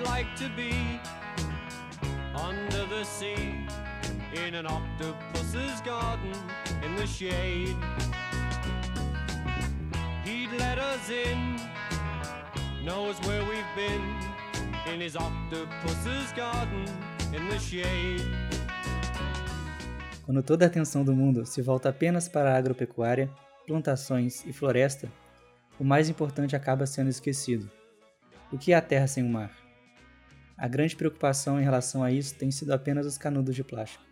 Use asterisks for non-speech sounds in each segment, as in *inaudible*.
I'd like to be under the sea in an octopus's garden in the shade. He'd let us in, knows where we've been in his octopus's garden in the shade. Quando toda a atenção do mundo se volta apenas para a agropecuária, plantações e floresta, o mais importante acaba sendo esquecido. O que é a terra sem o mar? A grande preocupação em relação a isso tem sido apenas os canudos de plástico.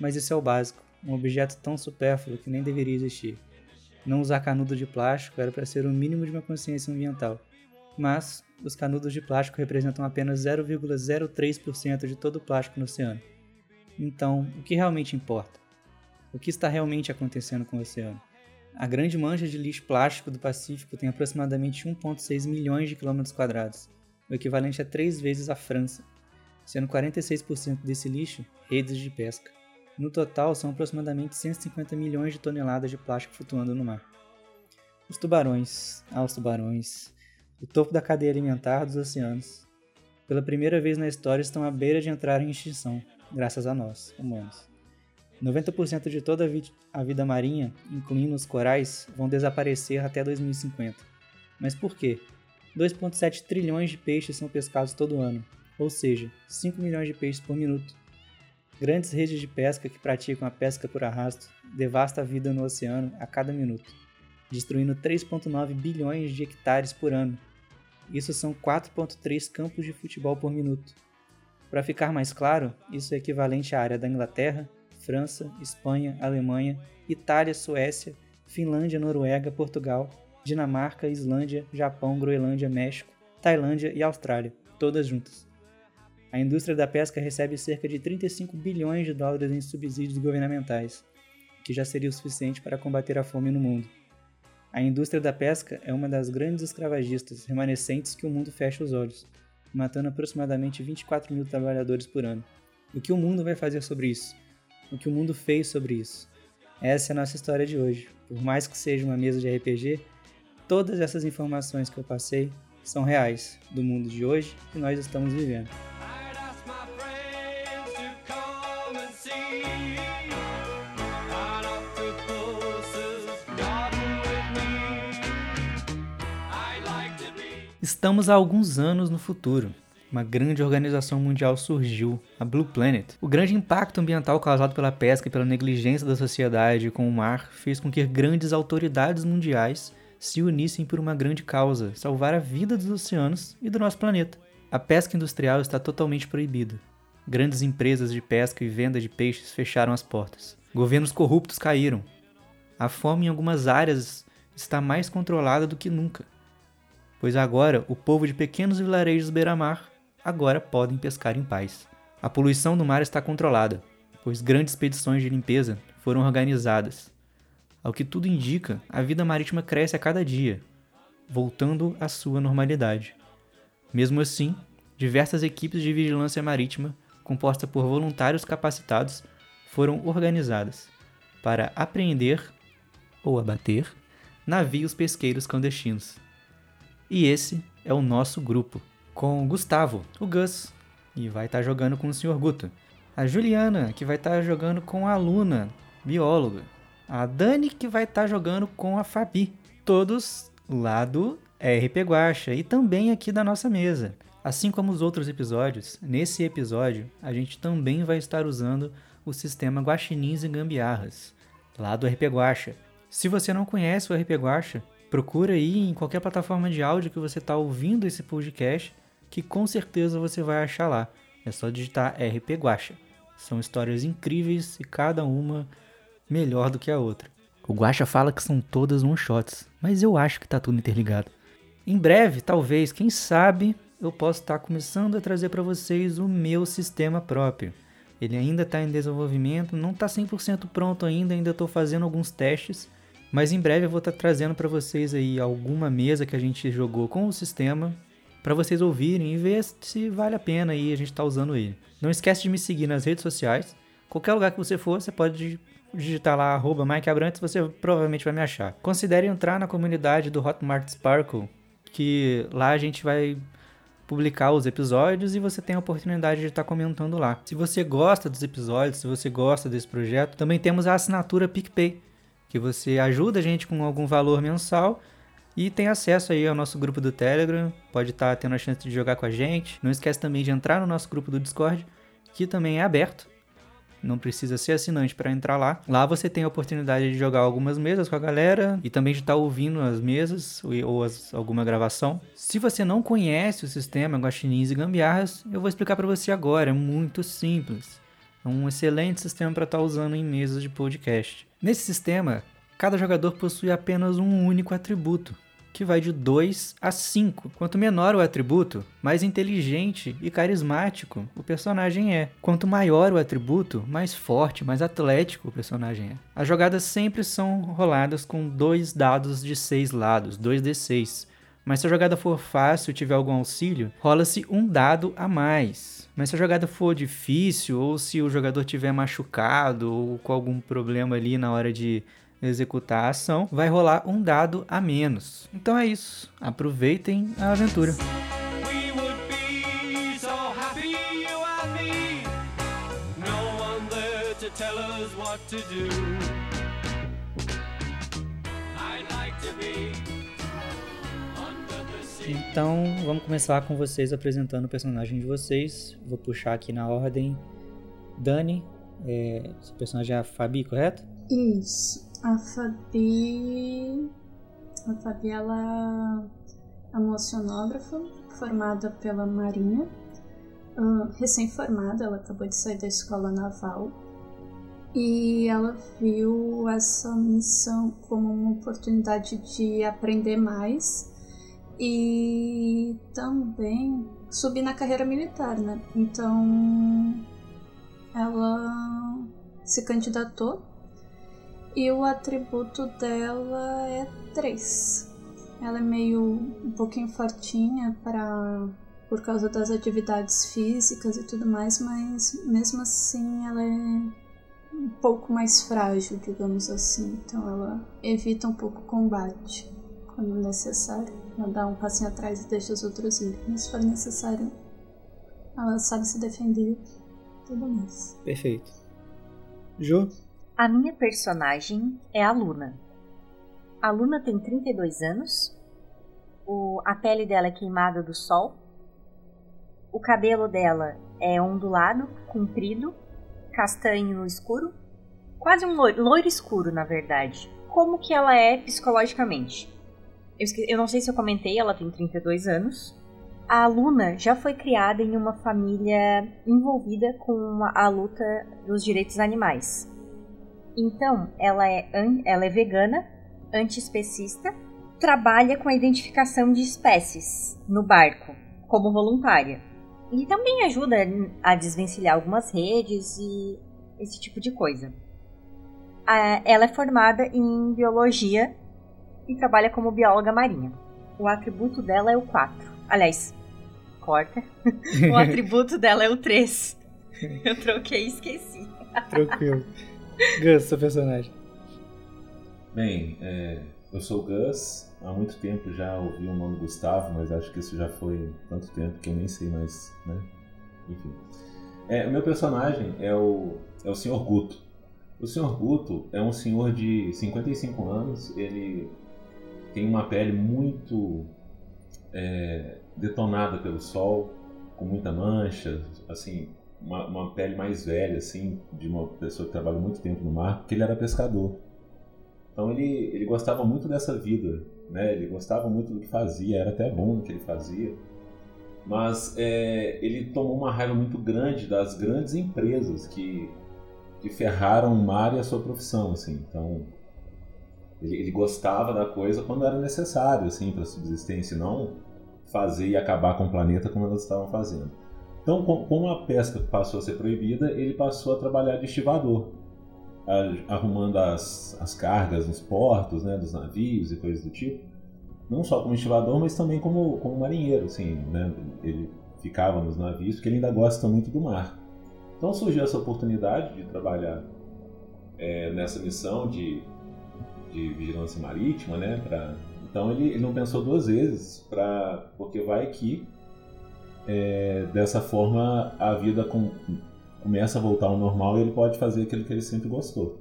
Mas isso é o básico, um objeto tão supérfluo que nem deveria existir. Não usar canudo de plástico era para ser o mínimo de uma consciência ambiental. Mas os canudos de plástico representam apenas 0,03% de todo o plástico no oceano. Então, o que realmente importa? O que está realmente acontecendo com o oceano? A grande mancha de lixo plástico do Pacífico tem aproximadamente 1,6 milhões de quilômetros quadrados, o equivalente a três vezes a França, sendo 46% desse lixo redes de pesca. No total, são aproximadamente 150 milhões de toneladas de plástico flutuando no mar. Os tubarões, ah, os tubarões, o topo da cadeia alimentar dos oceanos, pela primeira vez na história estão à beira de entrar em extinção, graças a nós, humanos. 90% de toda a vida marinha, incluindo os corais, vão desaparecer até 2050. Mas por quê? 2,7 trilhões de peixes são pescados todo ano, ou seja, 5 milhões de peixes por minuto. Grandes redes de pesca que praticam a pesca por arrasto devastam a vida no oceano a cada minuto, destruindo 3,9 bilhões de hectares por ano. Isso são 4,3 campos de futebol por minuto. Para ficar mais claro, isso é equivalente à área da Inglaterra, França, Espanha, Alemanha, Itália, Suécia, Finlândia, Noruega, Portugal, Dinamarca, Islândia, Japão, Groenlândia, México, Tailândia e Austrália, todas juntas. A indústria da pesca recebe cerca de 35 bilhões de dólares em subsídios governamentais, que já seria o suficiente para combater a fome no mundo. A indústria da pesca é uma das grandes escravagistas remanescentes que o mundo fecha os olhos, matando aproximadamente 24 mil trabalhadores por ano. O que o mundo vai fazer sobre isso? O que o mundo fez sobre isso? Essa é a nossa história de hoje. Por mais que seja uma mesa de RPG, todas essas informações que eu passei são reais do mundo de hoje que nós estamos vivendo. Estamos há alguns anos no futuro. Uma grande organização mundial surgiu, a Blue Planet. O grande impacto ambiental causado pela pesca e pela negligência da sociedade com o mar fez com que grandes autoridades mundiais se unissem por uma grande causa: salvar a vida dos oceanos e do nosso planeta. A pesca industrial está totalmente proibida. Grandes empresas de pesca e venda de peixes fecharam as portas. Governos corruptos caíram. A fome em algumas áreas está mais controlada do que nunca. Pois agora o povo de pequenos vilarejos beira-mar agora podem pescar em paz. A poluição do mar está controlada, pois grandes expedições de limpeza foram organizadas. Ao que tudo indica, a vida marítima cresce a cada dia, voltando à sua normalidade. Mesmo assim, diversas equipes de vigilância marítima, compostas por voluntários capacitados, foram organizadas para apreender ou abater navios pesqueiros clandestinos. E esse é o nosso grupo, com Gustavo, o Gus, e vai estar jogando com o Sr. Guto. A Juliana, que vai estar jogando com a Luna, bióloga. A Dani, que vai estar jogando com a Fabi. Todos lá do RP Guacha e também aqui da nossa mesa. Assim como os outros episódios, nesse episódio a gente também vai estar usando o sistema Guaxinins e Gambiarras, lá do RP Guacha. Se você não conhece o RP Guacha, procura aí em qualquer plataforma de áudio que você está ouvindo esse podcast, que com certeza você vai achar lá. É só digitar RP Guacha. São histórias incríveis e cada uma melhor do que a outra. O Guacha fala que são todas one-shots, mas eu acho que tá tudo interligado. Em breve, talvez, quem sabe, eu possa estar começando a trazer para vocês o meu sistema próprio. Ele ainda está em desenvolvimento, não está 100% pronto ainda, ainda estou fazendo alguns testes, mas em breve eu vou estar trazendo para vocês aí alguma mesa que a gente jogou com o sistema para vocês ouvirem e ver se vale a pena aí a gente estar usando ele. Não esquece de me seguir nas redes sociais. Qualquer lugar que você for, você pode digitar lá arroba Mike Abrantes, você provavelmente vai me achar. Considere entrar na comunidade do Hotmart Sparkle, que lá a gente vai publicar os episódios e você tem a oportunidade de estar comentando lá. Se você gosta dos episódios, se você gosta desse projeto, também temos a assinatura PicPay, que você ajuda a gente com algum valor mensal e tem acesso aí ao nosso grupo do Telegram, pode estar tendo a chance de jogar com a gente. Não esquece também de entrar no nosso grupo do Discord, que também é aberto não precisa ser assinante para entrar lá. Lá você tem a oportunidade de jogar algumas mesas com a galera e também de estar tá ouvindo as mesas ou as, alguma gravação. Se você não conhece o sistema Guaxinins e Gambiarras, eu vou explicar para você agora, é muito simples. É um excelente sistema para estar tá usando em mesas de podcast. Nesse sistema, cada jogador possui apenas um único atributo, que vai de 2 a 5. Quanto menor o atributo, mais inteligente e carismático o personagem é. Quanto maior o atributo, mais forte, mais atlético o personagem é. As jogadas sempre são roladas com dois dados de 6 lados, 2d6. Mas se a jogada for fácil e tiver algum auxílio, rola-se um dado a mais. Mas se a jogada for difícil, ou se o jogador tiver machucado, ou com algum problema ali na hora de executar a ação, vai rolar um dado a menos. Então é isso. Aproveitem a aventura. Então, vamos começar com vocês apresentando o personagem de vocês. Vou puxar aqui na ordem. Dani, é, seu personagem é a Fabi, correto? Isso. A Fabi. A Fabi ela é uma oceanógrafa formada pela Marinha, uh, recém-formada, ela acabou de sair da escola naval e ela viu essa missão como uma oportunidade de aprender mais e também subir na carreira militar, né? Então ela se candidatou e o atributo dela é 3. Ela é meio um pouquinho fortinha para por causa das atividades físicas e tudo mais, mas mesmo assim ela é um pouco mais frágil, digamos assim. Então ela evita um pouco o combate quando necessário. Ela dá um passinho atrás e deixa os outros ir. Mas se for necessário, ela sabe se defender tudo mais. Perfeito. Ju? A minha personagem é a Luna. A Luna tem 32 anos. O, a pele dela é queimada do sol. O cabelo dela é ondulado, comprido, castanho escuro. Quase um loiro, loiro escuro, na verdade. Como que ela é psicologicamente? Eu, eu não sei se eu comentei, ela tem 32 anos. A Luna já foi criada em uma família envolvida com a luta dos direitos animais. Então, ela é, ela é vegana, antiespecista, trabalha com a identificação de espécies no barco, como voluntária. E também ajuda a desvencilhar algumas redes e esse tipo de coisa. Ela é formada em biologia e trabalha como bióloga marinha. O atributo dela é o 4. Aliás, corta. *laughs* o atributo dela é o 3. *laughs* Eu troquei e esqueci. Tranquilo. Gus, seu personagem. Bem, é, eu sou o Gus. Há muito tempo já ouvi o nome Gustavo, mas acho que isso já foi tanto tempo que eu nem sei mais, né? Enfim. É, o meu personagem é o, é o Sr. Guto. O Sr. Guto é um senhor de 55 anos. Ele tem uma pele muito é, detonada pelo sol, com muita mancha, assim, uma, uma, pele mais velha, assim, de uma pessoa que trabalha muito tempo no mar, porque ele era pescador. Então ele, ele gostava muito dessa vida, né? Ele gostava muito do que fazia, era até bom o que ele fazia. Mas é, ele tomou uma raiva muito grande das grandes empresas que, que ferraram o mar e a sua profissão, assim. Então ele, ele gostava da coisa quando era necessário, assim, para subsistência, não fazer e acabar com o planeta como elas estavam fazendo. Então, como a pesca passou a ser proibida, ele passou a trabalhar de estivador, arrumando as, as cargas nos portos, né, dos navios e coisas do tipo. Não só como estivador, mas também como, como marinheiro, assim, né? Ele ficava nos navios porque ele ainda gosta muito do mar. Então surgiu essa oportunidade de trabalhar é, nessa missão de, de vigilância marítima, né? Pra... Então ele, ele não pensou duas vezes, pra... porque vai que é, dessa forma a vida com, começa a voltar ao normal e ele pode fazer aquilo que ele sempre gostou.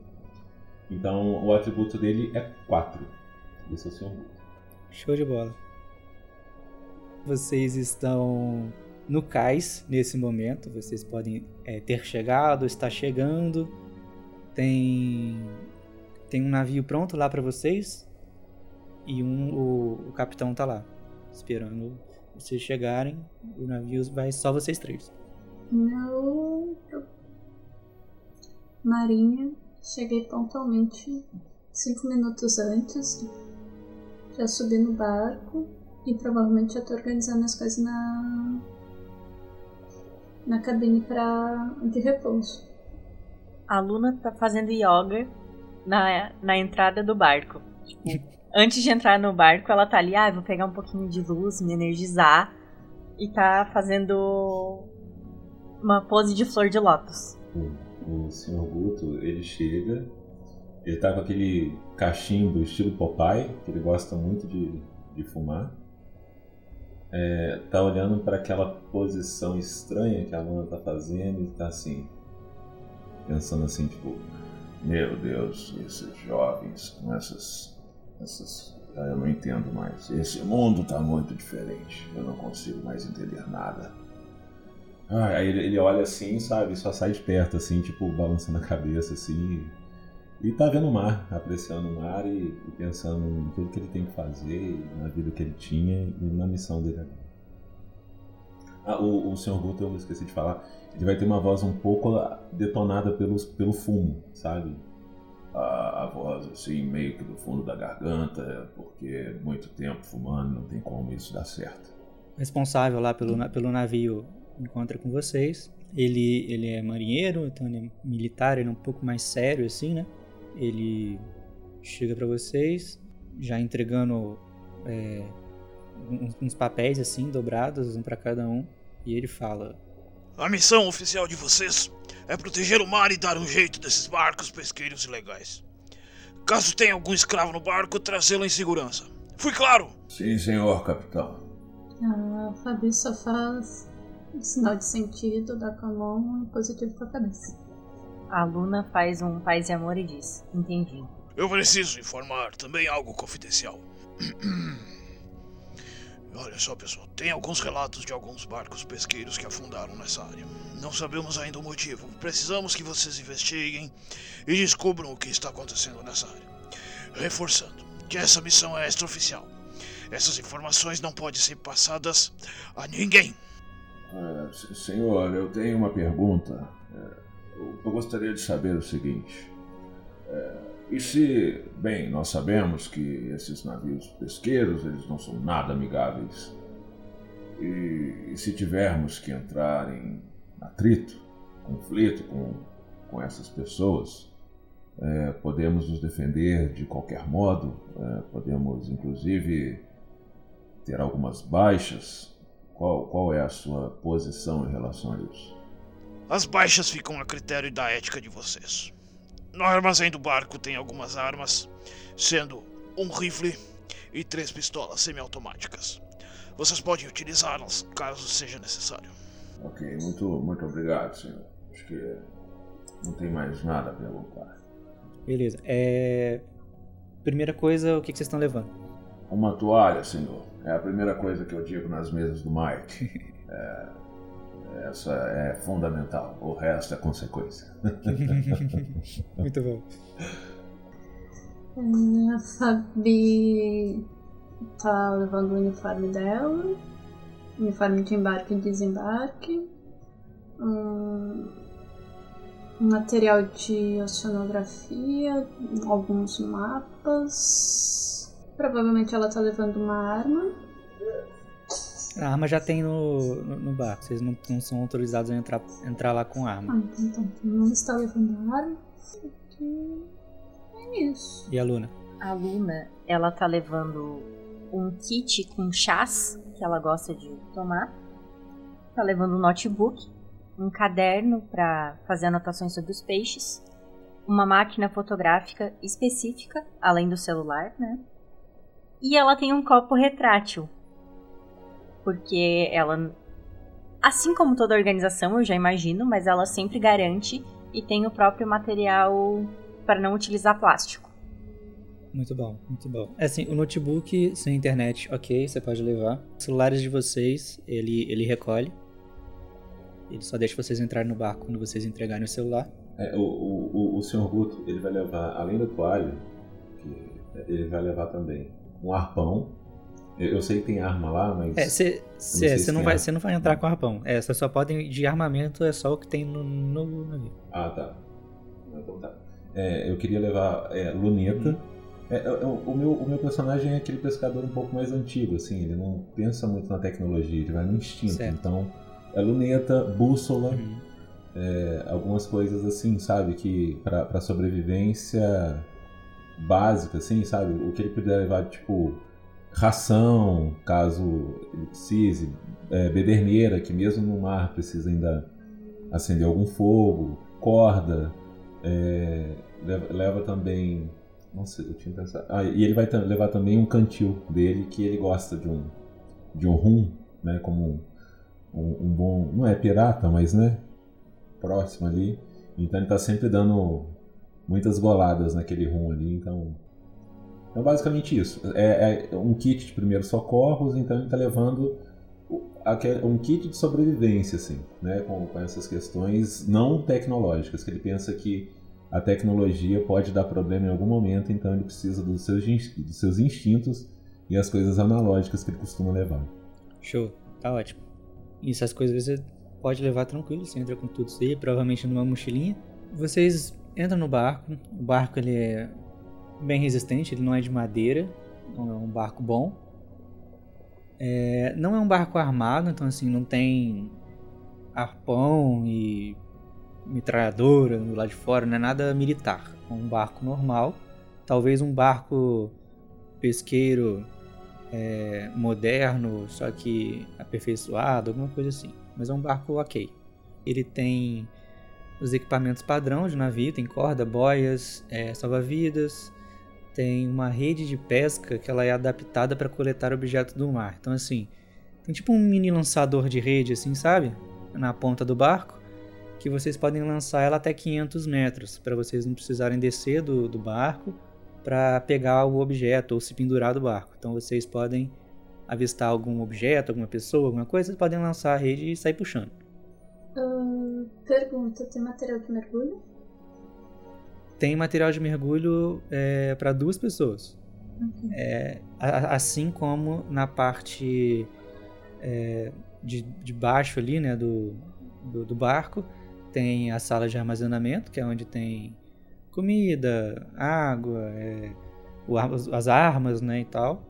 Então o atributo dele é 4. Esse é o seu. Show de bola. Vocês estão no cais nesse momento. Vocês podem é, ter chegado, está chegando. Tem tem um navio pronto lá para vocês e um o, o capitão tá lá esperando vocês chegarem. O navio vai só vocês três. Não. Marinha, cheguei pontualmente cinco minutos antes. Já subi no barco e provavelmente já tô organizando as coisas na na cabine para de repouso. A Luna tá fazendo yoga na, na entrada do barco. Tipo, *laughs* antes de entrar no barco, ela tá ali, ah, vou pegar um pouquinho de luz, me energizar. E tá fazendo uma pose de flor de lótus. O, o Sr. Guto, ele chega, ele tá com aquele cachimbo estilo Popeye, que ele gosta muito de, de fumar. É, tá olhando para aquela posição estranha que a Luna tá fazendo e tá assim, pensando assim, tipo, meu Deus, esses jovens com essas, essas eu não entendo mais. Esse mundo tá muito diferente. Eu não consigo mais entender nada. Ah, aí ele olha assim, sabe, só sai de perto, assim, tipo, balançando a cabeça, assim, e tá vendo o mar, apreciando o mar e, e, pensando em tudo que ele tem que fazer, na vida que ele tinha e na missão dele agora. Ah, o, o Sr. Guto, eu esqueci de falar, ele vai ter uma voz um pouco detonada pelos, pelo fumo, sabe? A, a voz assim, meio que do fundo da garganta, porque muito tempo fumando, não tem como isso dar certo. Responsável lá pelo, pelo navio encontra com vocês. Ele, ele é marinheiro, então ele é militar, ele é um pouco mais sério assim, né? Ele chega para vocês, já entregando é, uns, uns, papéis assim, dobrados, um para cada um, e ele fala: A missão oficial de vocês é proteger o mar e dar um jeito desses barcos pesqueiros ilegais. Caso tenha algum escravo no barco, trazê-lo em segurança. Fui claro? Sim, senhor capitão. A Fabi só faz sinal de sentido, dá com a mão positivo com a cabeça. A Luna faz um paz e amor e diz: Entendi. Eu preciso informar também algo confidencial. *clears throat* Olha só, pessoal, tem alguns relatos de alguns barcos pesqueiros que afundaram nessa área. Não sabemos ainda o motivo. Precisamos que vocês investiguem e descubram o que está acontecendo nessa área. Reforçando que essa missão é extraoficial. Essas informações não podem ser passadas a ninguém. É, senhor, eu tenho uma pergunta. É, eu gostaria de saber o seguinte. É, e se, bem, nós sabemos que esses navios pesqueiros eles não são nada amigáveis. E, e se tivermos que entrar em atrito, conflito com, com essas pessoas, é, podemos nos defender de qualquer modo, é, podemos inclusive ter algumas baixas. Qual, qual é a sua posição em relação a isso? As baixas ficam a critério da ética de vocês. No armazém do barco tem algumas armas, sendo um rifle e três pistolas semiautomáticas. Vocês podem utilizá-las caso seja necessário. Ok, muito, muito obrigado, senhor. Acho que não tem mais nada a perguntar. Beleza. É... Primeira coisa, o que, que vocês estão levando? Uma toalha, senhor. É a primeira coisa que eu digo nas mesas do Mike. *laughs* É, essa é fundamental. O resto é consequência. *laughs* Muito bom. A Fabi tá levando o uniforme dela, uniforme de embarque e desembarque, um, material de oceanografia, alguns mapas. Provavelmente ela tá levando uma arma. A arma já tem no, no, no barco, vocês não, não, são autorizados a entrar, entrar lá com arma. Ah, então, então, então não está levando a arma. É isso. E a Luna? A Luna, ela tá levando um kit com chás que ela gosta de tomar. Tá levando um notebook, um caderno para fazer anotações sobre os peixes, uma máquina fotográfica específica, além do celular, né? E ela tem um copo retrátil porque ela Assim como toda organização, eu já imagino, mas ela sempre garante e tem o próprio material para não utilizar plástico. Muito bom, muito bom. É assim, o notebook sem internet, ok, você pode levar. Os celulares de vocês, ele, ele recolhe. Ele só deixa vocês entrarem no barco quando vocês entregarem o celular. É, o, o, o, senhor Guto, ele vai levar, além do toalha, que ele vai levar também um arpão. Eu, sei que tem arma lá, mas. É, você não, se vai, não vai entrar com arpão. É, vocês só podem. De armamento é só o que tem no, no navio. Ah, tá. Então tá. É, eu queria levar é, luneta. É, é, é, o, meu, o meu personagem é aquele pescador um pouco mais antigo, assim, ele não pensa muito na tecnologia, ele vai no instinto. Certo. Então, é luneta, bússola, Uhum. é, algumas coisas assim, sabe, que pra sobrevivência básica, assim, sabe, o que ele puder levar, tipo, ração, caso ele precise, é, bederneira, que mesmo no mar precisa ainda acender algum fogo, corda, é, leva, leva também. Nossa, eu tinha pensado. Ah, e ele vai levar também um cantil dele que ele gosta de um de um rum, né? Como um, um bom. Não é pirata, mas né? Próximo ali. Então ele tá sempre dando muitas goladas naquele rum ali. Então. Então basicamente isso. É, é um kit de primeiros socorros, então ele tá levando um kit de sobrevivência, assim, né? Com, com essas questões não tecnológicas, que ele pensa que a tecnologia pode dar problema em algum momento, então ele precisa dos seus, dos seus instintos e as coisas analógicas que ele costuma levar. Show, tá ótimo. E essas coisas você pode levar tranquilo, você entra com tudo isso aí, provavelmente numa mochilinha. Vocês entram no barco, o barco ele é bem resistente, ele não é de madeira, não é um barco bom. É, não é um barco armado, então assim, não tem arpão e metralhadora do lado de fora, não é nada militar. É um barco normal, talvez um barco pesqueiro é, moderno, só que aperfeiçoado, alguma coisa assim. Mas é um barco ok. Ele tem os equipamentos padrão de navio, tem corda, boias, é, salva-vidas, tem uma rede de pesca que ela é adaptada para coletar objetos do mar. Então assim, tem tipo um mini lançador de rede assim, sabe? Na ponta do barco, que vocês podem lançar ela até 500 metros, para vocês não precisarem descer do, do barco para pegar o objeto ou se pendurar do barco. Então vocês podem avistar algum objeto, alguma pessoa, alguma coisa, vocês podem lançar a rede e sair puxando. Ahn, pergunta: tem material de mergulho? Tem material de mergulho para duas pessoas. É, a- assim como na parte é, de, de baixo ali, né, do, do, do barco, tem a sala de armazenamento, que é onde tem comida, água, é, o as- as armas, né, e tal.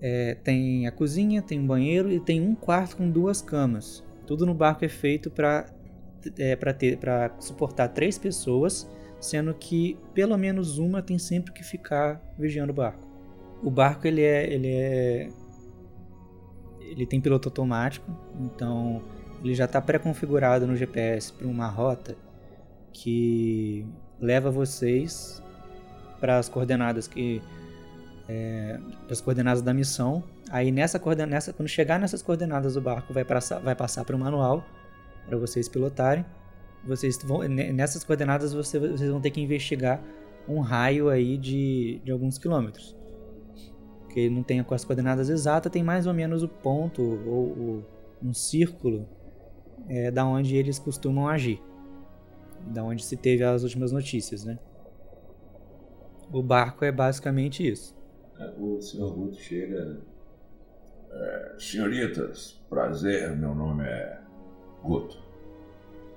É, tem a cozinha, tem um banheiro e tem um quarto com duas camas. Tudo no barco é feito para é, para ter para suportar três pessoas, sendo que pelo menos uma tem sempre que ficar vigiando o barco. O barco ele é ele é ele tem piloto automático, então ele já está pré-configurado no GPS para uma rota que leva vocês para as coordenadas que é, as coordenadas da missão. Aí nessa coordena, nessa, quando chegar nessas coordenadas o barco vai passar vai passar para o manual para vocês pilotarem. Vocês vão ne- nessas coordenadas você- vocês vão ter que investigar um raio aí de, de alguns quilômetros. Ele não tem com as coordenadas exatas, tem mais ou menos o ponto ou, o- um círculo é, da onde eles costumam agir. Da onde se teve as últimas notícias, né? O barco é basicamente isso. É, O senhor Guto chega. É, senhoritas, prazer, meu nome é Guto.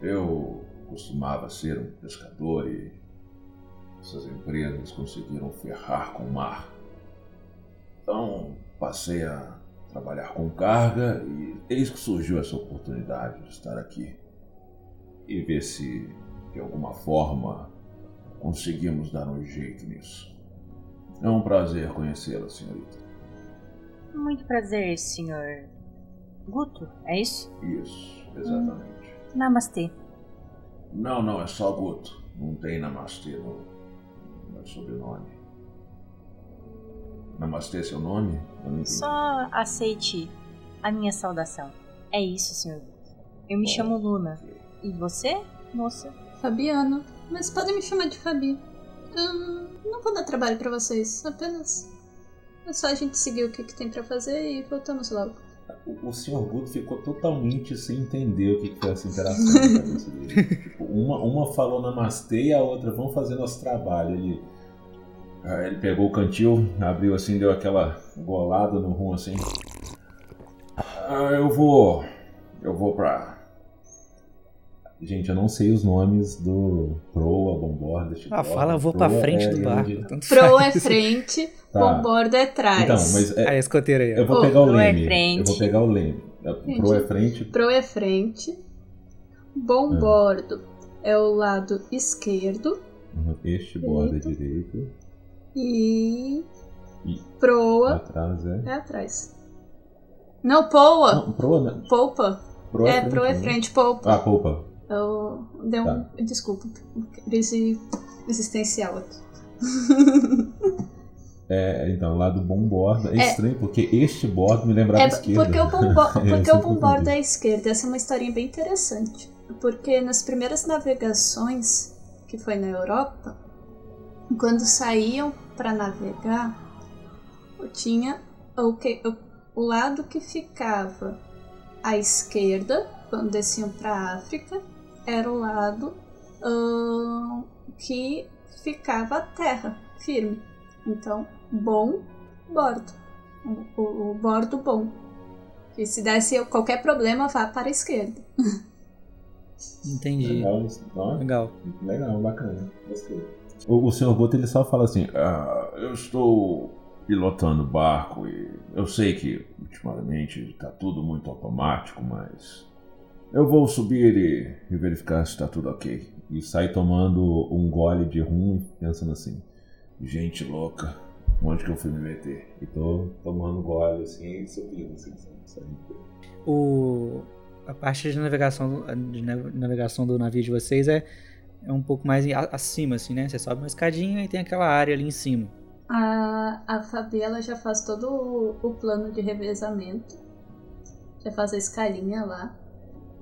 Eu costumava ser um pescador e essas empresas conseguiram ferrar com o mar. Então passei a trabalhar com carga e eis que surgiu essa oportunidade de estar aqui e ver se de alguma forma conseguimos dar um jeito nisso. É um prazer conhecê-la, senhorita. Muito prazer, senhor. Guto, é isso? Isso, exatamente. Namastê. Não, não, é só Guto. Não tem Namastê no, no sobrenome. Namastê é seu nome? Só aceite a minha saudação. É isso, senhor. Eu me chamo Luna. E você, moça? Fabiano. Mas podem me chamar de Fabi. Hum, não vou dar trabalho pra vocês. Apenas. É só a gente seguir o que, que tem pra fazer e voltamos logo. O, o Sr. Guto ficou totalmente sem entender o que, que foi essa interação na cabeça dele. *laughs* Tipo, uma, uma falou namastê e a outra, vamos fazer nosso trabalho. Ele, ah, ele pegou o cantil, abriu assim, deu aquela golada no rum assim. Ah, eu vou. Eu vou pra. Gente, eu não sei os nomes do Proa, Bomborda. Ah, fala, eu vou pra Proa frente é do barco. onde- tanto Pro faz. é frente, Tá. bombordo é trás. Então, mas é, Aí, escoteiro aí. ó. eu vou Ô, pegar o Pro é leme. frente. Eu vou pegar o leme. Gente. Pro é frente. Pro é frente, bombordo é o lado esquerdo Este borda é direito. e E proa atrás é. é atrás. Não, poa. Não, pro, né? Poupa. Pro é, pro é né? frente, poupa. Ah, polpa. Eu dei um. Tá. Desculpa. Crise existencial aqui. *laughs* É, então, lá do bom bordo. É, É. estranho, porque este bordo me lembrava É, esquerda. porque o bombo- *laughs* Eu porque o bombordo confundi. é esquerda. Essa é uma historinha bem interessante. Porque nas primeiras navegações, que foi na Europa, quando saíam para navegar, tinha o, que, o, o lado que ficava à esquerda, quando desciam para a África, era o lado ahn, que ficava a terra firme. Então, bom bordo. O, o- bordo bom. E se desse qualquer problema, vá para a esquerda. *laughs* Entendi. Legal, Legal. legal, bacana. Gostei. O, o senhor Guto ele só fala assim: ah, eu estou pilotando o barco e eu sei que ultimamente está tudo muito automático, mas eu vou subir e, e verificar se está tudo ok. E sai tomando um gole de rum pensando assim: gente louca, onde que eu fui me meter? E tô tomando gole assim e subindo assim, saindo. O, a parte de navegação, de na- navegação do navio de vocês é, é um pouco mais acima, assim, né? Você sobe uma escadinha e tem aquela área ali em cima. A, a Fabi ela já faz todo o, o plano de revezamento. Já faz a escalinha lá.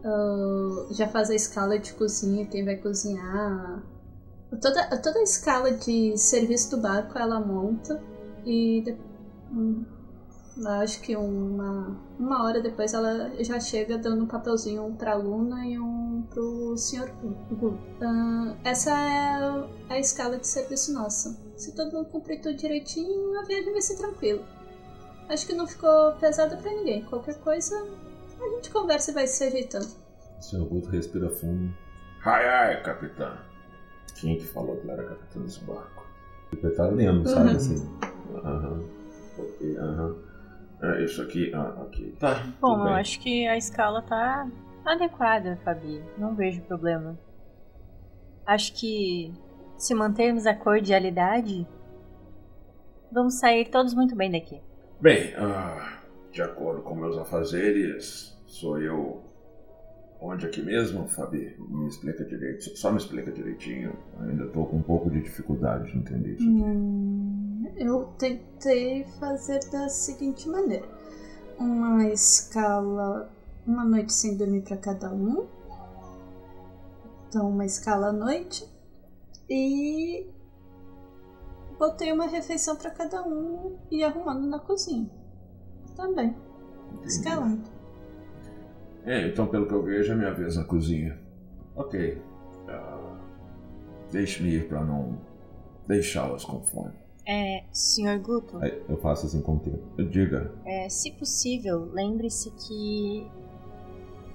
Ah, já faz a escala de cozinha, quem vai cozinhar. Toda, toda a escala de serviço do barco ela monta. E hum, acho que uma, uma hora depois ela já chega dando um papelzinho um pra Luna e um pro Sr. Gu. Ah, essa é a escala de serviço nossa. Se todo mundo cumprir tudo direitinho, a viagem vai ser tranquila. Acho que não ficou pesada pra ninguém. Qualquer coisa, a gente conversa e vai se ajeitando. O senhor Guto respira fundo. Ai, ai, capitã. Quem que falou que ele era capitão desse barco? Ele tá lendo, sabe assim? Aham. Ok, aham. É isso aqui. Ah, ok. Tá. Bom, eu acho que a escala tá adequada, Fabi. Não vejo problema. Acho que se mantermos a cordialidade, vamos sair todos muito bem daqui. Bem, ah, de acordo com meus afazeres, sou eu. Onde aqui mesmo, Fabi? Me explica direito. Só me explica direitinho. Ainda tô com um pouco de dificuldade de entender isso aqui. Hum, eu tentei fazer da seguinte maneira: uma escala, uma noite sem dormir para cada um. Então, uma escala à noite. E botei uma refeição para cada um e arrumando na cozinha. Também, Entendi. escalando. É, então pelo que eu vejo é minha vez na cozinha. Ok. Ah, Deixe-me ir pra não deixá-las com fome. É, Sr. Guto, Aí eu faço assim com o tempo. Diga. é, se possível, lembre-se que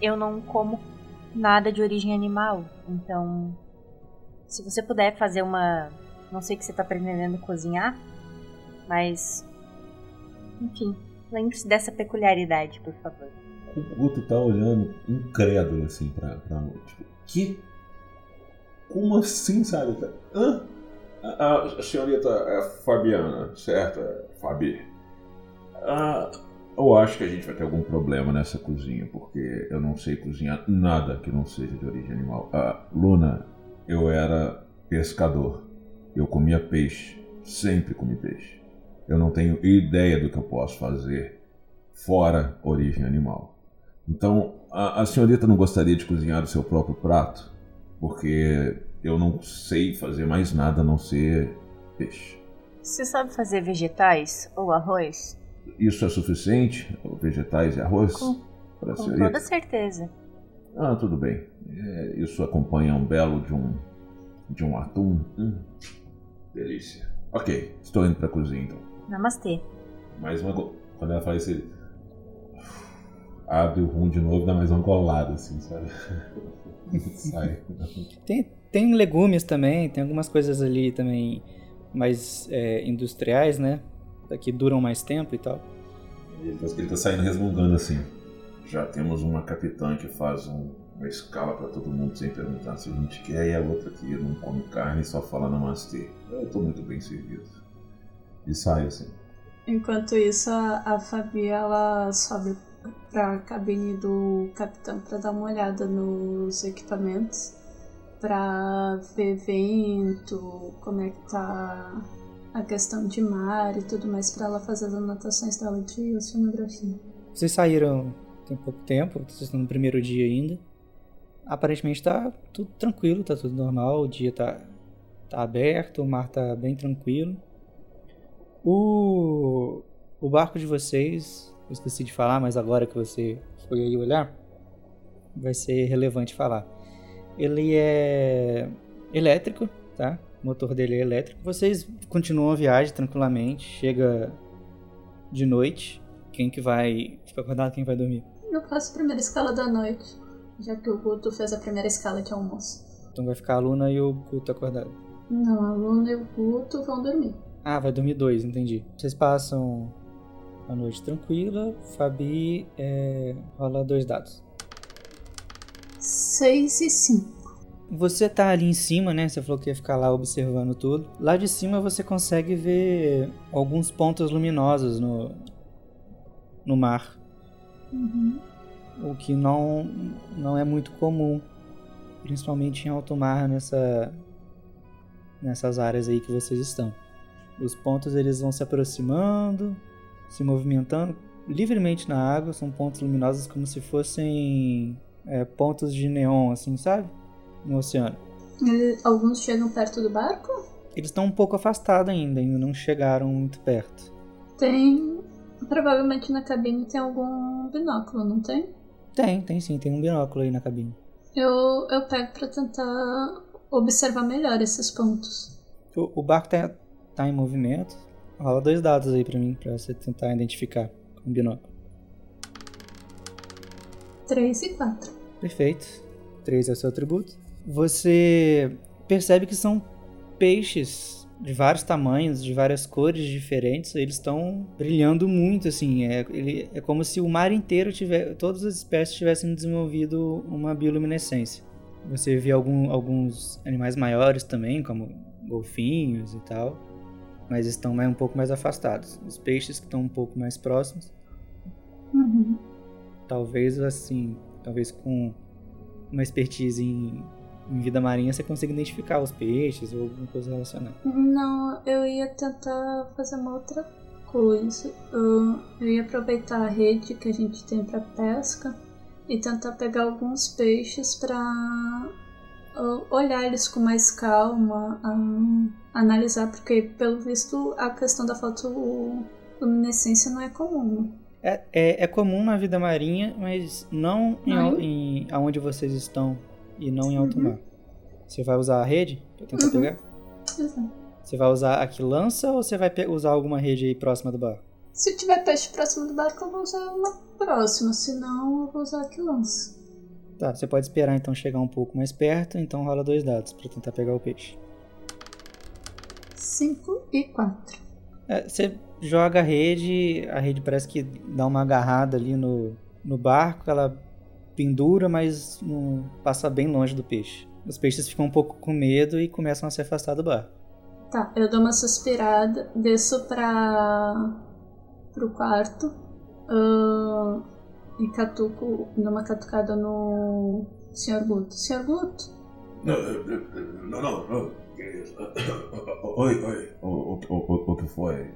eu não como nada de origem animal. Então, se você puder fazer uma. Não sei que você tá pretendendo cozinhar, mas. Enfim, lembre-se dessa peculiaridade, por favor. O Guto tá olhando incrédulo assim pra, pra tipo, que? Como assim, sabe? Tá- Hã? A, a senhorita é Fabiana, certo? Fabi. Ah, eu acho que a gente vai ter algum problema nessa cozinha, porque eu não sei cozinhar nada que não seja de origem animal. Ah, Luna, eu era pescador. Eu comia peixe. Sempre comi peixe. Eu não tenho ideia do que eu posso fazer fora origem animal. Então, a, a senhorita não gostaria de cozinhar o seu próprio prato? Porque eu não sei fazer mais nada a não ser peixe. Você sabe fazer vegetais ou arroz? Isso é suficiente? Vegetais e arroz? Com, para a com senhorita? toda certeza. Ah, tudo bem. É, isso acompanha um belo de um de um atum. Hum, delícia. Ok, estou indo para a cozinha então. Namastê. Mais uma. go- Quando ela faz esse. Abre o rum de novo e dá mais uma golada, assim, sabe? *laughs* Sai. Tem, tem legumes também, tem algumas coisas ali também mais é, industriais, né? Que duram mais tempo e tal. Ele, que ele tá saindo resmungando assim. Já temos uma capitã que faz um- uma escala para todo mundo sem perguntar se a gente quer e a outra que não come carne e só fala namastê. Eu estou muito bem servido. E sai assim. Enquanto isso, a, a Fabi ela sobe pra cabine do capitão pra dar uma olhada nos equipamentos, pra ver vento, como é que tá a questão de mar e tudo mais, pra ela fazer as anotações dela de oceanografia. Vocês saíram tem pouco tempo, vocês estão no primeiro dia ainda. Aparentemente tá tudo tranquilo, tá tudo normal, o dia tá, tá aberto, o mar tá bem tranquilo. O, o barco de vocês, eu esqueci de falar, mas agora que você foi aí olhar, vai ser relevante falar. Ele é elétrico, tá? O motor dele é elétrico. Vocês continuam a viagem tranquilamente, chega de noite. Quem que vai ficar acordado, quem vai dormir? Eu faço a primeira escala da noite, já que o Guto fez a primeira escala de almoço. Então vai ficar a Luna e o Guto acordado. Não, a Luna e o Guto vão dormir. Ah, vai dormir dois, entendi. Vocês passam a noite tranquila. Fabi é, rola dois dados. 6 e 5. Você tá ali em cima, né? Você falou que ia ficar lá observando tudo. Lá de cima você consegue ver alguns pontos luminosos no, no mar. O que não, não é muito comum. Principalmente em alto mar, nessa, nessas áreas aí que vocês estão. Os pontos eles vão se aproximando, se movimentando livremente na água. São pontos luminosos como se fossem é, pontos de neon, assim, sabe? No oceano. Alguns chegam perto do barco? Eles estão um pouco afastados ainda, ainda não chegaram muito perto. Tem. Provavelmente na cabine tem algum binóculo, não tem? Tem, tem sim, tem um binóculo aí na cabine. Eu, eu pego pra tentar observar melhor esses pontos. O, o barco tá, tá em movimento. Rola dois dados aí pra mim, pra você tentar identificar com o binóculo. 3 e 4. Perfeito. 3 é o seu atributo. Você percebe que são peixes de vários tamanhos, de várias cores diferentes. Eles estão brilhando muito, assim. É, ele, é como se o mar inteiro tiver, todas as espécies tivessem desenvolvido uma bioluminescência. Você vê algum, alguns animais maiores também, como golfinhos e tal, mas estão mais, um pouco mais afastados. Os peixes que estão um pouco mais próximos Uhum. talvez assim, talvez com uma expertise em, em vida marinha você consiga identificar os peixes ou alguma coisa relacionada. Não, eu ia tentar fazer uma outra coisa. Eu, eu ia aproveitar a rede que a gente tem pra pesca e tentar pegar alguns peixes ah, olhar eles com mais calma, ah, analisar, porque pelo visto a questão da fotoluminescência não é comum. né? É, é, é comum na vida marinha, mas não em, em aonde vocês estão e não em alto Uhum. mar. Você vai usar a rede pra tentar Uhum. pegar? Exato. Você vai usar a que lança ou você vai usar alguma rede aí próxima do barco? Se tiver peixe próximo do barco, eu vou usar uma próxima, senão eu vou usar a que lança. Tá, você pode esperar então chegar um pouco mais perto, então rola dois dados pra tentar pegar o peixe. 5 e 4. É, você joga a rede, a rede parece que dá uma agarrada ali no, no barco, ela pendura, mas não passa bem longe do peixe. Os peixes ficam um pouco com medo e começam a se afastar do barco. Tá, eu dou uma suspirada, desço pra. pro quarto ahn, e catuco, dou uma catucada no Sr. Guto. Sr. Guto, Não, não, não. não. Que isso? *coughs* Oi, oi. O, o, o, o que foi?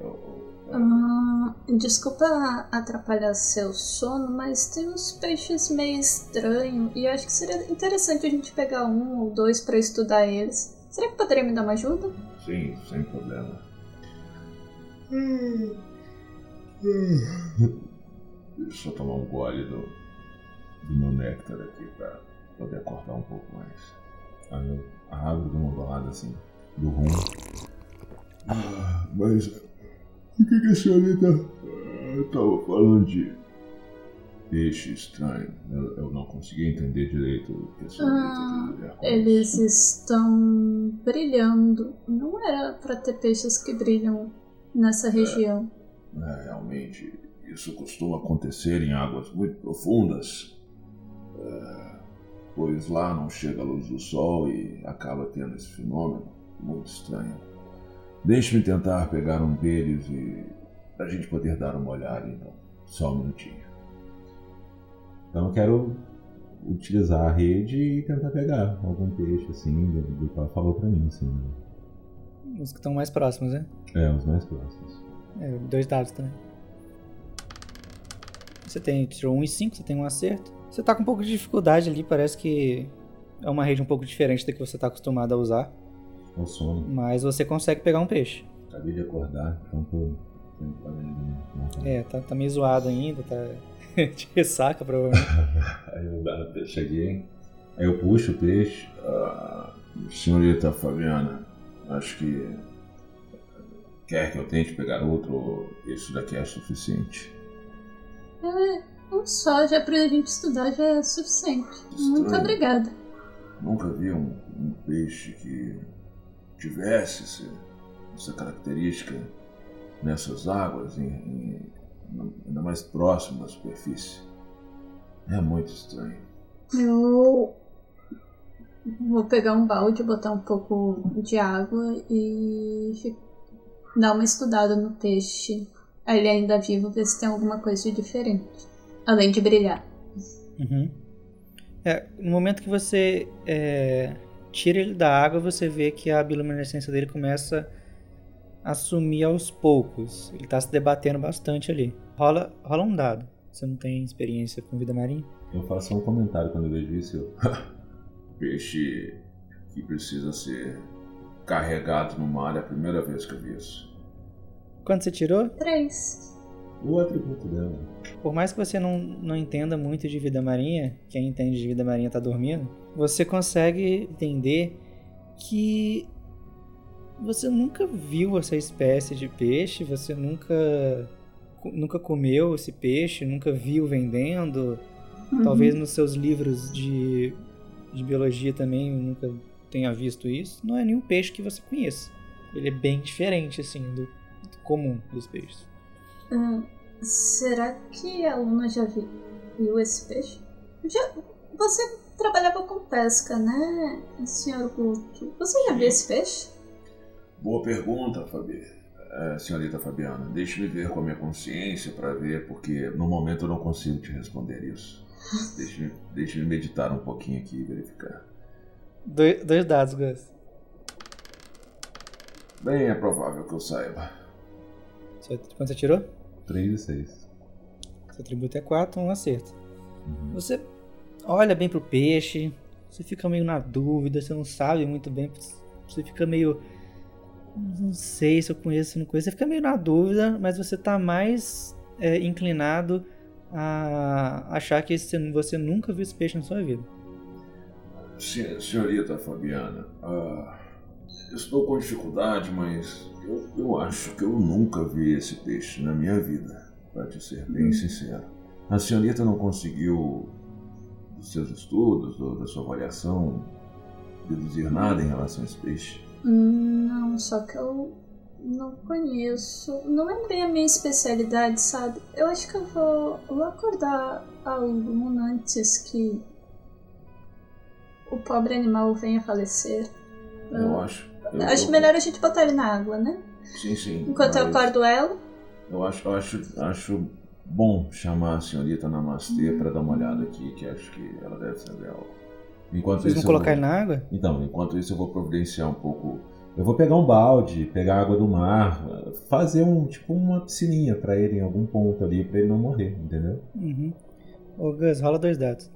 Ahn, Ah, desculpa atrapalhar seu sono, mas tem uns peixes meio estranhos e eu acho que seria interessante a gente pegar um ou dois para estudar eles. Será que poderia me dar uma ajuda? Sim, sem problema. *coughs* Deixa eu tomar um gole do, do meu néctar aqui pra poder acordar um pouco mais. Aí eu abro de uma bolada assim, do rum. Ah, mas o que, que a senhorita estava falando de peixe estranho? Eu, eu não consegui entender direito o que a senhorita Ah, queria Eles estão brilhando. Não era para ter peixes que brilham nessa região. É, realmente, isso costuma acontecer em águas muito profundas, é, pois lá não chega a luz do sol e acaba tendo esse fenômeno muito estranho. Deixe-me tentar pegar um deles e a gente poder dar uma olhada, então. Só um minutinho. Então eu quero utilizar a rede e tentar pegar algum peixe, assim, do, do que ela falou pra mim, assim. né? Os que estão mais próximos, né? É, os mais próximos. É, dois dados também. Você tem, tirou 1 e 5, você tem um acerto. Você tá com um pouco de dificuldade ali, parece que é uma rede um pouco diferente da que você tá acostumado a usar. Sono. Mas você consegue pegar um peixe. Acabei de acordar, então tô tá. É, tá, tá meio zoado ainda, tá *laughs* de ressaca provavelmente. *laughs* Aí eu cheguei, aí eu puxo o peixe. Ah, senhorita Fabiana, acho que quer que eu tente pegar outro ou isso daqui é suficiente? É, um só já pra gente estudar já é suficiente. Muito Estranho. obrigada. Nunca vi um, um peixe que tivesse esse- essa característica nessas águas, em, em- ainda mais próximo da superfície. É muito estranho. Eu vou pegar um balde, botar um pouco de água e dar uma estudada no peixe. Ele ainda vivo, ver se tem alguma coisa de diferente. Além de brilhar. Uhum. É, no momento que você é, tira ele da água, você vê que a bioluminescência dele começa a sumir aos poucos. Ele tá se debatendo bastante ali. Rola, rola um dado. Você não tem experiência com vida marinha? Eu faço um comentário quando eu vejo isso. Eu... *laughs* Peixe que precisa ser carregado no mar é a primeira vez que eu vi isso. Quando você tirou, Três. O atributo dela. por mais que você não, não entenda muito de vida marinha, quem entende de vida marinha tá dormindo, você consegue entender que você nunca viu essa espécie de peixe, você nunca nunca comeu esse peixe, nunca viu vendendo, Uhum. talvez nos seus livros de, de biologia também nunca tenha visto isso. Não é nenhum peixe que você conheça. Ele é bem diferente assim do, do comum dos peixes. Ah, será que a Luna já vi- viu esse peixe? Já, você trabalhava com pesca, né, senhor Guto? Você já viu esse peixe? Boa pergunta, Fabi. É, senhorita Fabiana, deixe-me ver com a minha consciência para ver, porque no momento eu não consigo te responder isso. *laughs* Deixe-me deixe meditar um pouquinho aqui e verificar. Dois, dois dados, Gus. Bem, é provável que eu saiba. Você- Quanto você tirou? 3 e 6. Seu atributo é 4, um acerto. Você olha bem pro peixe, você fica meio na dúvida, você não sabe muito bem, você fica meio. Não sei se eu conheço, se não conheço. Você fica meio na dúvida, mas você tá mais é, inclinado a achar que esse- você nunca viu esse peixe na sua vida. Se- Senhorita Fabiana, ah, estou com dificuldade, mas eu, eu acho que eu nunca vi esse peixe na minha vida, para te ser bem sincero. A senhorita não conseguiu, dos seus estudos, ou da sua avaliação, deduzir nada em relação a esse peixe? Não, só que eu não conheço. Não é bem a minha especialidade, sabe? Eu acho que eu vou, vou acordar a Luna antes que o pobre animal venha a falecer. Eu acho. eu- Acho eu- melhor a gente botar ele na água, né? Sim, sim. Enquanto eu mas acordo ela. Eu acho, eu acho, acho bom chamar a senhorita Namastê para dar uma olhada aqui, que acho que ela deve saber algo. Enquanto Vocês vão isso, colocar eu ele vou... na água? Então, enquanto isso eu vou providenciar um pouco Eu vou pegar um balde, pegar água do mar, fazer um tipo uma piscininha para ele em algum ponto ali, para ele não morrer, entendeu? Uhum. Ô Gus, rola dois dados.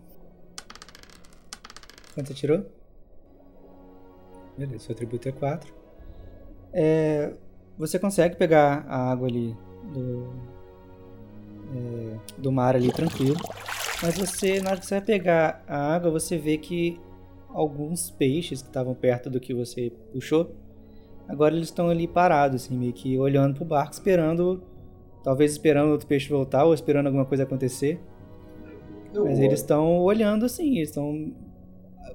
Quanto você tirou? Beleza, seu atributo é 4. É, você consegue pegar a água ali do, é, do mar ali tranquilo. Mas você, na hora que você vai pegar a água, você vê que alguns peixes que estavam perto do que você puxou, agora eles estão ali parados, assim, meio que olhando pro barco, esperando, talvez esperando outro peixe voltar ou esperando alguma coisa acontecer. Eu Mas olho- eles estão olhando assim, eles estão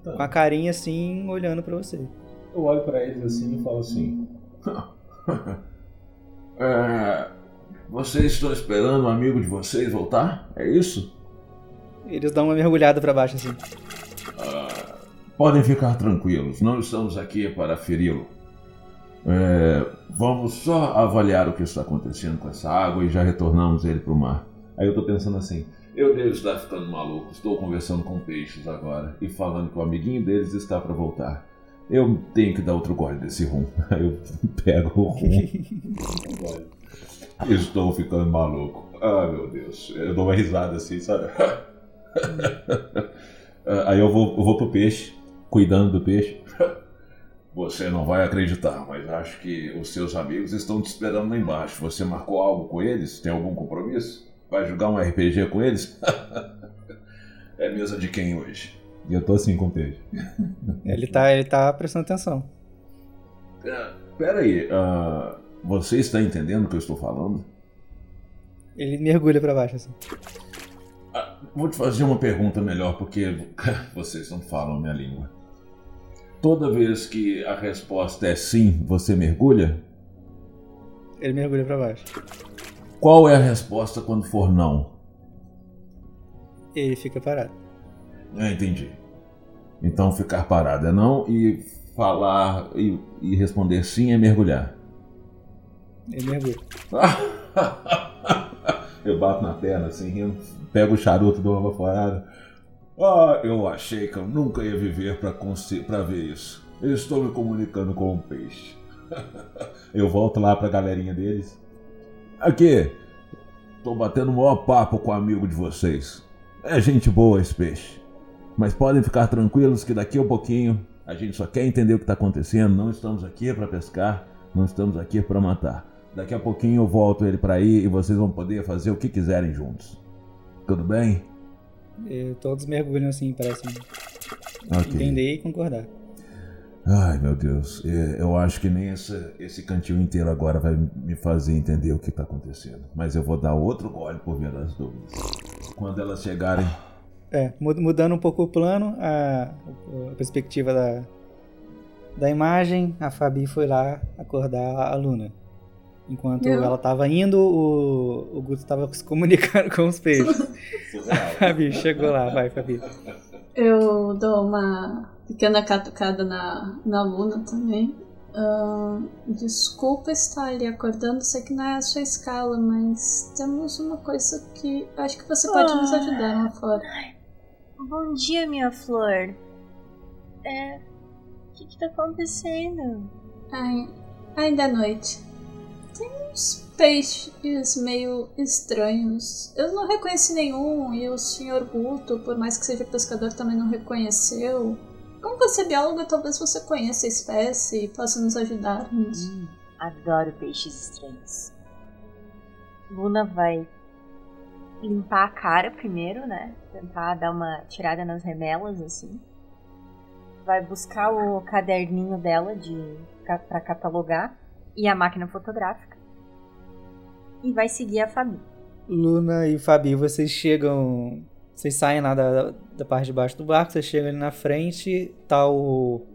com a carinha assim, olhando pra você. Eu olho para eles assim e falo assim: *laughs* É, vocês estão esperando um amigo de vocês voltar? É isso? Eles dão uma mergulhada pra baixo assim. Podem ficar tranquilos, não estamos aqui para feri-lo. É, vamos só avaliar o que está acontecendo com essa água e já retornamos ele para o mar. Aí eu tô pensando assim: Eu devo estar ficando maluco. Estou conversando com peixes agora e falando que o amiguinho deles está para voltar. Eu tenho que dar outro gole desse rum. Aí *laughs* eu pego o rum. *laughs* Estou ficando maluco. Ah, meu Deus. Eu dou uma risada assim, sabe? *laughs* Ah, Aí eu vou, eu vou pro peixe, cuidando do peixe. Você não vai acreditar, mas acho que os seus amigos estão te esperando lá embaixo. Você marcou algo com eles? Tem algum compromisso? Vai jogar um RPG com eles? é mesa de quem hoje? E eu tô assim com o peixe. *laughs* Ele tá, ele tá prestando atenção. É, Pera aí, ah, você está entendendo o que eu estou falando? Ele mergulha pra baixo assim. Ah, vou te fazer uma pergunta melhor, porque *laughs* vocês não falam minha língua. Toda vez que a resposta é sim, você mergulha? Ele mergulha pra baixo. Qual é a resposta quando for não? Ele fica parado. Ah, entendi. Então ficar parado é não e falar e, e responder sim é mergulhar. Ele mergulha. *laughs* Eu bato na perna assim, rindo, pego o charuto, dou uma baforada. Ah, eu achei que eu nunca ia viver pra ver isso. Eu estou me comunicando com um peixe. *laughs* Eu volto lá pra galerinha deles. Aqui, tô batendo o maior papo com um amigo de vocês. É gente boa esse peixe. Mas podem ficar tranquilos que daqui a pouquinho a gente só quer entender o que está acontecendo. Não estamos aqui para pescar, não estamos aqui para matar. Daqui a pouquinho eu volto ele para aí e vocês vão poder fazer o que quiserem juntos. Tudo bem? E todos mergulham assim, parecem Ok. entender e concordar. Ai meu Deus, é, eu acho que nem esse, esse cantil inteiro agora vai me fazer entender o que está acontecendo. Mas eu vou dar outro gole por via das dúvidas. Quando elas chegarem, É, mud- mudando um pouco o plano, a, a perspectiva da, da imagem, a Fabi foi lá acordar a Luna. Enquanto Eu? ela tava indo, o, o Guto tava se comunicando *laughs* com os peixes. A *laughs* Fabi chegou lá, vai, Fabi. Eu dou uma pequena catucada na, na Luna também. Ahn, desculpa estar ali acordando, sei que não é a sua escala, mas temos uma coisa que acho que você pode nos ajudar lá fora. Bom dia, minha flor. É. O que que tá acontecendo? Ai, ainda é noite. Tem uns peixes meio estranhos. Eu não reconheci nenhum e o Sr. Guto, por mais que seja pescador, também não reconheceu. Como você é biólogo, talvez você conheça a espécie e possa nos ajudar nisso. Hum, adoro peixes estranhos. Luna vai limpar a cara primeiro, né? Tentar dar uma tirada nas remelas, assim. Vai buscar o caderninho dela de pra catalogar e a máquina fotográfica. E vai seguir a Fabi. Luna e Fabi, vocês chegam. Vocês saem lá da, da parte de baixo do barco, vocês chegam ali na frente, tá o.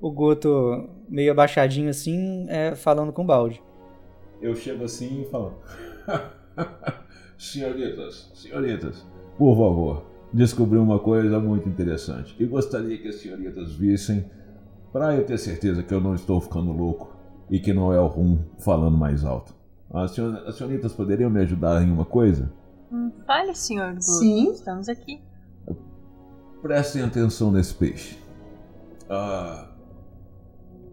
O Guto meio abaixadinho assim, é, falando com o balde. Eu chego assim e falo: *laughs* senhoritas, senhoritas, por favor, descobri uma coisa muito interessante e gostaria que as senhoritas vissem para eu ter certeza que eu não estou ficando louco e que não é o rum falando mais alto. As, senhor- as senhoritas poderiam me ajudar em uma coisa? Hum, fale, senhor Guto. Sim. Estamos aqui. Prestem atenção nesse peixe. Ah,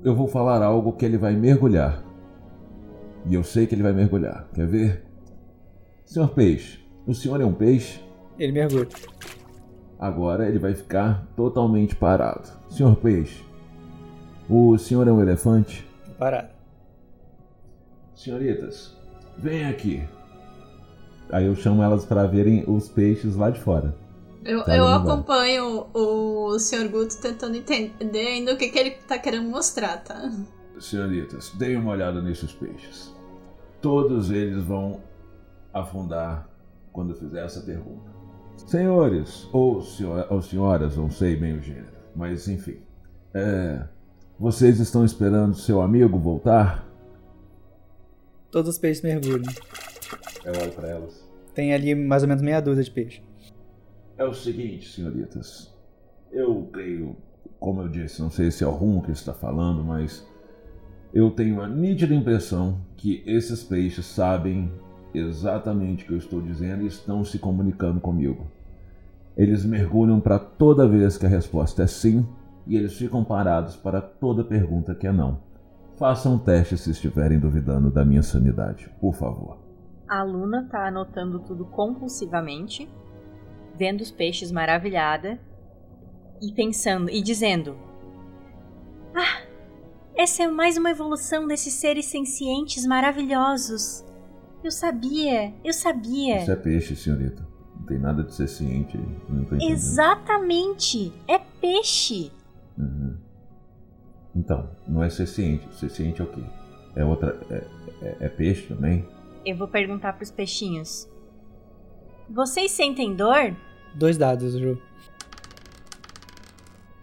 eu vou falar algo que ele vai mergulhar. E eu sei que ele vai mergulhar. Quer ver? Senhor peixe, o senhor é um peixe? Ele mergulha. Agora ele vai ficar totalmente parado. Senhor peixe, o senhor é um elefante? Parado. Senhoritas, vem aqui. Aí eu chamo elas para verem os peixes lá de fora. Eu, Tá eu acompanho o Sr. Guto tentando entender ainda o que, que ele tá querendo mostrar, tá? Senhoritas, deem uma olhada nesses peixes. Todos eles vão afundar quando eu fizer essa pergunta. Senhores, ou, senhor- ou senhoras, não sei bem o gênero, mas enfim. É, vocês estão esperando seu amigo voltar? Todos os peixes mergulham. Eu olho pra elas. Tem ali mais ou menos meia dúzia de peixes. É o seguinte, senhoritas. Eu creio, como eu disse, não sei se é o Rum que está falando, mas eu tenho a nítida impressão que esses peixes sabem exatamente o que eu estou dizendo e estão se comunicando comigo. Eles mergulham para toda vez que a resposta é sim e eles ficam parados para toda pergunta que é não. Façam um teste se estiverem duvidando da minha sanidade, por favor. A Luna tá anotando tudo compulsivamente, vendo os peixes maravilhada e pensando e dizendo: Ah, essa é mais uma evolução desses seres sencientes maravilhosos. Eu sabia, eu sabia. Isso é peixe, senhorita. Não tem nada de ser ciente aí. Não tô entendendo. Exatamente, é peixe. Uhum. Então, não é ser ciente. Ser ciente é o quê? É outra. É, é- é peixe também? Eu vou perguntar pros peixinhos. Vocês sentem dor? Dois dados, Ju.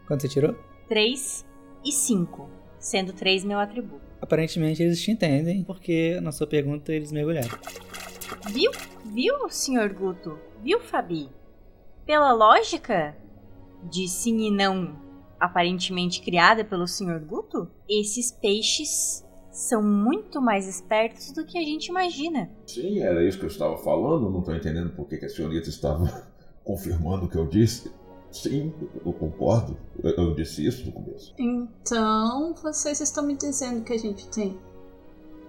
Quanto você tirou? 3 e 5, sendo 3 meu atributo. Aparentemente eles te entendem, porque na sua pergunta eles mergulharam. Viu? Viu, senhor Guto? Viu, Fabi? Pela lógica de sim e não aparentemente criada pelo senhor Guto, esses peixes são muito mais espertos do que a gente imagina. Sim, era isso que eu estava falando. Não estou entendendo por que que a senhorita estava *laughs* confirmando o que eu disse. Sim, eu concordo. Eu, disse isso no começo. Então, vocês estão me dizendo que a gente tem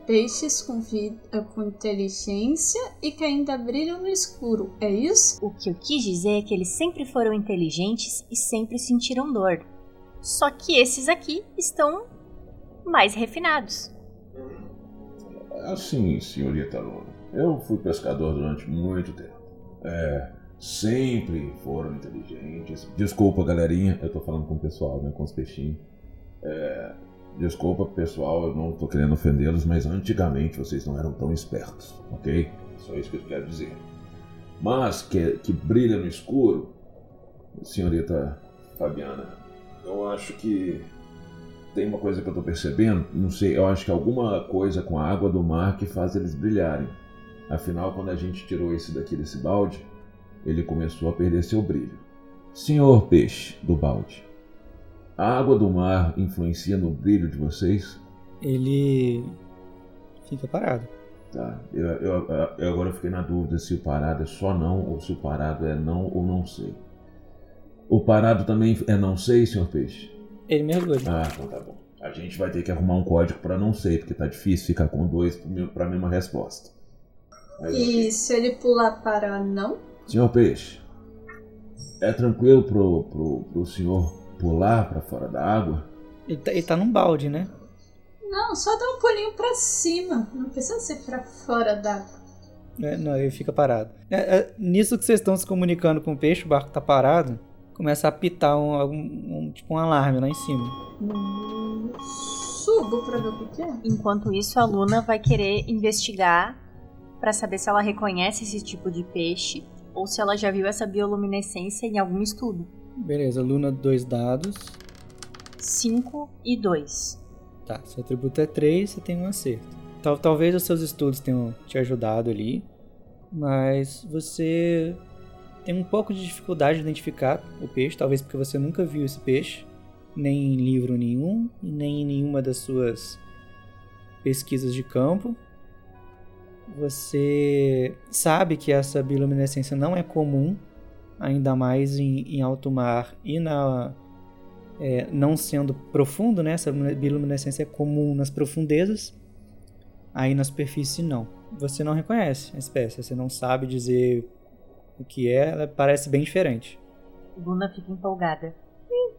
peixes com vida, com inteligência e que ainda brilham no escuro, é isso? O que eu quis dizer é que eles sempre foram inteligentes e sempre sentiram dor. Só que esses aqui estão mais refinados. Assim, senhorita Luna. Eu fui pescador durante muito tempo. É, sempre foram inteligentes. Desculpa, galerinha. Eu tô falando com o pessoal, né? Com os peixinhos. É, desculpa, pessoal. Eu não tô querendo ofendê-los, mas antigamente vocês não eram tão espertos, ok? Só isso que eu quero dizer. Mas que, que brilha no escuro, senhorita Fabiana, eu acho que tem uma coisa que eu tô percebendo, não sei, eu acho que alguma coisa com a água do mar que faz eles brilharem. Afinal, quando a gente tirou esse daqui desse balde, ele começou a perder seu brilho. Senhor peixe do balde, a água do mar influencia no brilho de vocês? Ele fica parado. Tá, eu, eu- eu agora fiquei na dúvida se o parado é só não ou se o parado é não ou não sei. O parado também é não sei, senhor peixe? Ele mergulha. Ah, então tá bom. A gente vai ter que arrumar um código pra não sei, porque tá difícil ficar com dois pra mesma resposta. Mas, ok. E se ele pular para não? Senhor Peixe, é tranquilo pro, pro, pro senhor pular pra fora da água? Ele tá, ele tá num balde, né? Não, só dá um pulinho pra cima. Não precisa ser pra fora d'água. É, não, ele fica parado. É, é, nisso que vocês estão se comunicando com o peixe, o barco tá parado, começa a apitar um, algum- um- tipo um alarme lá em cima. Hum, Subo pra ver o que que é. Enquanto isso, a Luna vai querer investigar para saber se ela reconhece esse tipo de peixe ou se ela já viu essa bioluminescência em algum estudo. Beleza, Luna, dois dados. 5 e 2. Tá, seu atributo é 3, você tem um acerto. Tal, talvez os seus estudos tenham te ajudado ali, mas você tem um pouco de dificuldade de identificar o peixe, talvez porque você nunca viu esse peixe, nem em livro nenhum, e nem em nenhuma das suas pesquisas de campo. Você sabe que essa bioluminescência não é comum, ainda mais em, em alto mar e na é, não sendo profundo, né? Essa bioluminescência é comum nas profundezas, aí na superfície não. Você não reconhece a espécie, você não sabe dizer o que é, ela parece bem diferente. Luna fica empolgada. Hum,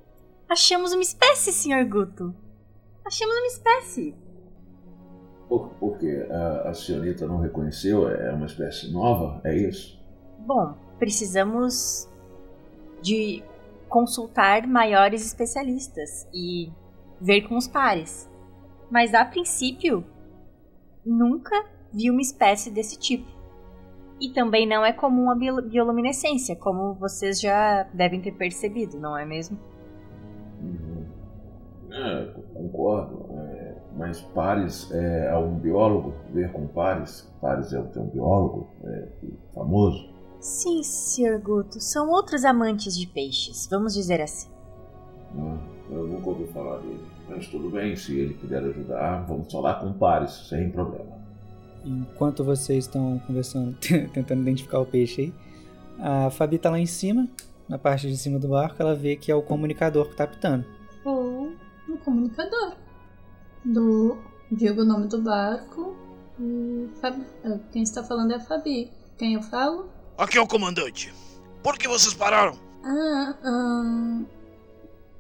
achamos uma espécie, Sr. Guto. Achamos uma espécie. Por, porque a, a senhorita não reconheceu? É uma espécie nova? É isso? Bom, precisamos de consultar maiores especialistas e ver com os pares. Mas a princípio, nunca vi uma espécie desse tipo. E também não é comum a bioluminescência, como vocês já devem ter percebido, não é mesmo? Uhum. É, concordo. É, mas pares é um biólogo, ver com pares. Pares é um biólogo é, famoso. Sim, Sr. Guto, são outros amantes de peixes, vamos dizer assim. Ah, eu nunca ouvi falar dele. Mas tudo bem, se ele puder ajudar, vamos falar com pares, sem problema. Enquanto vocês estão conversando, *laughs* tentando identificar o peixe aí, a Fabi tá lá em cima, na parte de cima do barco, ela vê que é o comunicador que tá pitando. O, o comunicador. Do. Digo o nome do barco. E Fabi, é, quem está falando é a Fabi. Quem eu falo? Aqui é o comandante. Por que vocês pararam? Ah, ah,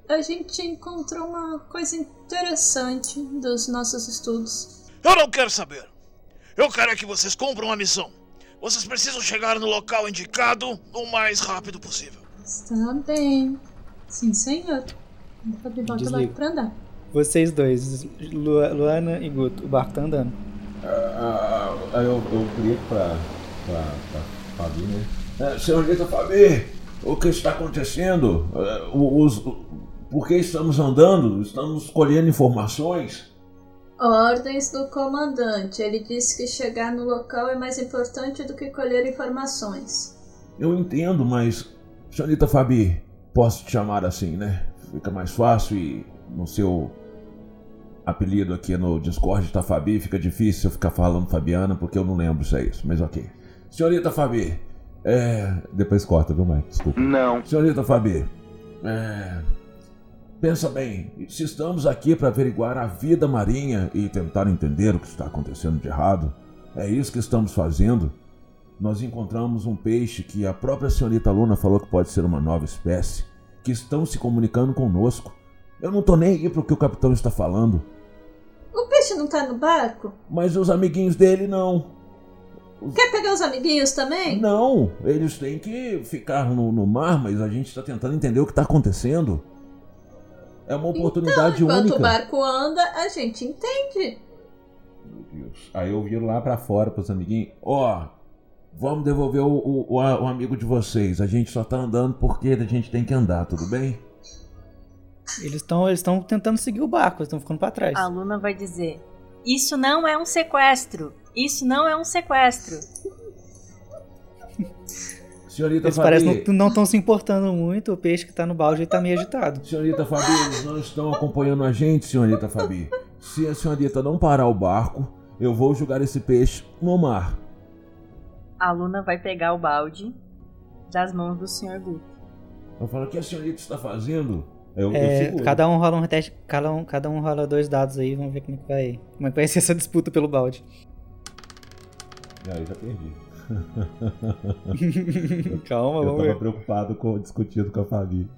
a gente encontrou uma coisa interessante dos nossos estudos. Eu não quero saber. Eu quero é que vocês cumpram uma missão. Vocês precisam chegar no local indicado o mais rápido possível. Está bem. Sim, senhor. Fabi bota lá pra andar. Vocês dois, Lu Luana e Guto, o barco tá andando. Ah, ah, eu, eu queria pra, pra, pra Fabi, né? É, senhorita Fabi, o que está acontecendo? É, os, por que estamos andando? Estamos colhendo informações? Ordens do comandante. Ele disse que chegar no local é mais importante do que colher informações. Eu entendo, mas. Senhorita Fabi, posso te chamar assim, né? Fica mais fácil e no seu apelido aqui no Discord tá Fabi, fica difícil eu ficar falando Fabiana porque eu não lembro se é isso, mas ok. Senhorita Fabi, é. Depois corta, viu, Mike? Desculpa. Não. Senhorita Fabi, é. Pensa bem, se estamos aqui para averiguar a vida marinha e tentar entender o que está acontecendo de errado, é isso que estamos fazendo. Nós encontramos um peixe que a própria senhorita Luna falou que pode ser uma nova espécie, que estão se comunicando conosco. Eu não tô nem aí pro que o capitão está falando. O peixe não tá no barco? Mas os amiguinhos dele não. Quer pegar os amiguinhos também? Não, eles têm que ficar no, no mar, mas a gente está tentando entender o que está acontecendo. É uma oportunidade então, única. Enquanto o barco anda, a gente entende. Meu Deus. Aí eu viro lá para fora pros amiguinhos. Ó, oh, vamos devolver o, o, o, o, amigo de vocês. A gente só tá andando porque a gente tem que andar, tudo bem? Eles estão eles tentando seguir o barco, estão ficando para trás. A Luna vai dizer: Isso não é um sequestro. Isso não é um sequestro. *laughs* Senhorita eles Fabi... parecem não estão se importando muito, o peixe que tá no balde está meio agitado. Senhorita Fabi, eles não estão acompanhando a gente, senhorita Fabi. Se a senhorita não parar o barco, eu vou jogar esse peixe no mar. A Luna vai pegar o balde das mãos do Sr. Guto. Eu falo, o que a senhorita está fazendo? Eu, é, eu cada um rola um teste, cada um, cada um rola dois dados aí, vamos ver como é que vai, como é que vai ser essa disputa pelo balde. Aí já perdi. *laughs* Calma, eu vamos tava preocupado com discutindo com a Fabi.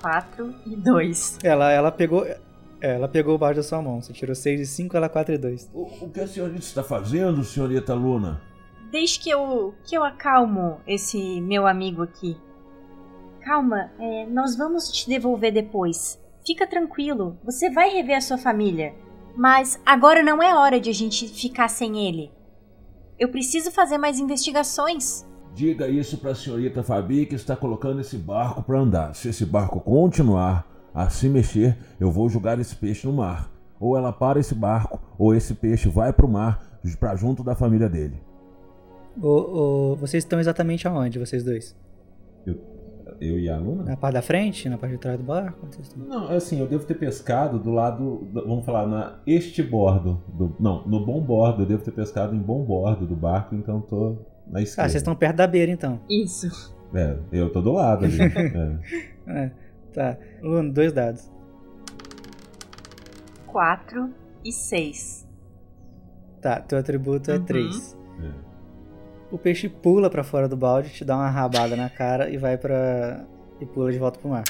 4 e 2. Ela, ela pegou. Ela pegou o balde da sua mão. Você tirou 6 e 5, ela 4 e 2. O, o que a senhorita está fazendo, senhorita Luna? Deixe que eu, que eu acalmo esse meu amigo aqui. Calma, é, nós vamos te devolver depois. Fica tranquilo, você vai rever a sua família. Mas agora não é hora de a gente ficar sem ele. Eu preciso fazer mais investigações. Diga isso para a senhorita Fabi que está colocando esse barco para andar. Se esse barco continuar a se mexer, eu vou jogar esse peixe no mar. Ou ela para esse barco, ou esse peixe vai para o mar, para junto da família dele. Vocês estão exatamente aonde, vocês dois? Eu, eu e a Luna? Na parte da frente? Na parte de trás do barco? Não, assim, eu devo ter pescado do lado, vamos falar, na este bordo. Do, não, no bom bordo. Eu devo ter pescado em bom bordo do barco, então tô na esquerda. Ah, vocês estão perto da beira, então. Isso. É, eu tô do lado ali. *laughs* é. É. Tá. Luna, dois dados. 4 e 6. Tá, teu atributo é Uhum. 3. É. O peixe pula pra fora do balde, te dá uma rabada na cara e vai pra. e pula de volta pro mar.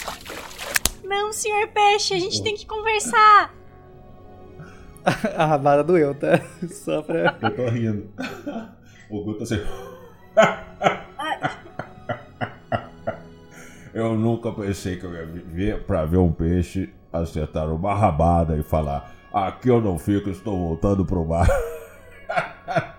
Não, senhor peixe, a gente tem que conversar. *laughs* A rabada doeu, tá? *laughs* Só pra. Eu tô rindo. O Guto assim. *laughs* Eu nunca pensei que eu ia ver pra ver um peixe acertar uma rabada e falar: aqui eu não fico, estou voltando pro mar.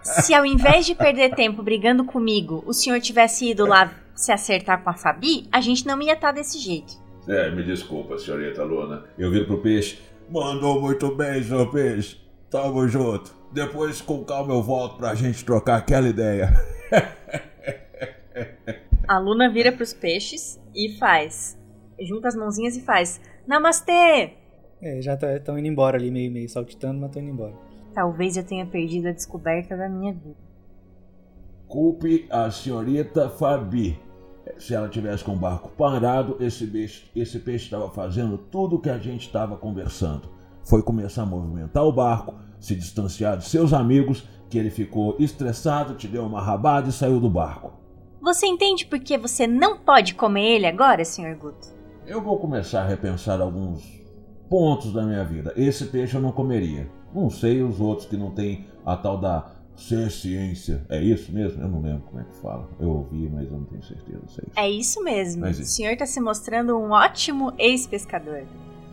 Se ao invés de perder tempo brigando comigo, o senhor tivesse ido lá se acertar com a Fabi, a gente não ia estar desse jeito. É, me desculpa, senhorita Luna. Eu viro pro peixe. Mandou muito bem, senhor peixe. Tamo junto. Depois, com calma, eu volto pra gente trocar aquela ideia. *laughs* A Luna vira pros peixes e faz. Junta as mãozinhas e faz. Namastê! É, já estão indo embora ali, meio, meio saltitando, mas estão indo embora. Talvez eu tenha perdido a descoberta da minha vida. Culpe a senhorita Fabi. Se ela tivesse com o barco parado, esse peixe esse peixe estava fazendo tudo o que a gente estava conversando. Foi começar a movimentar o barco, se distanciar de seus amigos, que ele ficou estressado, te deu uma rabada e saiu do barco. Você entende por que você não pode comer ele agora, senhor Guto? Eu vou começar a repensar alguns pontos da minha vida. Esse peixe eu não comeria. Não sei os outros que não tem a tal da ser ciência. É isso mesmo? Eu não lembro como é que fala. Eu ouvi, mas eu não tenho certeza. Sei. É isso mesmo. Mas o senhor tá se mostrando um ótimo ex-pescador.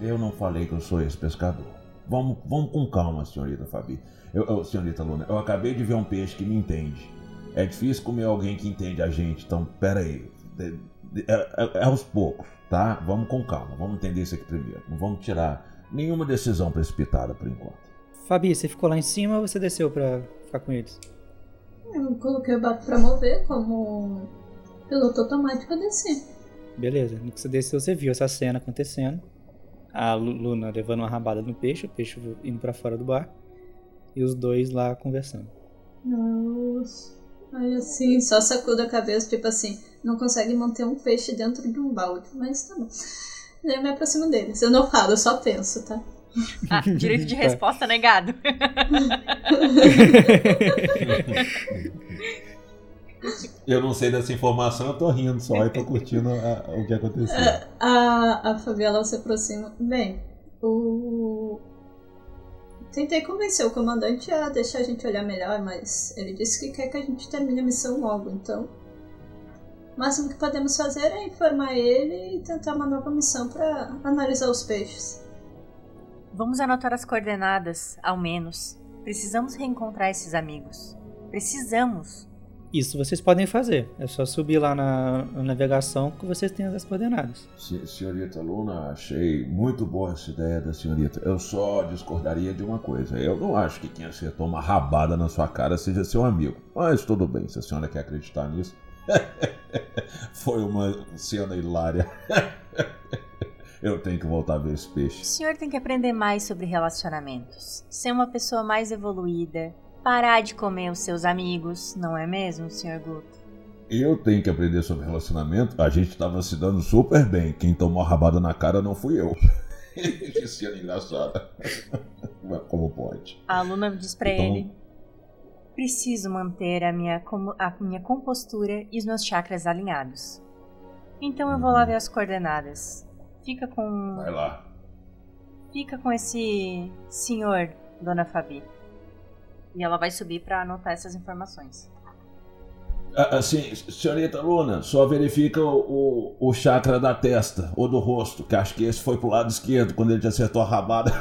Eu não falei que eu sou esse pescador. Vamos, vamos com calma, senhorita Fabi. Eu, eu- senhorita Luna, eu acabei de ver um peixe que me entende. É difícil comer alguém que entende a gente, então pera aí. De- de- É, é- é aos poucos, tá? Vamos com calma, vamos entender isso aqui primeiro. Não vamos tirar nenhuma decisão precipitada por enquanto. Fabi, você ficou lá em cima ou você desceu pra ficar com eles? Eu coloquei o barco pra mover como piloto automático eu desci. Beleza, no que você desceu, você viu essa cena acontecendo. A Lu- Luna levando uma rabada no peixe, o peixe indo pra fora do barco. E os dois lá conversando. Nossa. Aí assim, só sacudo a cabeça, tipo assim, não consegue manter um peixe dentro de um balde, mas tá bom. Daí eu me aproximo deles. Eu não falo, eu só penso, tá? Ah, direito de Tá. *laughs* resposta negado. Eu não sei dessa informação, eu tô rindo só e tô curtindo a- o que aconteceu. A, a Fabiola se aproxima. Bem, o. Tentei convencer o comandante a deixar a gente olhar melhor, mas ele disse que quer que a gente termine a missão logo, então. O máximo que podemos fazer é informar ele e tentar uma nova missão para analisar os peixes. Vamos anotar as coordenadas, ao menos. Precisamos reencontrar esses amigos. Precisamos. Isso vocês podem fazer. É só subir lá na, na navegação que vocês têm as coordenadas. Se- Senhorita Luna, achei muito boa essa ideia da senhorita. Eu só discordaria de uma coisa. Eu não acho que quem acertou uma rabada na sua cara seja seu amigo. Mas tudo bem, se a senhora quer acreditar nisso. *laughs* Foi uma cena hilária. *laughs* Eu tenho que voltar a ver esse O peixe. senhor tem que aprender mais sobre relacionamentos. Ser uma pessoa mais evoluída. Parar de comer os seus amigos, não é mesmo, senhor Guto? Eu tenho que aprender sobre relacionamento. A gente tava se dando super bem. Quem tomou a rabada na cara não fui eu. *laughs* que cena engraçada. Como pode? A aluna diz pra Então- ele: Preciso manter a minha, a minha compostura e os meus chakras alinhados. Então eu vou lá ver as coordenadas. Fica com. Vai lá. Fica com esse senhor, dona Fabi. E ela vai subir pra anotar essas informações. Ah, Assim, senhorita Luna, só verifica o, o, o chakra da testa ou do rosto, que acho que esse foi pro lado esquerdo quando ele te acertou a rabada.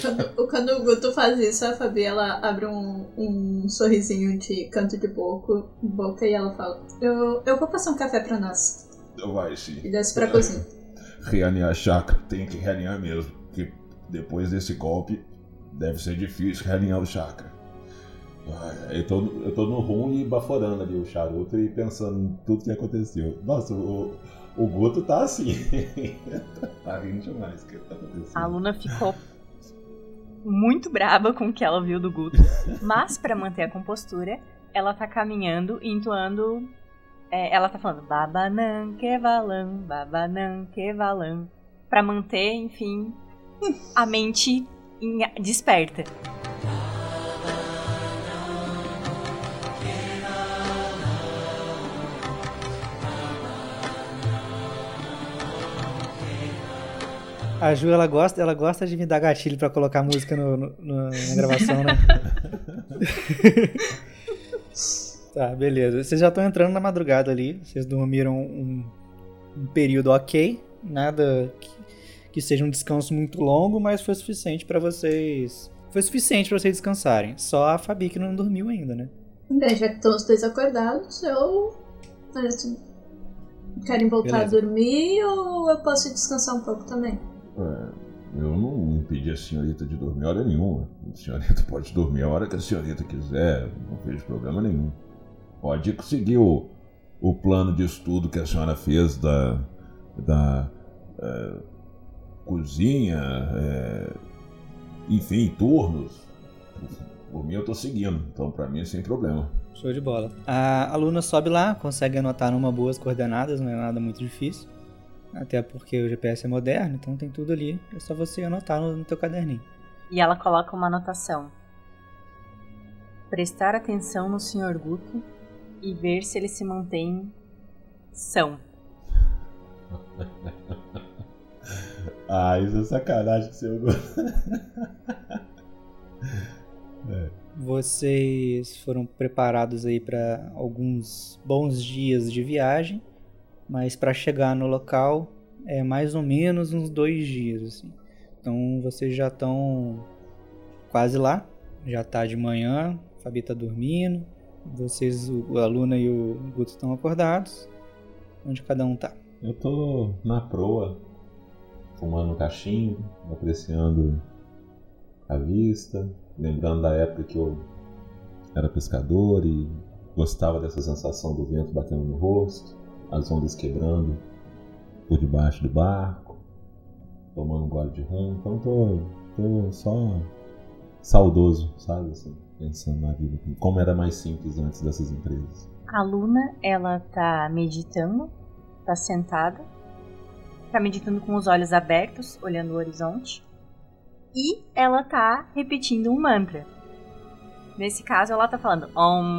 Quando, quando o Guto faz isso, a Fabi ela abre um, um sorrisinho de canto de boca, boca e ela fala: eu, eu vou passar um café pra nós. Vai sim. E desce pra cozinha. *laughs* Realinhar chakra, tem que realinhar mesmo, porque depois desse golpe deve ser difícil realinhar o chakra. Eu tô, eu tô no rum e baforando ali o charuto e pensando em tudo que aconteceu. Nossa, o, o Guto tá assim. *laughs* tá rindo demais o que tá acontecendo. A aluna ficou muito braba com o que ela viu do Guto, mas pra manter a compostura, ela tá caminhando e entoando É, ela tá falando babanam que valam, babanam que valam. Pra manter, enfim, a mente em- desperta. A Ju, ela gosta, ela gosta de me dar gatilho pra colocar música no, no- no- na gravação, né? *laughs* tá, beleza. Vocês já estão entrando na madrugada ali. Vocês dormiram um, um período ok. Nada que, que seja um descanso muito longo, mas foi suficiente pra vocês. Foi suficiente pra vocês descansarem. Só a Fabi que não dormiu ainda, né? Bem, já que estão os dois acordados, eu. Eles Querem voltar Beleza. a dormir ou eu posso descansar um pouco também? É, eu não impedi a senhorita de dormir hora nenhuma. A senhorita *laughs* pode dormir a hora que a senhorita quiser, não vejo problema nenhum. Pode seguir o, o plano de estudo que a senhora fez da, da é, cozinha, é, enfim, turnos. Por mim eu tô seguindo, então pra mim é sem problema. Show de bola. A aluna sobe lá, consegue anotar numa boas coordenadas, não é nada muito difícil. Até porque o GPS é moderno, então tem tudo ali. É só você anotar no, no teu caderninho. E ela coloca uma anotação. Prestar atenção no Sr. Guto e ver se ele se mantém são. *laughs* Ah, isso é sacanagem, seu *laughs* Vocês foram preparados aí para alguns bons dias de viagem, mas para chegar no local é mais ou menos uns dois dias, assim. Então vocês já estão quase lá, já tá de manhã, Fabi tá dormindo, vocês, o, a Luna e o Guto estão acordados. Onde cada um tá? Eu tô na proa, fumando um cachimbo, apreciando a vista, lembrando da época que eu era pescador e gostava dessa sensação do vento batendo no rosto, as ondas quebrando por debaixo do barco, tomando um gole de rum. Então tô, tô só saudoso, sabe? Assim, pensando na vida, como era mais simples antes dessas empresas. A Luna, ela tá meditando, tá sentada, tá meditando com os olhos abertos, olhando o horizonte, e ela tá repetindo um mantra. Nesse caso, ela tá falando Om.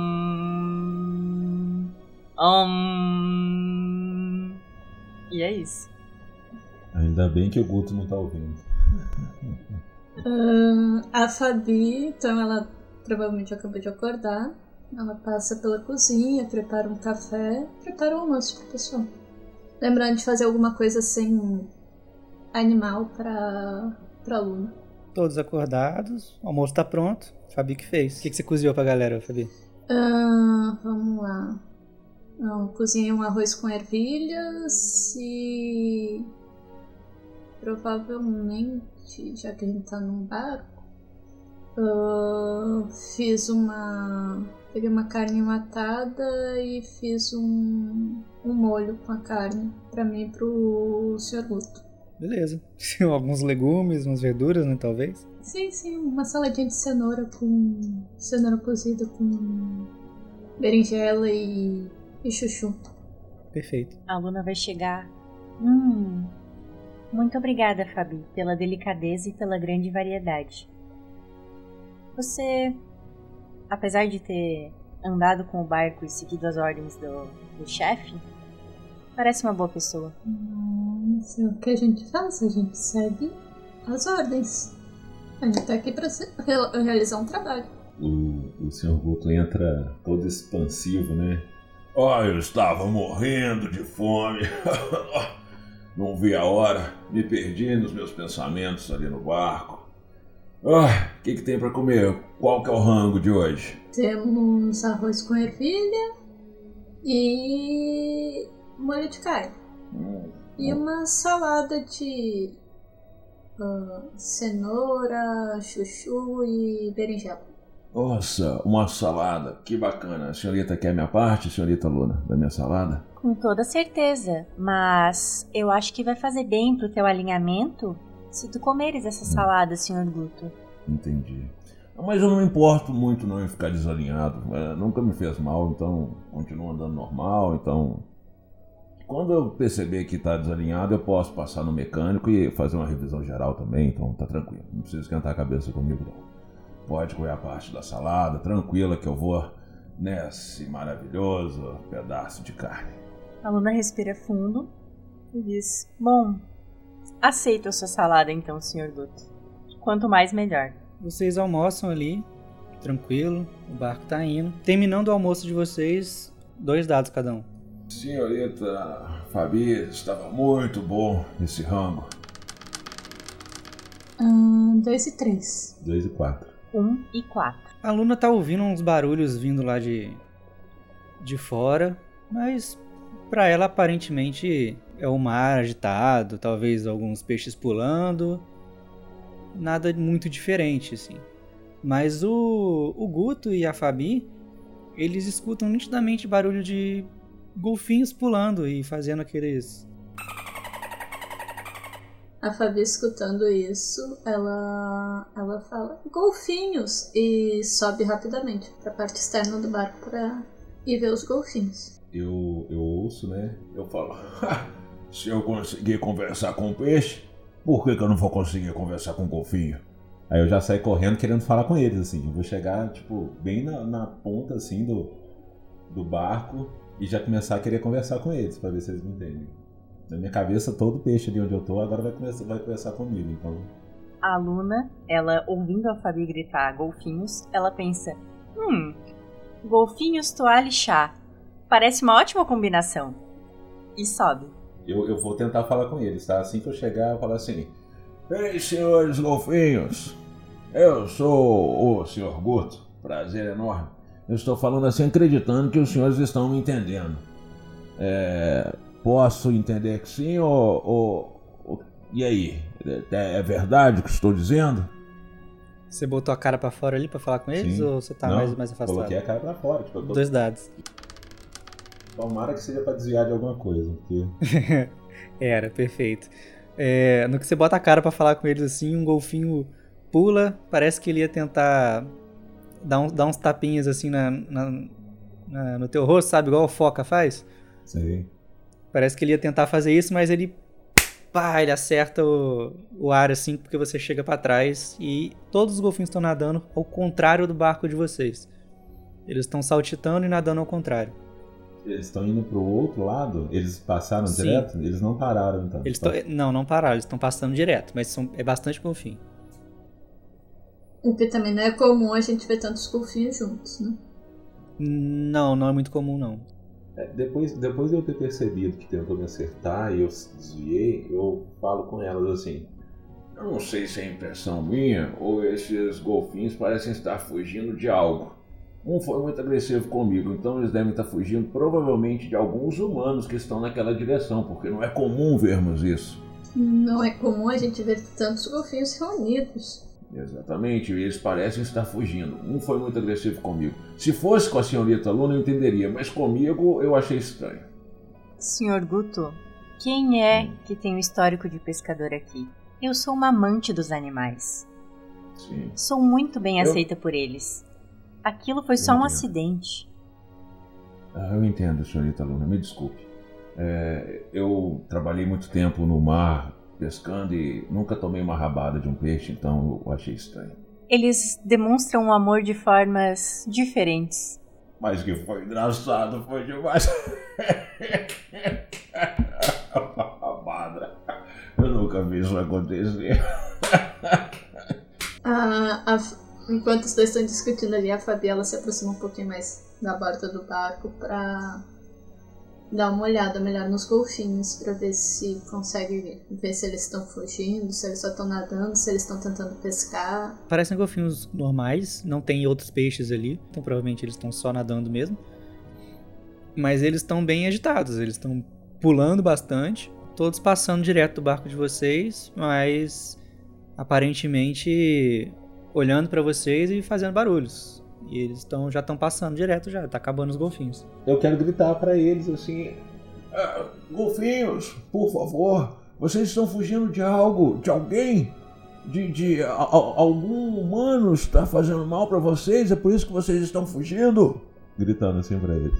Om. E é isso. Ainda bem que o Guto não tá ouvindo. Ahn, a Fabi, então ela provavelmente acabou de acordar. Ela passa pela cozinha, prepara um café, prepara o almoço pro pessoal. Lembrando de fazer alguma coisa sem animal pra, pra Luna. Todos acordados, o almoço tá pronto. Fabi que fez. O que, que você cozinhou pra galera, Fabi? Ahn, vamos lá. Eu cozinhei um arroz com ervilhas e. Provavelmente, já que a gente tá num barco, ahn, fiz uma. Peguei uma carne enlatada e fiz um, um molho com a carne pra mim e pro Sr. Guto. Beleza. *laughs* Alguns legumes, umas verduras, né, talvez? Sim, sim, uma saladinha de cenoura com. cenoura cozida com berinjela e, e chuchu. Perfeito. A Luna vai chegar. Hum. Muito obrigada, Fabi, pela delicadeza e pela grande variedade. Você, apesar de ter andado com o barco e seguido as ordens do, do chefe, parece uma boa pessoa. Mas o que a gente faz? A gente segue as ordens. A gente tá aqui pra realizar um trabalho. O, o Sr. Guto entra todo expansivo, né? Ah, eu estava morrendo de fome. *laughs* Não vi a hora. Me perdi nos meus pensamentos ali no barco. Ah, o que, que tem para comer? Qual que é o rango de hoje? Temos arroz com ervilha e molho de carne. Hum, E uma salada de ah, cenoura, chuchu e berinjela. Nossa, uma salada. Que bacana. A senhorita quer minha parte, senhorita Luna, da minha salada? Com toda certeza, mas eu acho que vai fazer bem pro teu alinhamento se tu comeres essa salada, Sr. Guto. Entendi. Mas eu não me importo muito não em ficar desalinhado. É, nunca me fez mal, então continuo andando normal. Então, quando eu perceber que está desalinhado, eu posso passar no mecânico e fazer uma revisão geral também. Então, tá tranquilo. Não precisa esquentar a cabeça comigo, não. Pode comer a parte da salada, tranquila que eu vou nesse maravilhoso pedaço de carne. A Luna respira fundo e diz: Bom, aceito a sua salada então, Sr. Guto. Quanto mais, melhor. Vocês almoçam ali, tranquilo, o barco tá indo. Terminando o almoço de vocês, dois dados cada um. Senhorita Fabi, estava muito bom esse rango. Hum, dois e três. Dois e quatro. Um e quatro. A Luna tá ouvindo uns barulhos vindo lá de de fora, mas para ela aparentemente é o mar agitado, talvez alguns peixes pulando, nada muito diferente assim. Mas o, o Guto e a Fabi, eles escutam nitidamente barulho de golfinhos pulando e fazendo aqueles A Fabi escutando isso, ela ela fala golfinhos e sobe rapidamente para a parte externa do barco para ir ver os golfinhos. Eu, eu ouço, né? Eu falo, *laughs* se eu conseguir conversar com o peixe, por que, que eu não vou conseguir conversar com o golfinho? Aí eu já saio correndo querendo falar com eles, assim. Eu vou chegar, tipo, bem na, na ponta, assim, do, do barco e já começar a querer conversar com eles, pra ver se eles me entendem. Na minha cabeça, todo peixe ali onde eu tô agora vai, começar, vai conversar comigo, então... A Luna, ela ouvindo a Fabi gritar golfinhos, ela pensa: Hum, golfinhos, toalha e chá. Parece uma ótima combinação. E sobe. Eu, eu vou tentar falar com eles, tá? Assim que eu chegar, eu falo assim... Ei, senhores golfinhos, eu sou o Sr. Guto, prazer enorme. Eu estou falando assim acreditando que os senhores estão me entendendo. É, posso entender que sim ou, ou- ou- E aí? É, é verdade o que estou dizendo? Você botou a cara pra fora ali pra falar com eles Sim. ou você tá Não, mais, mais afastado? Coloquei a cara pra fora, tipo, tô... Dois dados. Tomara que seja pra desviar de alguma coisa, porque... *laughs* Era, perfeito. É, no que você bota a cara pra falar com eles assim, um golfinho pula, parece que ele ia tentar dar, um- dar uns tapinhas assim na, na- na- no teu rosto, sabe? Igual o foca faz. Sei. Parece que ele ia tentar fazer isso, mas ele. Pá, ele acerta o, o ar assim, porque você chega pra trás e todos os golfinhos estão nadando ao contrário do barco de vocês. Eles estão saltitando e nadando ao contrário. Eles estão indo pro outro lado? Eles passaram Sim. direto? Eles não pararam, então. Eles tão, não, não pararam, eles estão passando direto, mas são, é bastante golfinho. Porque também não é comum a gente ver tantos golfinhos juntos, né? Não, não é muito comum não. É, depois, depois de eu ter percebido que tentou me acertar e eu desviei, eu falo com elas assim. Eu não sei se é impressão minha ou esses golfinhos parecem estar fugindo de algo. Um foi muito agressivo comigo, então eles devem estar fugindo provavelmente de alguns humanos que estão naquela direção, porque não é comum vermos isso. Não é comum a gente ver tantos golfinhos reunidos. Exatamente, eles parecem estar fugindo. Um foi muito agressivo comigo. Se fosse com a senhorita Luna, eu entenderia, mas comigo eu achei estranho. Senhor Guto, quem é que tem o histórico de pescador aqui? Eu sou uma amante dos animais. Sim. Sou muito bem Eu- aceita por eles. Aquilo foi só Eu um entendo. acidente. Ah, eu entendo, senhorita Luna, me desculpe. É, eu trabalhei muito tempo no mar, pescando, e nunca tomei uma rabada de um peixe, então eu achei estranho. Eles demonstram um amor de formas diferentes. Mas que foi engraçado, foi demais. *laughs* Rabada. Eu nunca vi isso acontecer. A, a- enquanto os dois estão discutindo ali, a Fabi ela se aproxima um pouquinho mais da borda do barco pra dar uma olhada melhor nos golfinhos pra ver se consegue ver se eles estão fugindo, se eles só estão nadando, se eles estão tentando pescar. Parecem golfinhos normais, não tem outros peixes ali, então provavelmente eles estão só nadando mesmo. Mas eles estão bem agitados, eles estão pulando bastante, todos passando direto do barco de vocês, mas aparentemente olhando pra vocês e fazendo barulhos. E eles estão já estão passando direto já, tá acabando os golfinhos. Eu quero gritar pra eles assim. Ah, golfinhos, por favor, vocês estão fugindo de algo, de alguém? de, de a, a, algum humano está fazendo mal para vocês? É por isso que vocês estão fugindo? Gritando assim para eles.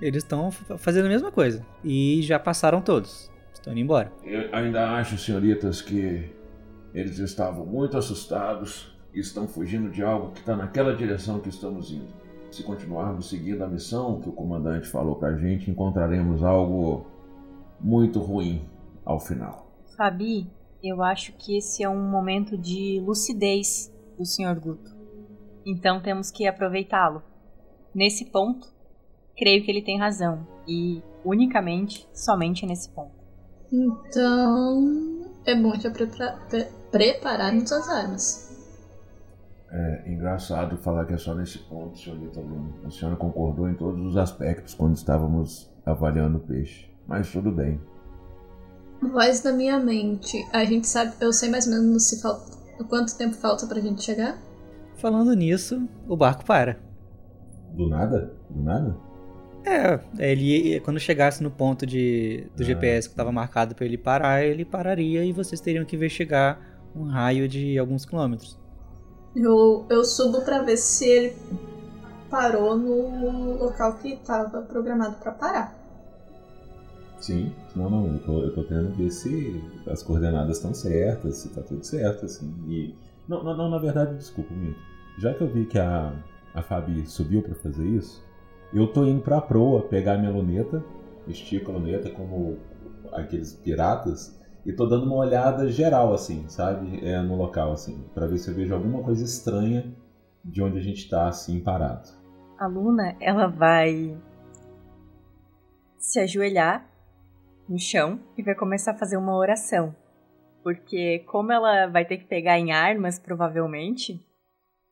Eles estão fazendo a mesma coisa. E já passaram todos. Estão indo embora. Eu ainda acho, senhoritas, que eles estavam muito assustados e estão fugindo de algo que está naquela direção que estamos indo. Se continuarmos seguindo a missão que o comandante falou pra gente, encontraremos algo muito ruim ao final. Fabi, eu acho que esse é um momento de lucidez do Sr. Guto. Então temos que aproveitá-lo. Nesse ponto, creio que ele tem razão. E unicamente, somente nesse ponto. Então, é bom já prepara pre prepararmos as armas. É engraçado falar que é só nesse ponto, senhorita Luna. A senhora concordou em todos os aspectos quando estávamos avaliando o peixe. Mas tudo bem. Voz da minha mente. A gente sabe, eu sei mais ou menos se falta, quanto tempo falta pra gente chegar? Falando nisso, o barco para. Do nada? Do nada? É, ele quando chegasse no ponto de, do ah. GPS que estava marcado para ele parar, ele pararia e vocês teriam que investigar um raio de alguns quilômetros. Eu, eu subo para ver se ele parou no local que estava programado para parar. Sim, não, não, eu tô, eu tô querendo ver se as coordenadas estão certas, se tá tudo certo, assim. E. Não, não, não na verdade, desculpa, Minto. Já que eu vi que a, a Fabi subiu para fazer isso, eu tô indo pra proa pegar minha luneta, estico a luneta como aqueles piratas, e tô dando uma olhada geral, assim, sabe? É, no local, assim, para ver se eu vejo alguma coisa estranha de onde a gente tá, assim, parado. A Luna, ela vai se ajoelhar no chão e vai começar a fazer uma oração. Porque como ela vai ter que pegar em armas, provavelmente,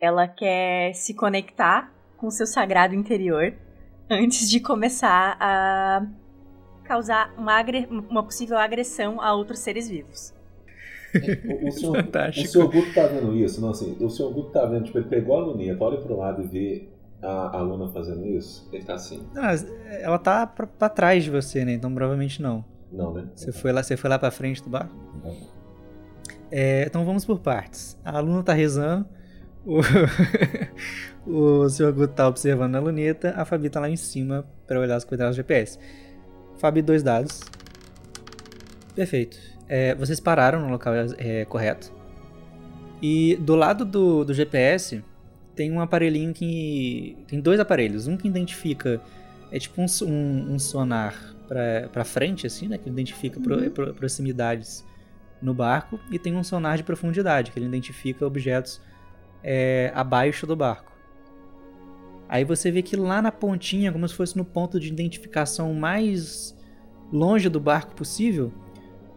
ela quer se conectar com seu sagrado interior antes de começar a causar uma, uma possível agressão a outros seres vivos. O, o, senhor, Fantástico. o senhor Guto tá vendo isso? Não, assim, o senhor Guto tá vendo, tipo, ele pegou a luneta, olha pro lado e vê a, a Luna fazendo isso, ele tá assim. Não, ela tá pra, pra trás de você, né? Então provavelmente não. Não, né? Você foi lá, você foi lá pra frente do barco? É, então vamos por partes. A Luna tá rezando, o, *laughs* o Sr. Guto tá observando a luneta, a Fabi tá lá em cima para olhar as coordenadas do GPS. Fabi, dois dados. Perfeito. É, vocês pararam no local é, correto. E do lado do, do GPS tem um aparelhinho que. Tem dois aparelhos. Um que identifica. É tipo um, um, um sonar para frente, assim, né? Que identifica uhum. pro, pro, proximidades no barco. E tem um sonar de profundidade, que ele identifica objetos é, abaixo do barco. Aí você vê que lá na pontinha, como se fosse no ponto de identificação mais longe do barco possível,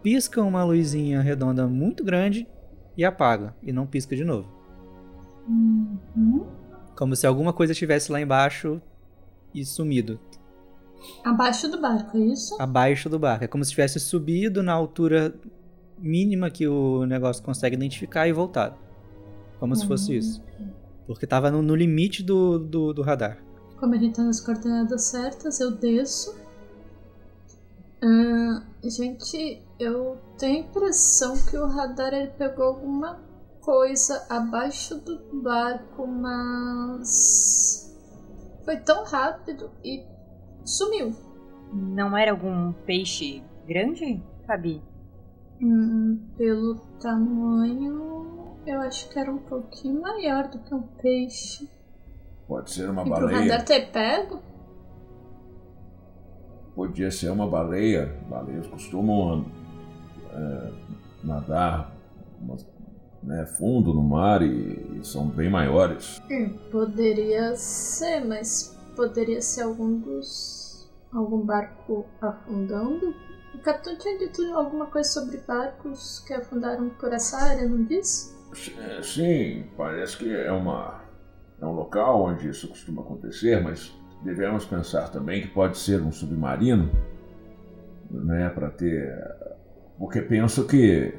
pisca uma luzinha redonda muito grande e apaga, e não pisca de novo. Uhum. Como se alguma coisa estivesse lá embaixo e sumido. Abaixo do barco, é isso? Abaixo do barco. É como se tivesse subido na altura mínima que o negócio consegue identificar e voltado. Como se fosse isso. Porque tava no, no limite do, do, do, radar. Como a gente tá nas coordenadas certas, eu desço. Uh, gente, eu tenho a impressão que o radar ele pegou alguma coisa abaixo do barco, mas foi tão rápido e sumiu. Não era algum peixe grande, Fabi? Hum, pelo tamanho, eu acho que era um pouquinho maior do que um peixe. Pode ser uma e baleia. Pro radar ter pego? Podia ser uma baleia. Baleias costumam é, nadar né, fundo no mar e, e são bem maiores. Hum, poderia ser, mas poderia ser algum dos. algum barco afundando? O capitão tinha dito alguma coisa sobre barcos que afundaram por essa área, não disse? É, sim, parece que é, uma, é um local onde isso costuma acontecer, mas devemos pensar também que pode ser um submarino, né, para ter. Porque penso que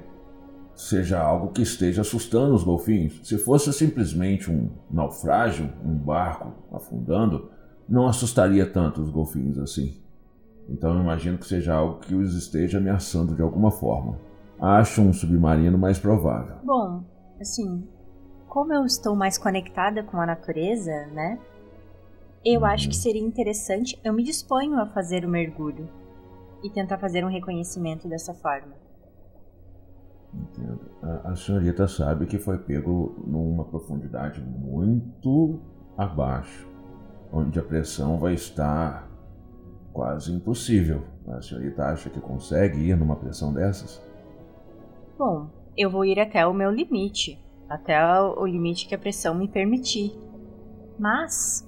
seja algo que esteja assustando os golfinhos. Se fosse simplesmente um naufrágio, um barco afundando, não assustaria tanto os golfinhos assim. Então imagino que seja algo que os esteja ameaçando de alguma forma. acho um submarino mais provável. Bom, assim, como eu estou mais conectada com a natureza, né? Eu Uhum. acho que seria interessante, eu me disponho a fazer o mergulho e tentar fazer um reconhecimento dessa forma. Entendo. A, a senhorita sabe que foi pego numa profundidade muito abaixo, onde a pressão vai estar quase impossível. A senhorita acha que consegue ir numa pressão dessas? Bom, eu vou ir até o meu limite, até o limite que a pressão me permitir. Mas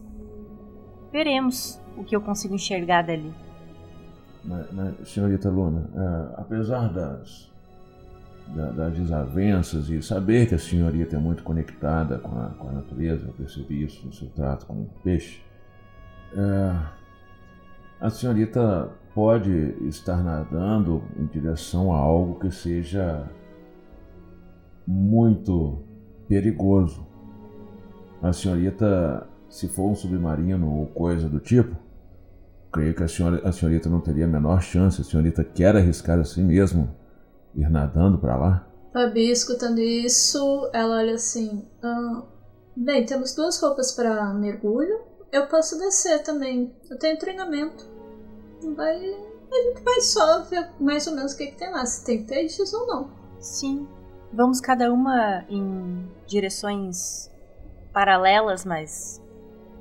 veremos o que eu consigo enxergar dali. Mas, mas, senhorita Luna, é, apesar das, da- das desavenças e saber que a senhorita é muito conectada com a, com a natureza, eu percebi isso no seu trato com o peixe, é, a senhorita pode estar nadando em direção a algo que seja muito perigoso. A senhorita, se for um submarino ou coisa do tipo, creio que a, senhora, a senhorita não teria a menor chance. A senhorita quer arriscar assim mesmo ir nadando para lá? Fabi, escutando isso, ela olha assim: "Ah, Bem, temos duas roupas para mergulho. Eu posso descer também. Eu tenho treinamento. Vai, a gente vai só ver mais ou menos o que, que tem lá, se tem peixes ou não. Sim, vamos cada uma em direções paralelas, mas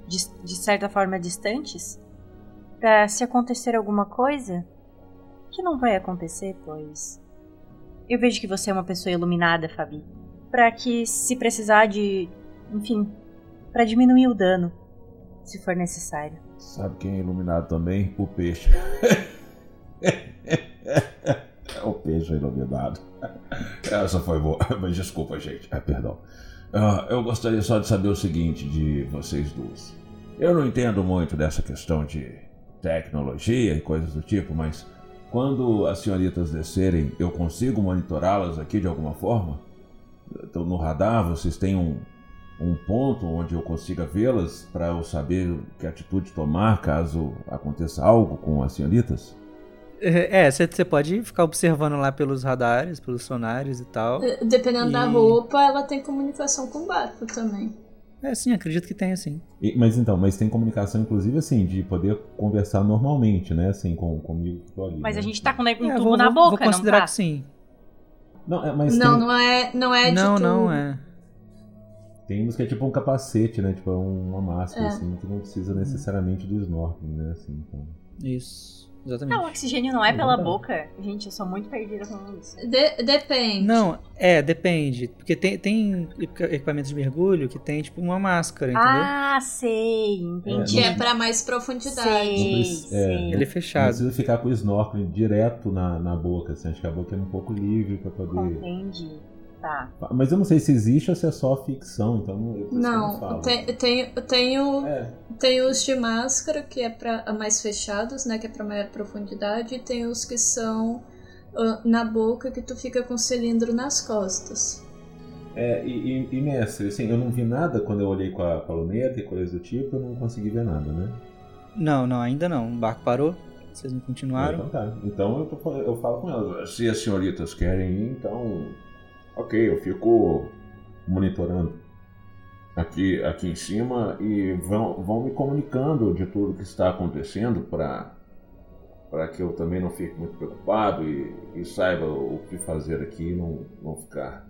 de, de certa forma distantes, para se acontecer alguma coisa, que não vai acontecer, pois eu vejo que você é uma pessoa iluminada, Fabi, para que se precisar de, enfim, para diminuir o dano, se for necessário. Sabe quem é iluminado também? O peixe. *laughs* o peixe é iluminado. Essa foi boa, *laughs* mas desculpa, gente. Ah, perdão. Ah, eu gostaria só de saber o seguinte de vocês duas. Eu não entendo muito dessa questão de tecnologia e coisas do tipo, mas quando as senhoritas descerem, eu consigo monitorá-las aqui de alguma forma? Então, no radar, vocês têm um, um ponto onde eu consiga vê-las para eu saber que atitude tomar caso aconteça algo com as senhoritas? É, você pode ficar observando lá pelos radares, pelos sonares e tal. Eh, Dependendo da E- roupa, ela tem comunicação com o barco também. É, sim, acredito que tenha sim. E- mas então, mas tem comunicação, inclusive, assim, de poder conversar normalmente, né? Assim, com, comigo que tô ali. Mas né? a gente tá com um É, tubo vou, na boca, vou considerar não tá? que sim. Não, é, mas não, tem, não é, não é de não, tudo. não, é. tem uns que é tipo um capacete, né? Tipo, é uma máscara, É. assim, que não precisa necessariamente do snorkeling, né? Assim, então... Isso, Não, o exatamente. oxigênio não é Não pela boca. Gente, eu sou muito perdida com isso. De- depende. Não, é, depende. Porque tem, tem equipa- equipamentos de mergulho que tem, tipo, uma máscara, entendeu? Ah, sei, entendi. Que é pra mais profundidade. Não Sei, precisa- é, sei. Ele é Não fechado. precisa ficar com o snorkeling direto na, na boca, assim. Acho que a boca é um pouco livre pra poder... Entendi. Tá. Mas eu não sei se existe ou se é só ficção, então... Eu, Não, falo. tem, tem, tem, o, É, tem os de máscara, que é para mais fechados, né? Que é pra maior profundidade, e tem os que são ah, na boca, que tu fica com o cilindro nas costas. É, e, e- e, mestre, assim, eu não vi nada quando eu olhei com a, com a luneta e coisas do tipo, eu não consegui ver nada, né? Não, não, ainda não. O barco parou, vocês não Ah, continuaram. então tá. Então eu, tô eu falo com elas. Se as senhoritas querem ir, então. Ok, eu fico monitorando aqui, aqui em cima e vão, vão me comunicando de tudo que está acontecendo para para que eu também não fique muito preocupado e, e saiba o que fazer aqui e não, não ficar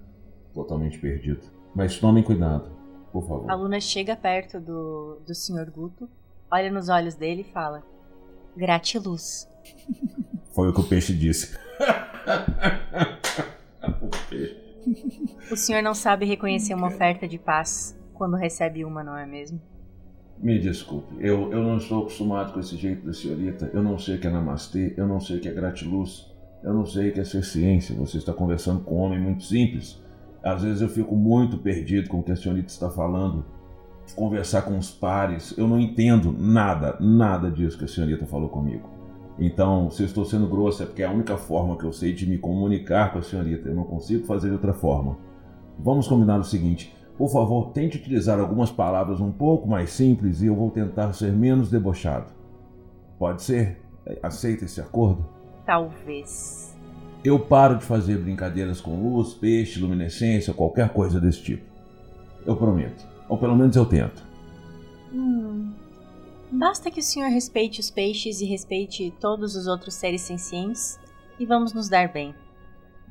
totalmente perdido. Mas tomem cuidado, por favor. A Luna chega perto do, do Sr. Guto, olha nos olhos dele e fala: Gratiluz. Foi o que o peixe disse. O *laughs* peixe. O senhor não sabe reconhecer uma oferta de paz quando recebe uma, não é mesmo? Me desculpe, eu, eu não estou acostumado com esse jeito da senhorita. Eu não sei o que é namastê, eu não sei o que é gratiluz, eu não sei o que é ser ciência. Você está conversando com um homem muito simples. Às vezes eu fico muito perdido com o que a senhorita está falando. Conversar com os pares, eu não entendo nada, nada disso que a senhorita falou comigo. Então, se eu estou sendo grosso, é porque é a única forma que eu sei de me comunicar com a senhorita. Eu não consigo fazer de outra forma. Vamos combinar o seguinte: por favor, tente utilizar algumas palavras um pouco mais simples e eu vou tentar ser menos debochado. Pode ser? Aceita esse acordo? Talvez. eu paro de fazer brincadeiras com luz, peixe, luminescência, qualquer coisa desse tipo. Eu prometo. Ou pelo menos eu tento. Hum. Basta que o senhor respeite os peixes e respeite todos os outros seres sencientes e vamos nos dar bem.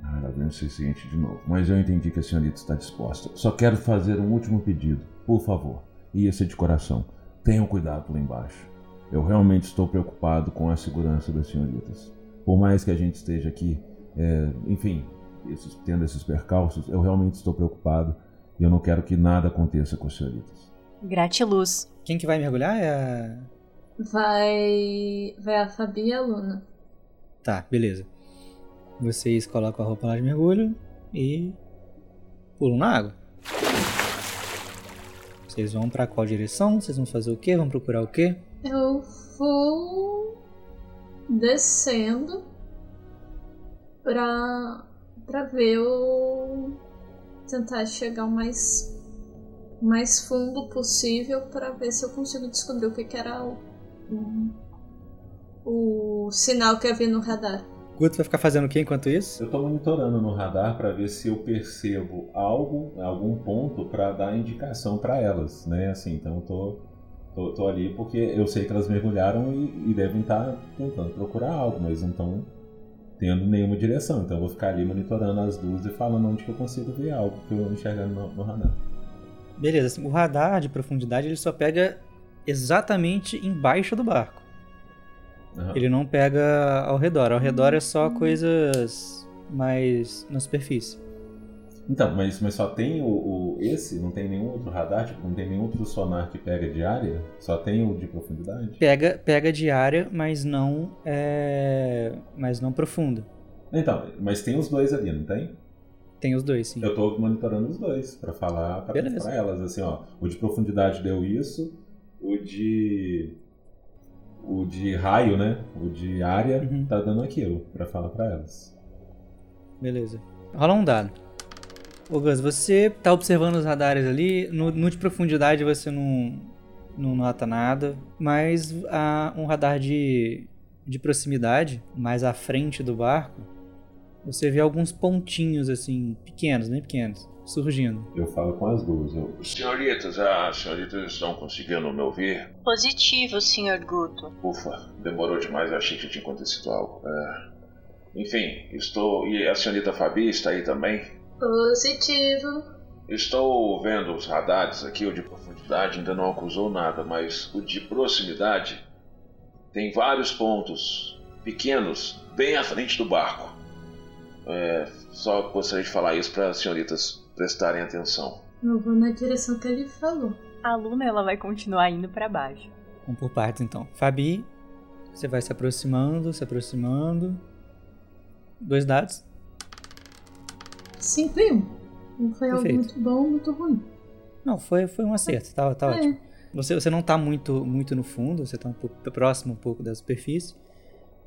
Ah, ela vem ser ciente de novo. Mas eu entendi que a senhorita está disposta. Só quero fazer um último pedido. Por favor. E esse é de coração. Tenham cuidado lá embaixo. Eu realmente estou preocupado com a segurança das senhoritas. Por mais que a gente esteja aqui, é, enfim, esses, tendo esses percalços, eu realmente estou preocupado e eu não quero que nada aconteça com as senhoritas. Gratiluz. Quem que vai mergulhar é a... Vai. Vai a Fabi e a Luna. Tá, beleza. Vocês colocam a roupa lá de mergulho e pulam na água. Vocês vão pra qual direção? Vocês vão fazer o quê? Vão procurar o quê? Eu vou descendo pra, pra ver o. tentar chegar o mais, mais fundo possível pra ver se eu consigo descobrir o que, que era o, o, o sinal que havia no radar. Guto vai ficar fazendo o quê enquanto isso? Eu tô monitorando no radar para ver se eu percebo algo, algum ponto para dar indicação para elas, né? Assim, então eu tô, tô, tô, ali porque eu sei que elas mergulharam e, e devem estar tá tentando procurar algo, mas não estão tendo nenhuma direção. Então eu vou ficar ali monitorando as duas e falando onde que eu consigo ver algo que eu enxergar no, no radar. Beleza, assim, o radar de profundidade ele só pega exatamente embaixo do barco. Uhum. Ele não pega ao redor. Ao redor é só coisas mais na superfície. Então, mas, mas só tem o, o, esse? Não tem nenhum outro radar? Tipo, não tem nenhum outro sonar que pega de área? Só tem o de profundidade? Pega, pega de área, mas não é, mas não profunda. Então, mas tem os dois ali, não tem? Tem os dois, sim. Eu tô monitorando os dois para falar para elas assim, ó, o de profundidade deu isso, o de o de raio, né? O de área uhum. tá dando aquilo para falar para elas. Beleza. Rola um dado. Ô Gus, você tá observando os radares ali, no, no de profundidade você não, não nota nada, mas há um radar de, de proximidade, mais à frente do barco, você vê alguns pontinhos assim, pequenos, nem pequenos, surgindo. Eu falo com as duas. Eu... Senhoritas, as senhoritas estão conseguindo me ouvir? Positivo, senhor Guto. Ufa, demorou demais, eu achei que tinha acontecido algo. É... Enfim, estou. E a senhorita Fabi está aí também? Positivo. Estou vendo os radares aqui, o de profundidade ainda não acusou nada, mas o de proximidade tem vários pontos pequenos bem à frente do barco. É, só gostaria de falar isso para as senhoritas prestarem atenção. Eu vou na direção que ele falou. A Luna ela vai continuar indo para baixo. Vamos por partes então. Fabi, você vai se aproximando, se aproximando. Dois dados. 5 e 1. Um. Não foi Perfeito. algo muito bom ou muito ruim. Não, foi, foi um acerto, tá, tá é. ótimo. Você, você não tá muito, muito no fundo, você tá um pouco próximo um pouco da superfície.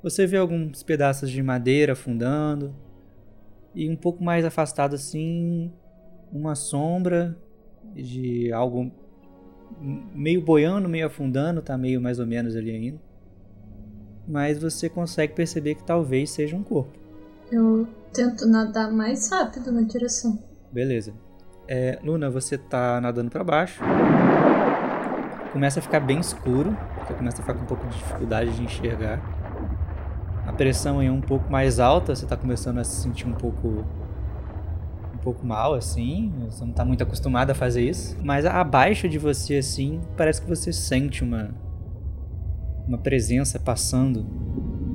Você vê alguns pedaços de madeira afundando, e um pouco mais afastado assim, uma sombra de algo meio boiando, meio afundando, tá meio mais ou menos ali ainda. Mas você consegue perceber que talvez seja um corpo. Eu tento nadar mais rápido na direção. Beleza. É, Luna, você tá nadando para baixo. Começa a ficar bem escuro. Você começa a ficar com um pouco de dificuldade de enxergar pressão é um pouco mais alta, você está começando a se sentir um pouco um pouco mal assim, você não está muito acostumado a fazer isso, mas abaixo de você assim, parece que você sente uma uma presença passando.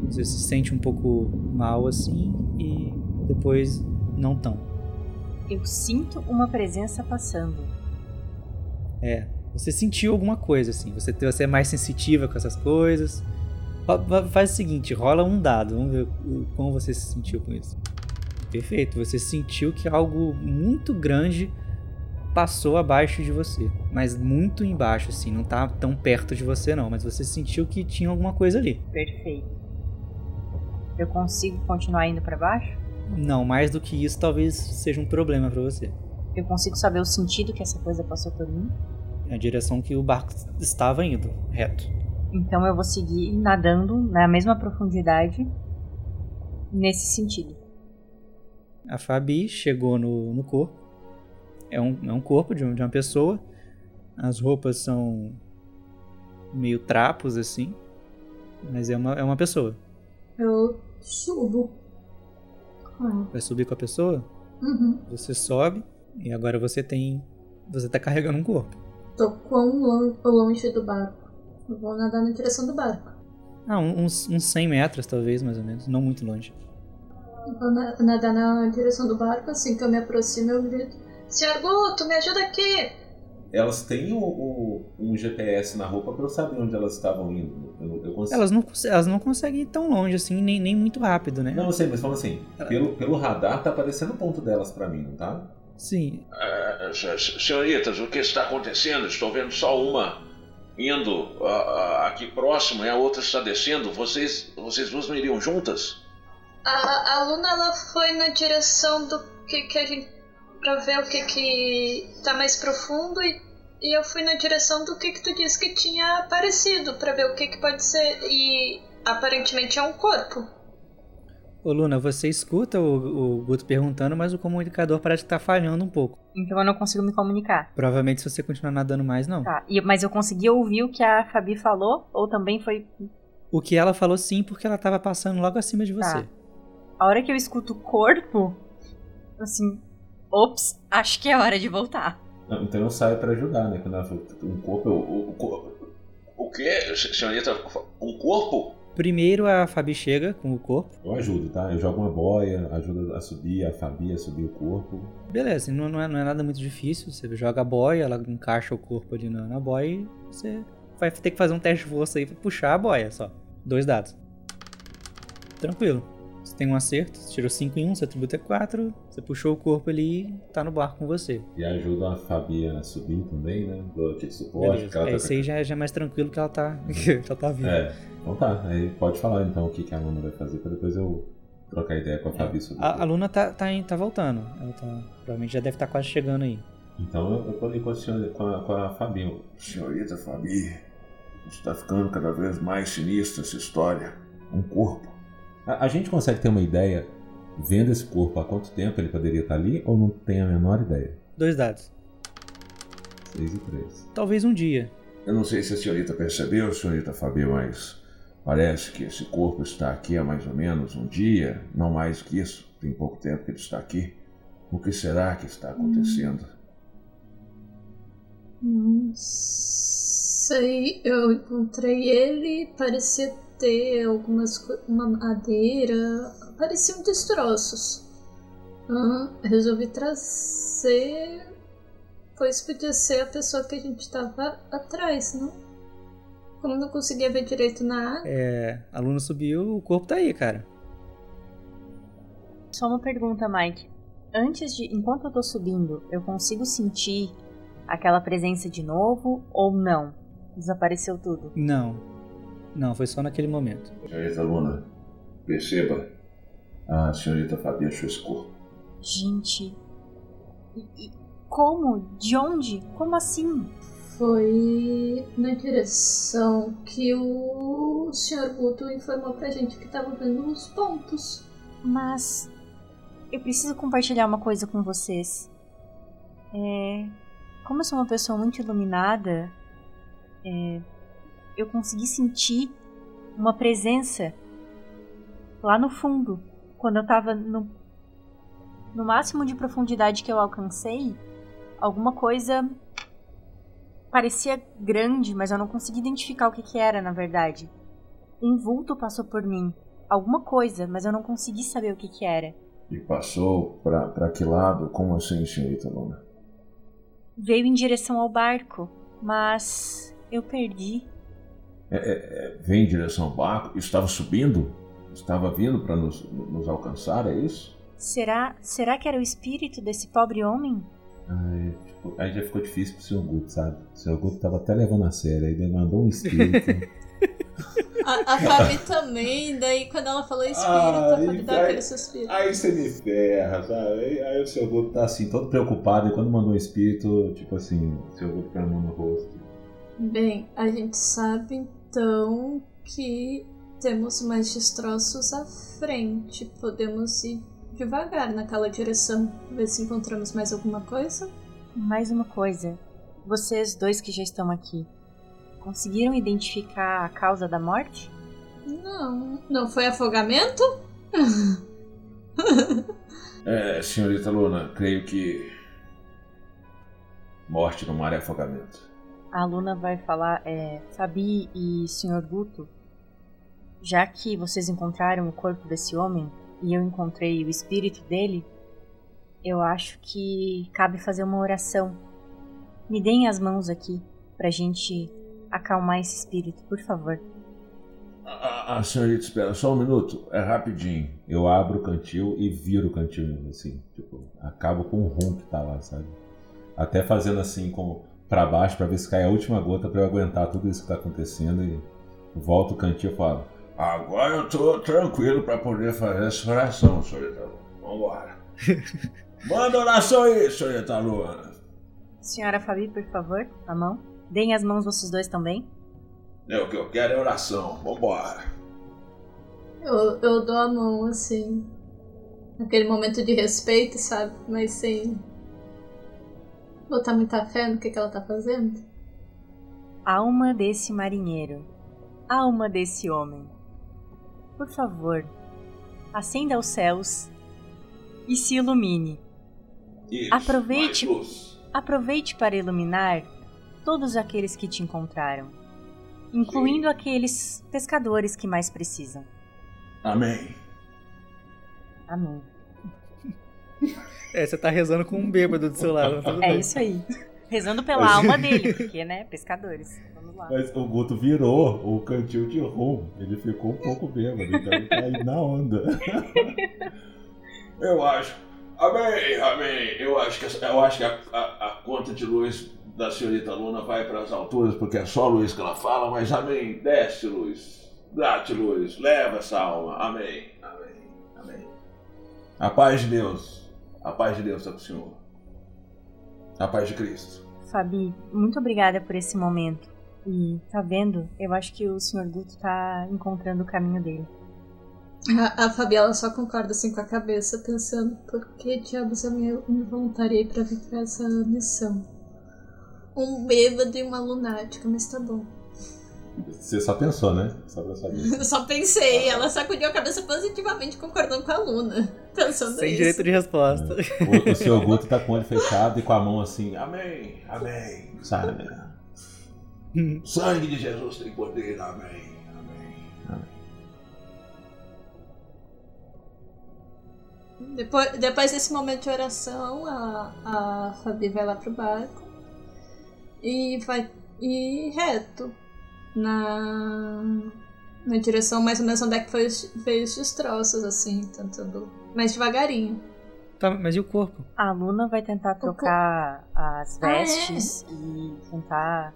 Você se sente um pouco mal assim e depois não tão. Eu sinto uma presença passando. É, você sentiu alguma coisa assim, você, você é mais sensitiva com essas coisas. Faz o seguinte, rola um dado, vamos ver como você se sentiu com isso. Perfeito, você sentiu que algo muito grande passou abaixo de você, mas muito embaixo, assim, não tá tão perto de você não, mas você sentiu que tinha alguma coisa ali. Perfeito. Eu consigo continuar indo para baixo? Não, mais do que isso talvez seja um problema para você. Eu consigo saber o sentido que essa coisa passou por mim? É a direção que o barco estava indo, reto. Então eu vou seguir nadando na mesma profundidade nesse sentido. A Fabi chegou no, no corpo. É um, é um corpo de, um- de uma pessoa. As roupas são meio trapos assim. Mas é uma, é uma pessoa. Eu subo. Vai subir com a pessoa? Uhum. Você sobe e agora você tem. Você tá carregando um corpo. Tô quão lon- longe do barco? Eu vou nadar na direção do barco. Ah, uns, uns 100 metros talvez, mais ou menos. Não muito longe. Eu Vou na- nadar na direção do barco, assim que eu me aproximo eu grito. Senhor Guto, me ajuda aqui! Elas têm o, o- um GPS na roupa pra eu saber onde elas estavam indo. Eu, eu consigo... Elas não, elas não conseguem ir tão longe assim, nem, nem muito rápido, né? Não, eu sei, mas falando assim, pelo, pelo radar tá aparecendo o ponto delas pra mim, não tá? Sim. Ah, se- se- senhoritas, o que está acontecendo? Estou vendo só uma indo ah, aqui próximo e a outra está descendo. Vocês, vocês duas não iriam juntas? A, a Luna ela foi na direção do que, que a gente. pra ver o que que tá mais profundo e, e eu fui na direção do que que tu disse que tinha aparecido, pra ver o que que pode ser. E aparentemente é um corpo. Ô Luna, você escuta o, o Guto perguntando, mas o comunicador parece que tá falhando um pouco. Então eu não consigo me comunicar. Provavelmente se você continuar nadando mais, não. Tá. E- mas eu consegui ouvir o que a Fabi falou? Ou também foi. O que ela falou sim, porque ela tava passando logo acima de você. Tá. A hora que eu escuto o corpo, assim. Ops, acho que é hora de voltar. Não, então eu saio pra ajudar, né? Quando ela falou um corpo, eu, O, o, co- o quê, se- senhorita? Um corpo? Primeiro a Fabi chega com o corpo. eu ajudo, tá? Eu jogo uma boia, ajudo a subir, a Fabi a subir o corpo. Beleza, não, não, é, não é nada muito difícil. Você joga a boia, ela encaixa o corpo ali na, na boia e você vai ter que fazer um teste de força aí pra puxar a boia só. Dois dados. Tranquilo. Tem um acerto, você tirou 5 em 1, um, seu atributo é 4. Você puxou o corpo ali e tá no barco com você. E ajudo a Fabi a subir também, né? Dou aquele suporte. Beleza. ela É, tá- esse aí já, já é mais tranquilo que ela tá, *laughs* que ela tá viva. É, então tá. Aí pode falar então o que, que a Luna vai fazer pra depois eu trocar ideia com a Fabi sobre A, a Luna tá, tá, tá voltando. Ela tá, provavelmente já deve estar quase chegando aí. Então eu, eu tô ali com a, senhora, com a, com a Fabi. Senhorita Fabi, está ficando cada vez mais sinistra essa história. Um corpo. A, a gente consegue ter uma ideia, vendo esse corpo, há quanto tempo ele poderia estar ali ou não tem a menor ideia? Dois dados. 6 e 3. Talvez um dia. Eu não sei se a senhorita percebeu, senhorita Fabi, mas parece que esse corpo está aqui há mais ou menos um dia, não mais que isso. Tem pouco tempo que ele está aqui. O que será que está acontecendo? Não sei, eu encontrei ele, parecia ter algumas uma madeira, pareciam destroços. Ah, resolvi trazer, pois podia ser a pessoa que a gente tava atrás, não? Como não conseguia ver direito na água. É, a Luna subiu, o corpo tá aí, cara. Só uma pergunta, Mike. Antes de. Enquanto eu tô subindo, eu consigo sentir aquela presença de novo ou não? Desapareceu tudo. Não. Não, foi só naquele momento. Senhorita Luna, perceba. A senhorita Fabi achou esse corpo. Gente. E, e como? De onde? Como assim? Foi na direção que o Sr. Guto informou pra gente que tava vendo os pontos. Mas. Eu preciso compartilhar uma coisa com vocês. É. Como eu sou uma pessoa muito iluminada, é, eu consegui sentir uma presença lá no fundo. Quando eu tava no, no máximo de profundidade que eu alcancei, alguma coisa parecia grande, mas eu não consegui identificar o que, que era na verdade. Um vulto passou por mim. Alguma coisa, mas eu não consegui saber o que, que era. E passou pra, pra que lado? Como assim, senhorita Luna? Veio em direção ao barco, mas eu perdi. É, é, é, vem em direção ao barco? Estava subindo? Estava vindo para nos, nos alcançar, é isso? Será, será que era o espírito desse pobre homem? Aí, tipo, aí já ficou difícil pro Sr. Guto, sabe? O Sr. Guto tava até levando a sério, aí ele mandou um espírito. *laughs* A, a Fabi também, daí quando ela falou espírito, Ah, a Fabi dá aquele suspiro. aí você me ferra, sabe? Aí, aí o Sr. Guto tá assim, todo preocupado, e quando mandou um espírito, tipo assim, o Sr. Guto põe a mão no rosto. Bem, a gente sabe então que temos mais destroços à frente. Podemos ir devagar naquela direção, ver se encontramos mais alguma coisa. Mais uma coisa. Vocês dois que já estão aqui, conseguiram identificar a causa da morte? Não, não foi afogamento? *laughs* É, senhorita Luna, creio que. Morte no mar é afogamento. A Luna vai falar, é, Fabi e Sr. Guto, já que vocês encontraram o corpo desse homem e eu encontrei o espírito dele, eu acho que cabe fazer uma oração. Me deem as mãos aqui pra gente acalmar esse espírito, por favor. A, a senhorita espera só um minuto, é rapidinho. Eu abro o cantil e viro o cantil, assim, tipo, acabo com o rum que tá lá, sabe? Até fazendo assim, como para baixo, para ver se cai a última gota para eu aguentar tudo isso que tá acontecendo e volto o cantil e falo: Agora eu tô tranquilo para poder fazer essa oração, senhorita Luna. Vambora. *laughs* Manda oração aí, senhorita Luna. Senhora Fabi, por favor, a mão. Deem as mãos vocês dois também. É, o que eu quero é oração. Vambora. Eu, eu dou a mão assim. Naquele momento de respeito, sabe? Mas sem botar muita fé no que, que ela tá fazendo. Alma desse marinheiro, alma desse homem, por favor, acenda os céus e se ilumine. Isso, Aproveite-. Aproveite para iluminar todos aqueles que te encontraram, incluindo aqueles pescadores que mais precisam. Amém. Amém. É, você tá rezando com um bêbado do seu lado. mas tudo É bem. isso aí. Rezando pela alma dele, porque, né, pescadores. Vamos lá. Mas o Guto virou o cantil de rum. Ele ficou um pouco bêbado, então ele tá aí na onda. Eu acho. Amém, amém. Eu acho que, eu acho que a, a- a conta de luz da senhorita Luna vai para as alturas, porque é só luz que ela fala, mas amém. Desce luz. Dá-te luz. Leva essa alma. Amém. Amém. Amém. A paz de Deus. A paz de Deus está com o Senhor. A paz de Cristo. Fabi, muito obrigada por esse momento. E, tá vendo? Eu acho que o Sr. Guto tá encontrando o caminho dele. A, a Fabiola só concorda assim com a cabeça, pensando por que diabos eu me, me voluntariei pra vir pra essa missão. Um bêbado e uma lunática, mas tá bom. Você só pensou, né? Só pra saber. *laughs* Eu só pensei, ela sacudiu a cabeça positivamente, concordando com a Luna. Pensando Sem isso. direito de resposta. O, o seu Guto tá com o olho fechado e com a mão assim. Amém. Amém. Sabe? O sangue de Jesus tem poder. Amém. Amém. Depois, depois desse momento de oração, a, a Fabi vai lá pro barco e vai e reto na, na direção mais ou menos onde é que foi veio os destroços, assim, tentando mais devagarinho. Tá, mas e o corpo? A Luna vai tentar trocar as Ah, é? vestes e tentar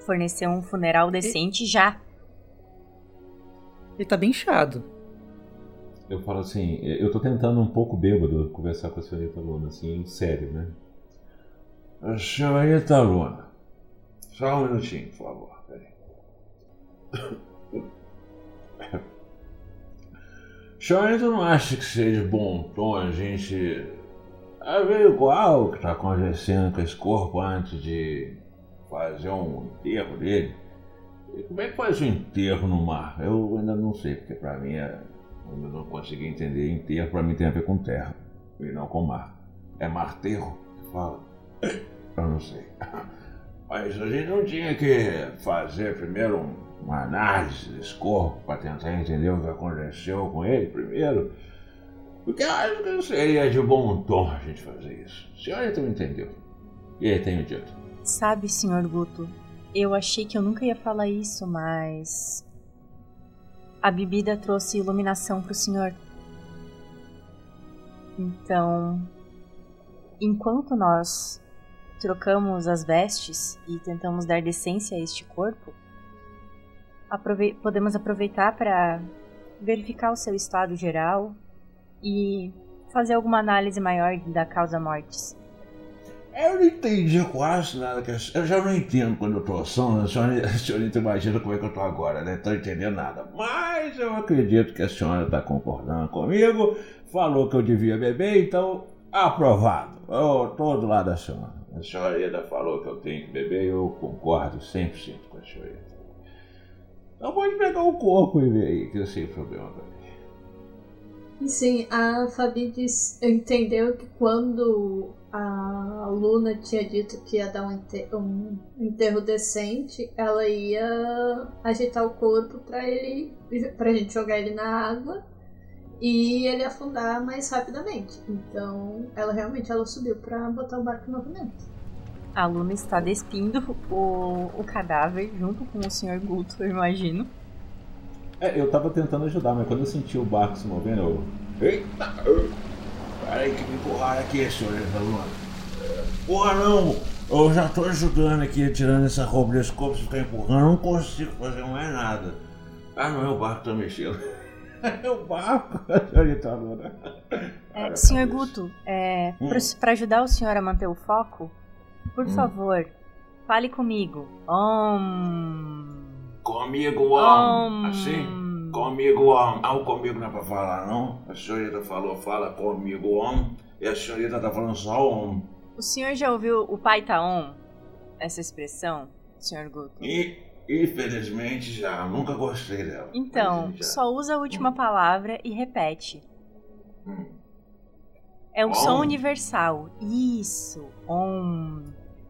fornecer um funeral decente já. Ele tá bem inchado. Eu falo assim, eu tô tentando um pouco bêbado conversar com a senhorita Luna, assim, sério, né? Senhorita Luna. Só um minutinho, por favor. *coughs* Senhorita não acha que seja bom tom a gente averiguar o que está acontecendo com esse corpo antes de fazer um enterro dele? E como é que faz o enterro no mar? Eu ainda não sei, porque pra mim é. Eu não consegui entender. Enterro pra mim tem a ver com terra e não com mar. É marterro que fala? *coughs* Eu não sei. *coughs* Mas a gente não tinha que fazer primeiro um- uma análise desse corpo para tentar entender o que aconteceu com ele primeiro? Porque acho que seria de bom tom a gente fazer isso. A senhora então entendeu. E tenho dito. Sabe, Sr. Guto, eu achei que eu nunca ia falar isso, mas. A bebida trouxe iluminação pro senhor. Então. Enquanto nós trocamos as vestes e tentamos dar decência a este corpo, aprove- podemos aproveitar para verificar o seu estado geral e fazer alguma análise maior da causa mortis. Eu não entendi quase nada. Que eu já não entendo quando eu tô sono. A senhora, a imagina como é que eu tô agora, né? Tô entendendo nada. Mas eu acredito que a senhora tá concordando comigo. Falou que eu devia beber, então aprovado. Eu tô do lado da senhora. A senhorita falou que eu tenho que beber eu concordo 100% com a senhorita. Então pode pegar o corpo e ver aí, que eu sei o problema também. Sim, a Fabi diz, entendeu que quando a Luna tinha dito que ia dar um enterro, um enterro decente, ela ia agitar o corpo para ele, pra gente jogar ele na água e ele afundar mais rapidamente. Então, ela realmente ela subiu para botar o barco em movimento. A Luna está despindo o, o cadáver junto com o Sr. Guto, eu imagino. É, eu tava tentando ajudar, mas quando eu senti o barco se movendo, eu. Eita! Peraí que me empurrar aqui, senhorita Luna. Porra não! Eu já tô ajudando aqui, tirando essa roupa desse corpo, se ficar empurrando, eu não consigo fazer mais nada. Ah não, é o barco que tá mexendo. *laughs* É o barco, *laughs* senhorita Luna. É, Sr. Guto, é, para ajudar o senhor a manter o foco, por favor, fale comigo. Om. Comigo, om. Assim? Comigo, om. Ah, o comigo não é pra falar, não? A senhorita falou, fala comigo, om. E a senhorita tá falando só om. O senhor já ouviu o pai tá on? Essa expressão, Sr. Guto? E, infelizmente, já. Nunca gostei dela. Então, só usa a última palavra e repete. Hum. É um som Om. universal. Isso. Om.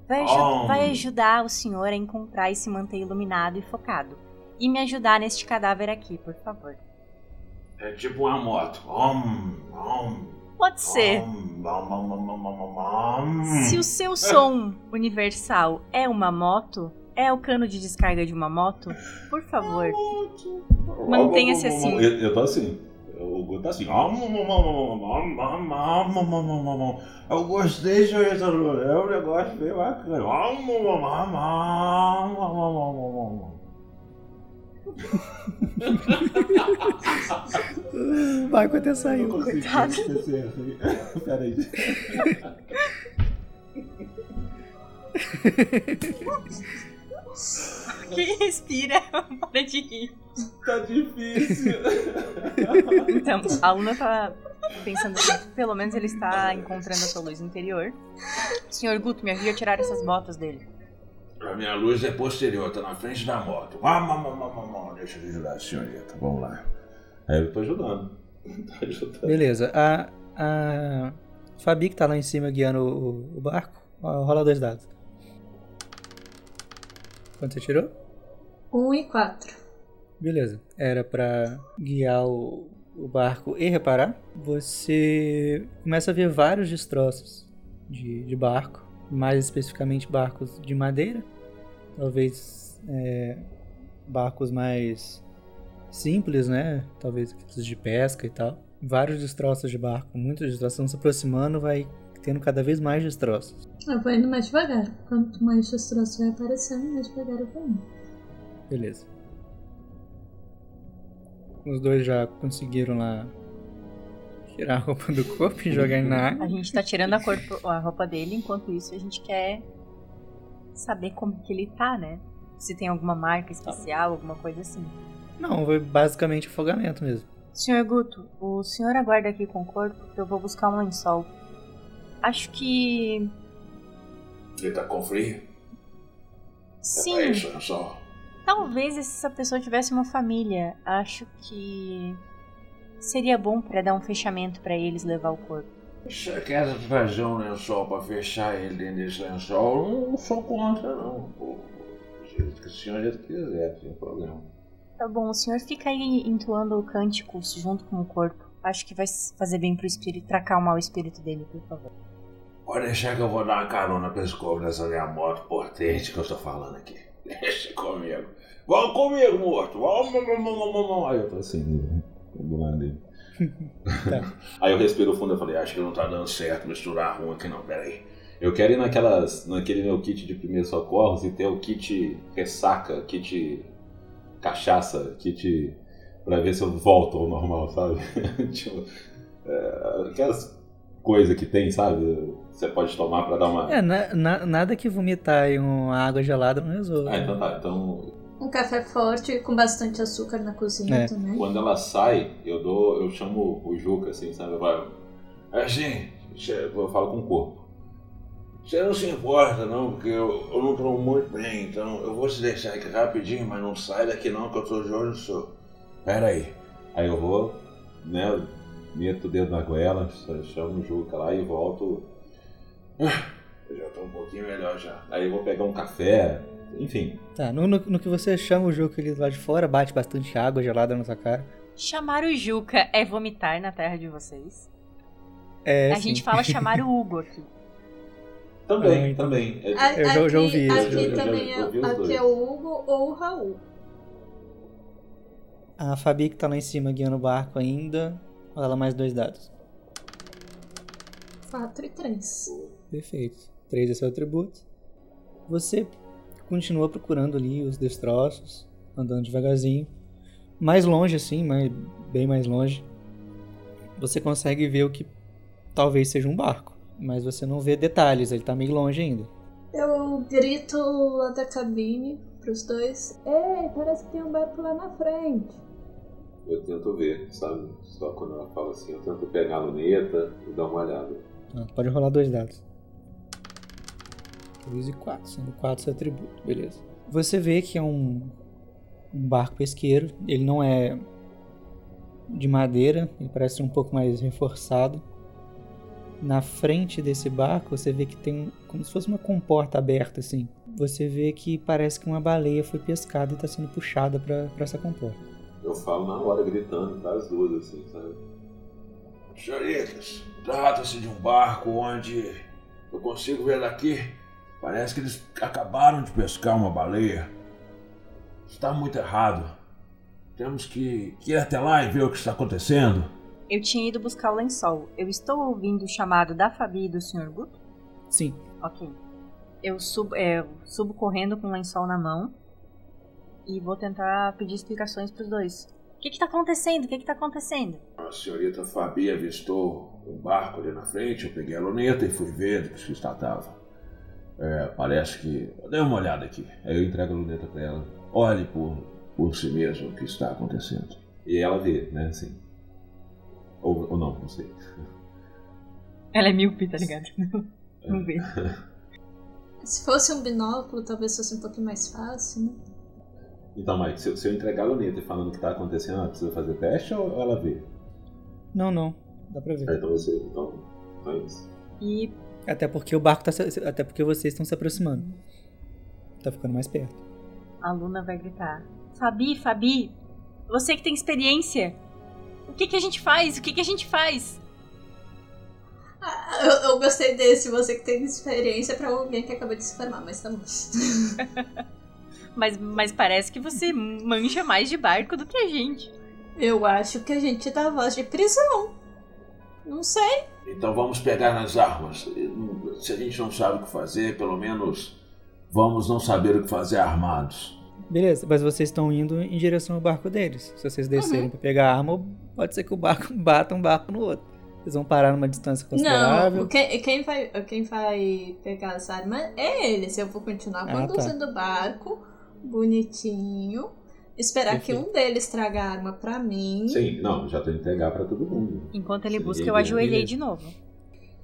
Vai, Om. vai ajudar o senhor a encontrar e se manter iluminado e focado. E me ajudar neste cadáver aqui, por favor. É tipo uma moto. Om, om. Pode ser. Om, om, om, om, om, om, om. Se o seu som universal é uma moto, é o cano de descarga de uma moto, por favor, mantenha-se assim. Eu, eu tô assim o Guto tá assim. Eu gostei de hoje, é um negócio bem bacana. Vai acontecer aí, coitado. Peraí. Peraí. Quem respira, *laughs* para de rir. Tá difícil. *laughs* Então, a Luna tá pensando assim, pelo menos ele está encontrando a sua luz interior. Senhor Guto, me ajude a tirar essas botas dele. A minha luz é posterior, tá na frente da moto. Om, om, om, om. Deixa eu ajudar a senhorita. Vamos lá. Aí eu tô ajudando. *laughs* Tô ajudando. Beleza. A, a Fabi que tá lá em cima guiando o, o barco, rola dois dados. Quanto você tirou? 1 e 4. Beleza. Era pra guiar o, o barco e reparar. Você começa a ver vários destroços de, de barco, mais especificamente barcos de madeira. Talvez é, barcos mais simples, né? Talvez de pesca e tal. Vários destroços de barco, muitos destroços. Se aproximando, vai tendo cada vez mais destroços. Eu vou indo mais devagar. Quanto mais destroço vai aparecendo, mais devagar eu vou indo. Beleza. Os dois já conseguiram lá tirar a roupa do corpo e jogar ele na *laughs* água. A gente tá tirando a, corpo- a roupa dele, enquanto isso a gente quer saber como que ele tá, né? Se tem alguma marca especial, alguma coisa assim. Não, foi basicamente afogamento mesmo. Senhor Guto, o senhor aguarda aqui com o corpo que eu vou buscar um lençol. Acho que. Ele tá com frio? É Sim, pra isso, só. Talvez se essa pessoa tivesse uma família. Acho que. Seria bom pra dar um fechamento pra eles levar o corpo. Se você quer trazer um lençol pra fechar ele dentro desse lençol, eu não sou contra, não. Pô, que a senhorita quiser, sem problema. Tá bom, o senhor fica aí entoando cânticos junto com o corpo. Acho que vai fazer bem pro espírito, pra acalmar o espírito dele, por favor. Pode deixar que eu vou dar uma carona pra esse corpo dessa minha moto potente que eu tô falando aqui. Deixa comigo. Vamos comigo, morto. Vamos. Aí eu tô assim, do- do lado dele. Tá. Aí eu respiro fundo e falei, acho que não tá dando certo misturar ruim aqui não, peraí. Eu quero ir naquelas, naquele meu kit de primeiros socorros e ter o kit ressaca, kit cachaça, kit pra ver se eu volto ao normal, sabe? *laughs* tipo, é, aquelas coisas que tem, sabe? Você pode tomar pra dar uma. É, na- na- nada que vomitar em uma água gelada não resolve. Ah, então tá. Então, Um café forte com bastante açúcar na cozinha É. também. quando ela sai, eu dou. Eu chamo o Juca, assim, sabe? Eu falo. Assim, cê- eu falo com o corpo. Você não se importa, não, porque eu, eu não tô muito bem, então eu vou te deixar aqui rapidinho, mas não sai daqui não, que eu tô de olho no senhor. Pera aí. Aí eu vou, né? Meto o dedo na goela, chamo o Juca lá e volto. Eu já tô um pouquinho melhor já. Aí eu vou pegar um café, enfim. Tá, no, no- no que você chama o jogo ali do lado de fora, bate bastante água gelada na sua cara. Chamar o Juca é vomitar na terra de vocês. É, a sim. gente fala *laughs* chamar o Hugo aqui. Também, também. É- A- Eu já- já ouvi isso, aqui já- já- também é, aqui é o Hugo ou o Raul. A Fabi que tá lá em cima guiando o barco ainda, rola mais dois dados. 4 e 3. Perfeito. Três é seu atributo. Você continua procurando ali os destroços, andando devagarzinho. Mais longe assim, mais, bem mais longe. Você consegue ver o que talvez seja um barco, mas você não vê detalhes, ele tá meio longe ainda. Eu grito lá da cabine pros dois. Ei, parece que tem um barco lá na frente. Eu tento ver, sabe? Só quando ela fala assim, eu tento pegar a luneta e dar uma olhada. Ah, pode rolar dois dados. 3 e 4, sendo 4 seu atributo, beleza. Você vê que é um, um barco pesqueiro, ele não é de madeira, ele parece ser um pouco mais reforçado. Na frente desse barco você vê que tem um- como se fosse uma comporta aberta assim. Você vê que parece que uma baleia foi pescada e está sendo puxada para essa comporta. Eu falo na hora, gritando para as duas, assim, sabe? Senhoritas, trata-se de um barco onde eu consigo ver daqui. Parece que eles acabaram de pescar uma baleia. Está muito errado. Temos que, que ir até lá e ver o que está acontecendo. Eu tinha ido buscar o lençol. Eu estou ouvindo o chamado da Fabi e do Sr. Guto? Sim, Ok. Eu subo, é, subo correndo com o lençol na mão e vou tentar pedir explicações pros dois. O que que tá acontecendo? O que que tá acontecendo? A senhorita Fabi avistou um barco ali na frente. Eu peguei a luneta e fui ver do que se tratava. É, parece que. Dê uma olhada aqui. Aí eu entrego a luneta pra ela. Olhe por, por si mesmo o que está acontecendo. E ela vê, né, assim. Ou, ou não, não sei. Ela é míope, tá ligado? Vamos *laughs* ver. Se fosse um binóculo, talvez fosse um pouquinho mais fácil, né? Então, Mike, se, eu- se eu entregar a luneta e falando o que tá acontecendo, ela precisa fazer teste ou ela vê? não, não, dá pra ver. Ah, Então você. Então, então é isso. E Até porque o barco tá se- até porque vocês estão se aproximando. Tá ficando mais perto. a Luna vai gritar: Fabi, Fabi, você que tem experiência, o que que a gente faz? O que que a gente faz? Ah, eu, eu gostei desse, você que tem experiência pra alguém que acabou de se formar, mas tá bom. *laughs* Mas, mas parece que você manja mais de barco do que a gente. Eu acho que a gente dá voz de prisão. Não sei. Então vamos pegar nas armas. Se a gente não sabe o que fazer, pelo menos vamos não saber o que fazer armados. Beleza, mas vocês estão indo em direção ao barco deles. Se vocês descerem pra pegar a arma, pode ser que o barco *laughs* bata um barco no outro. Vocês vão parar numa distância considerável. Não, quem, quem, vai, quem vai pegar as armas é eles. Eu vou continuar Ah, tá. conduzindo o barco bonitinho. Esperar que Perfeito. um deles traga a arma pra mim. Sim, não, já tô entregar pra todo mundo. Enquanto ele busca, eu ajoelhei de novo.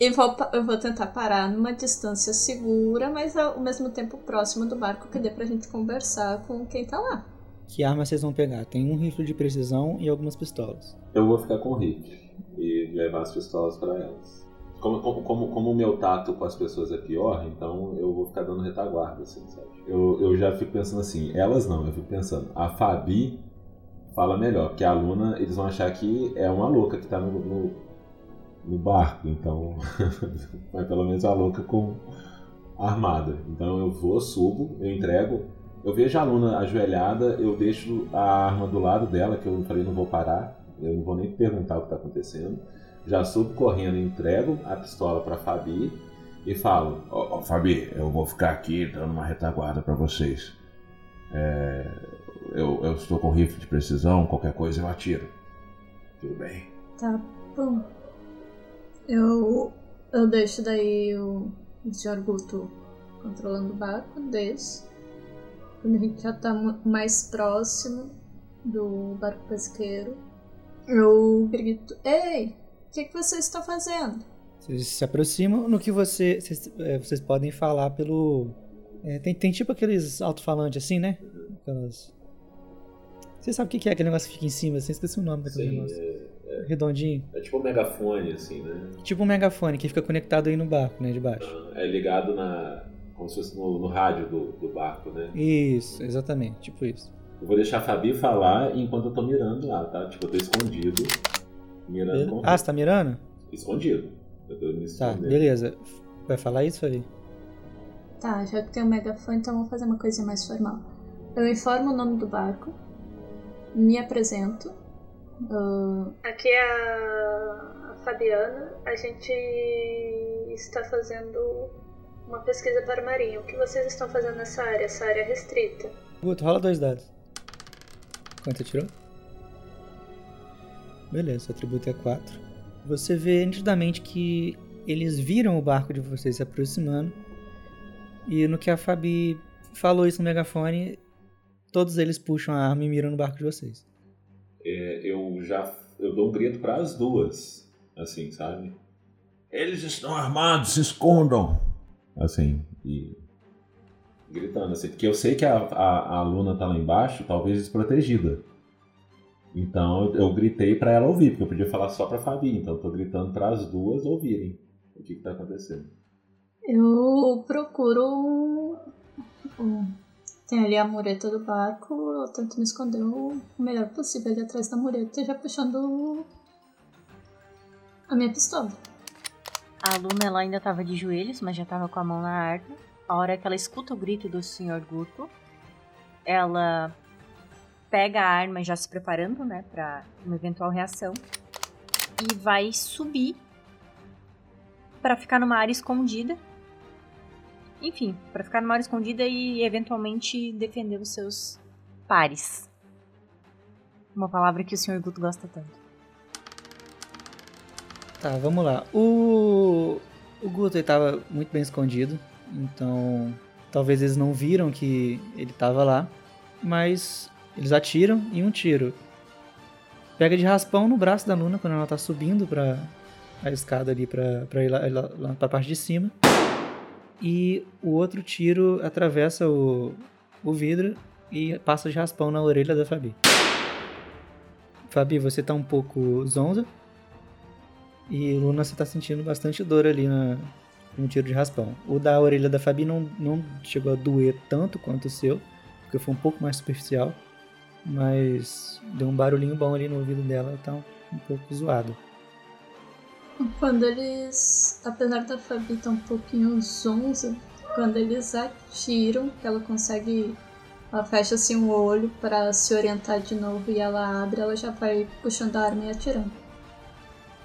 E vou, eu vou tentar parar numa distância segura, mas ao mesmo tempo próximo do barco, que dê pra gente conversar com quem tá lá. Que arma vocês vão pegar? Tem um rifle de precisão e algumas pistolas. Eu vou ficar com o Rick e levar as pistolas pra elas. Como, como, como, como o meu tato com as pessoas é pior, então eu vou ficar dando retaguarda, assim, sabe? Eu, eu já fico pensando assim, elas não, eu fico pensando, a Fabi fala melhor, porque a Luna, eles vão achar que é uma louca que tá no, no, no barco, então. *laughs* Mas pelo menos a louca com armada. Então eu vou, subo, eu entrego. Eu vejo a Luna ajoelhada, eu deixo a arma do lado dela, que eu falei não vou parar, eu não vou nem perguntar o que está acontecendo. Já subo correndo, entrego a pistola para Fabi e falo: Ó, ó, Fabi, eu vou ficar aqui dando uma retaguarda para vocês. É, eu, eu estou com rifle de precisão, qualquer coisa eu atiro. Tudo bem. Tá bom. Eu Eu deixo daí o, o Sr. Guto controlando o barco, desço. Quando a gente já tá mais próximo do barco pesqueiro, eu grito: Ei, o que, que você está fazendo? Vocês se aproximam no que você, vocês, é, vocês podem falar pelo. é, tem, tem tipo aqueles alto-falantes assim, né? Aquelas. Você sabe o que é aquele negócio que fica em cima? Assim, esqueci o nome daquele Sim, negócio. é, Redondinho. é tipo um megafone, assim, né? Tipo um megafone que fica conectado aí no barco, né? De baixo. É ligado na. como se fosse no, no rádio do, do barco, né? Isso, exatamente, tipo isso. Eu vou deixar a Fabi falar enquanto eu tô mirando lá, tá? Tipo, eu tô escondido. Mirando Ah, você tá mirando? Escondido. Eu tô Tá, beleza. Vai falar isso, Fabi? Tá, já que tem o megafone, então vamos fazer uma coisinha mais formal. Eu informo o nome do barco, me apresento. ah, aqui é a, Fabiana. A gente está fazendo uma pesquisa para o marinho. O que vocês estão fazendo nessa área? Essa área é restrita. Guto, rola dois dados. Quanto você tirou? Beleza, seu atributo é 4. Você vê nitidamente que eles viram o barco de vocês se aproximando. E no que a Fabi falou isso no megafone, todos eles puxam a arma e miram no barco de vocês. É, eu já. Eu dou um grito para as duas. Assim, sabe? Eles estão armados, se escondam. Assim, e. Gritando assim. Porque eu sei que a, a, a Luna tá lá embaixo, talvez desprotegida. Então eu, gritei para ela ouvir, porque eu podia falar só pra Fabi. Então eu tô gritando para as duas ouvirem o que, que tá acontecendo. Eu procuro. Tem ali a mureta do barco, eu tento me esconder o melhor possível ali atrás da mureta, já puxando a minha pistola. A Luna ela ainda tava de joelhos, mas já tava com a mão na arma. A hora que ela escuta o grito do Sr. Guto, ela pega a arma já se preparando, né, pra uma eventual reação e vai subir pra ficar numa área escondida. Enfim, pra ficar numa área escondida e eventualmente defender os seus pares. Uma palavra que o Sr. Guto gosta tanto. Tá, vamos lá. O, o Guto ele tava muito bem escondido, então talvez eles não viram que ele tava lá, mas eles atiram e um tiro pega de raspão no braço da Luna quando ela tá subindo pra a escada ali pra, pra ir lá, lá, lá pra parte de cima. E o outro tiro atravessa o, o vidro e passa de raspão na orelha da Fabi. Fabi, você tá um pouco zonza. E Luna, você tá sentindo bastante dor ali na, no tiro de raspão. O da orelha da Fabi não, não chegou a doer tanto quanto o seu, porque foi um pouco mais superficial. Mas deu um barulhinho bom ali no ouvido dela, tá um, um pouco zoado. Quando eles. Apesar da Fabi estar um pouquinho zonza, quando eles atiram, ela consegue. Ela fecha assim o olho pra se orientar de novo e ela abre, ela já vai puxando a arma e atirando.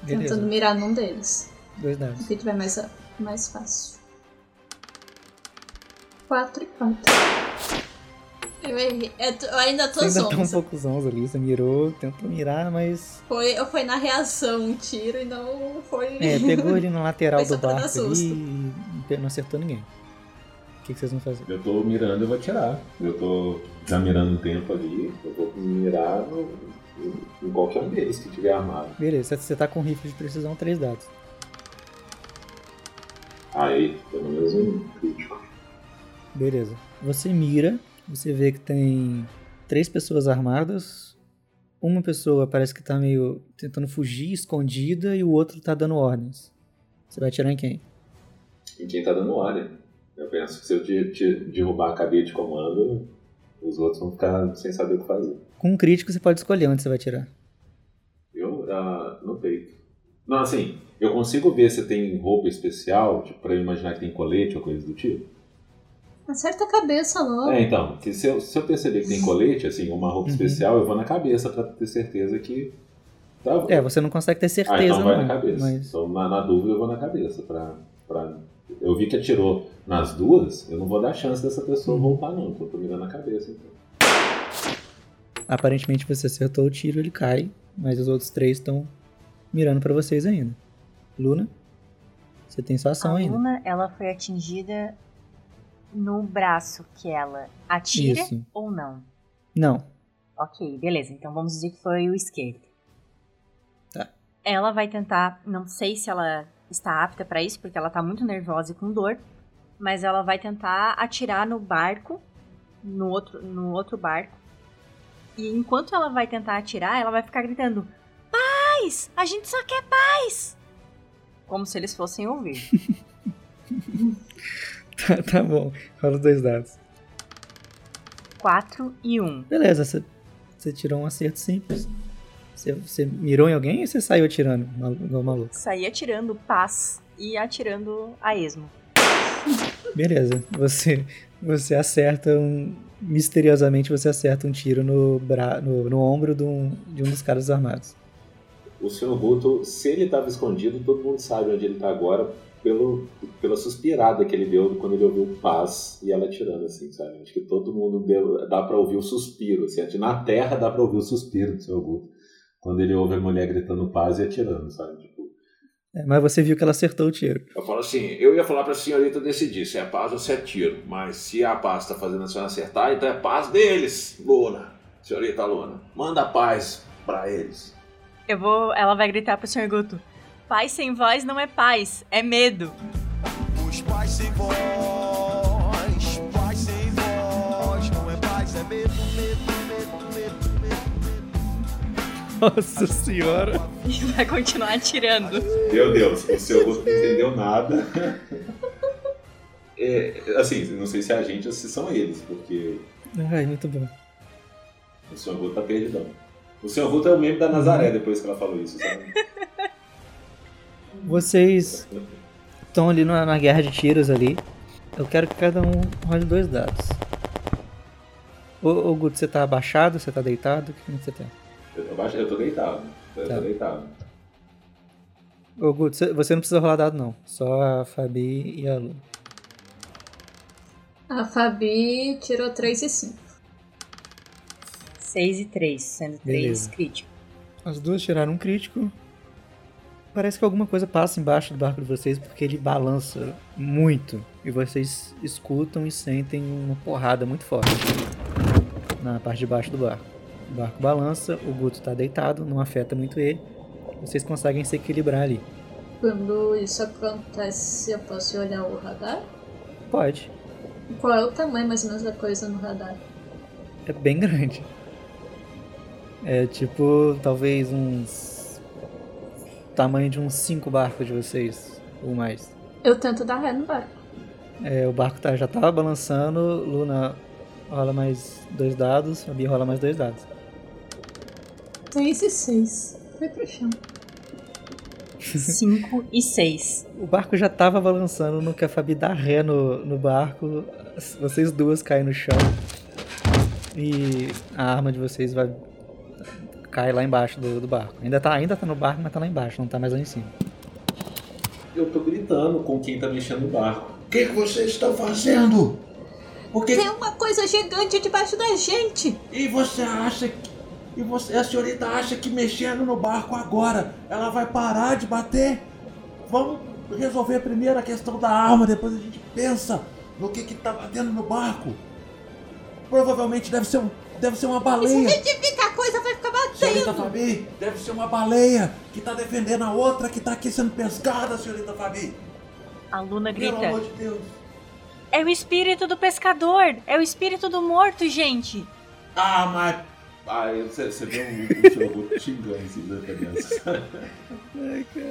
Beleza, Tentando mirar num deles. dois dados. O que tiver mais, mais fácil. 4 e 4. Eu errei. Eu, ainda tô Você ainda tá um zonza. pouco zonza ali, você mirou, tentou mirar, mas... Foi, foi na reação um tiro e não foi. É, pegou ali na lateral do barco ali e não acertou ninguém. O que, que vocês vão fazer? Eu tô mirando, eu vou atirar. Eu tô já mirando um tempo ali, eu vou mirar no, em qualquer um deles que tiver armado. Beleza, você tá com rifle de precisão, três dados. Aí, pelo menos um crítico. Beleza. Você mira, você vê que tem três pessoas armadas. Uma pessoa parece que tá meio tentando fugir, escondida, e o outro tá dando ordens. Você vai atirar em quem? E quem tá dando ordem? Eu penso que se eu te, te derrubar a cadeia de comando, os outros vão ficar sem saber o que fazer. Com um crítico você pode escolher onde você vai atirar. Eu, ah, no peito. Não, assim, eu consigo ver se tem roupa especial, tipo, pra eu imaginar que tem colete ou coisa do tipo. Acerta a cabeça logo. É, então, que se eu, se eu perceber que tem colete, assim, uma roupa Uhum. especial, eu vou na cabeça pra ter certeza que. Tá, É, você não consegue ter ah, certeza, então vai não. na cabeça. Mas Então, na, na dúvida, eu vou na cabeça. Pra, pra... Eu vi que atirou nas duas, eu não vou dar chance dessa pessoa Uhum. voltar, não. Então, eu tô mirando na cabeça. Então. aparentemente você acertou o tiro, ele cai, mas os outros três estão mirando pra vocês ainda. Luna? Você tem sua ação a ainda. Luna, ela foi atingida no braço que ela atira Isso. ou não? Não. Ok, beleza. Então vamos dizer que foi o esquerdo. Tá. Ela vai tentar, não sei se ela está apta pra isso, porque ela tá muito nervosa e com dor, mas ela vai tentar atirar no barco, no outro, no outro barco. E enquanto ela vai tentar atirar, ela vai ficar gritando: Paz! A gente só quer paz! Como se eles fossem ouvir. *laughs* Tá, *laughs* tá bom. Rola os dois dados. 4 e 1. Beleza, você, tirou um acerto simples. Você, você mirou em alguém ou você saiu atirando igual maluco? Saí atirando paz e atirando a esmo. Beleza. Você, você acerta um. Misteriosamente você acerta um tiro no, bra, no, no ombro de um, de um dos caras armados. O Sr. Guto, se ele estava escondido, todo mundo sabe onde ele está agora pelo, pela suspirada que ele deu quando ele ouviu paz e ela atirando, assim, sabe? Acho que todo mundo deu, dá pra ouvir o suspiro, assim, na terra dá pra ouvir o suspiro do Sr. Guto quando ele ouve a mulher gritando paz e atirando, sabe? Tipo, É, mas você viu que ela acertou o tiro. Eu falo assim, eu ia falar pra senhorita decidir se é paz ou se é tiro, mas se a paz tá fazendo a senhora acertar, então é paz deles, Luna. Senhorita Luna, manda a paz pra eles. Eu vou. Ela vai gritar pro Sr. Guto: Paz sem voz não é paz, é medo. Os pais sem voz, paz sem voz, não é paz, é medo, medo, medo, medo, medo. Nossa senhora. E *laughs* vai continuar atirando. Meu Deus, o Sr. Guto não entendeu nada. É, assim, não sei se é a gente ou se são eles, porque Ai, muito bom. o Sr. Guto tá perdidão. O Sr. Guto é o meme da Nazaré depois que ela falou isso, sabe? Vocês estão ali na, na guerra de tiros ali. Eu quero que cada um role dois dados. Ô, ô Guto, você tá abaixado? Você tá deitado? O que você tem? Eu tô, baixo- eu tô deitado. Eu Tá. tô deitado. Ô Guto, você- você não precisa rolar dado não. Só a Fabi e a Lu. A Fabi tirou 3 e 5. 6 e 3, sendo 3 Beleza. crítico. As duas tiraram um crítico. Parece que alguma coisa passa embaixo do barco de vocês porque ele balança muito. E vocês escutam e sentem uma porrada muito forte na parte de baixo do barco. O barco balança, o Guto tá deitado, não afeta muito ele. Vocês conseguem se equilibrar ali. Quando isso acontece, eu posso olhar o radar? Pode. Qual é o tamanho mais ou menos da coisa no radar? É bem grande. É tipo, talvez uns. Tamanho de uns 5 barcos de vocês, ou mais. Eu tento dar ré no barco. É, o barco tá, já tava balançando, Luna rola mais dois dados, Fabi rola mais dois dados. 3 e 6. Foi pro chão. *laughs* 5 e 6. O barco já tava balançando no que a Fabi dá ré no, no barco, vocês duas caem no chão e a arma de vocês vai cai lá embaixo do, do barco. Ainda tá, ainda tá no barco, mas tá lá embaixo, não tá mais lá em cima. Eu tô gritando com quem tá mexendo no barco. O que, que vocês estão fazendo? Por que Tem uma coisa gigante debaixo da gente! E você acha que. E você, a senhorita acha que mexendo no barco agora ela vai parar de bater? Vamos resolver primeiro a questão da arma, depois a gente pensa no que que tá batendo no barco. Provavelmente deve ser um. Deve ser uma baleia. Identifica a coisa, vai ficar Senhorita batendo! Fabi, deve ser uma baleia que tá defendendo a outra que tá aqui sendo pescada, senhorita Fabi. A Luna Pelo grita: amor de Deus. É o espírito do pescador! É o espírito do morto, gente! Ah, mas. Aí você, você vê um, um. Guto xingando assim da criança.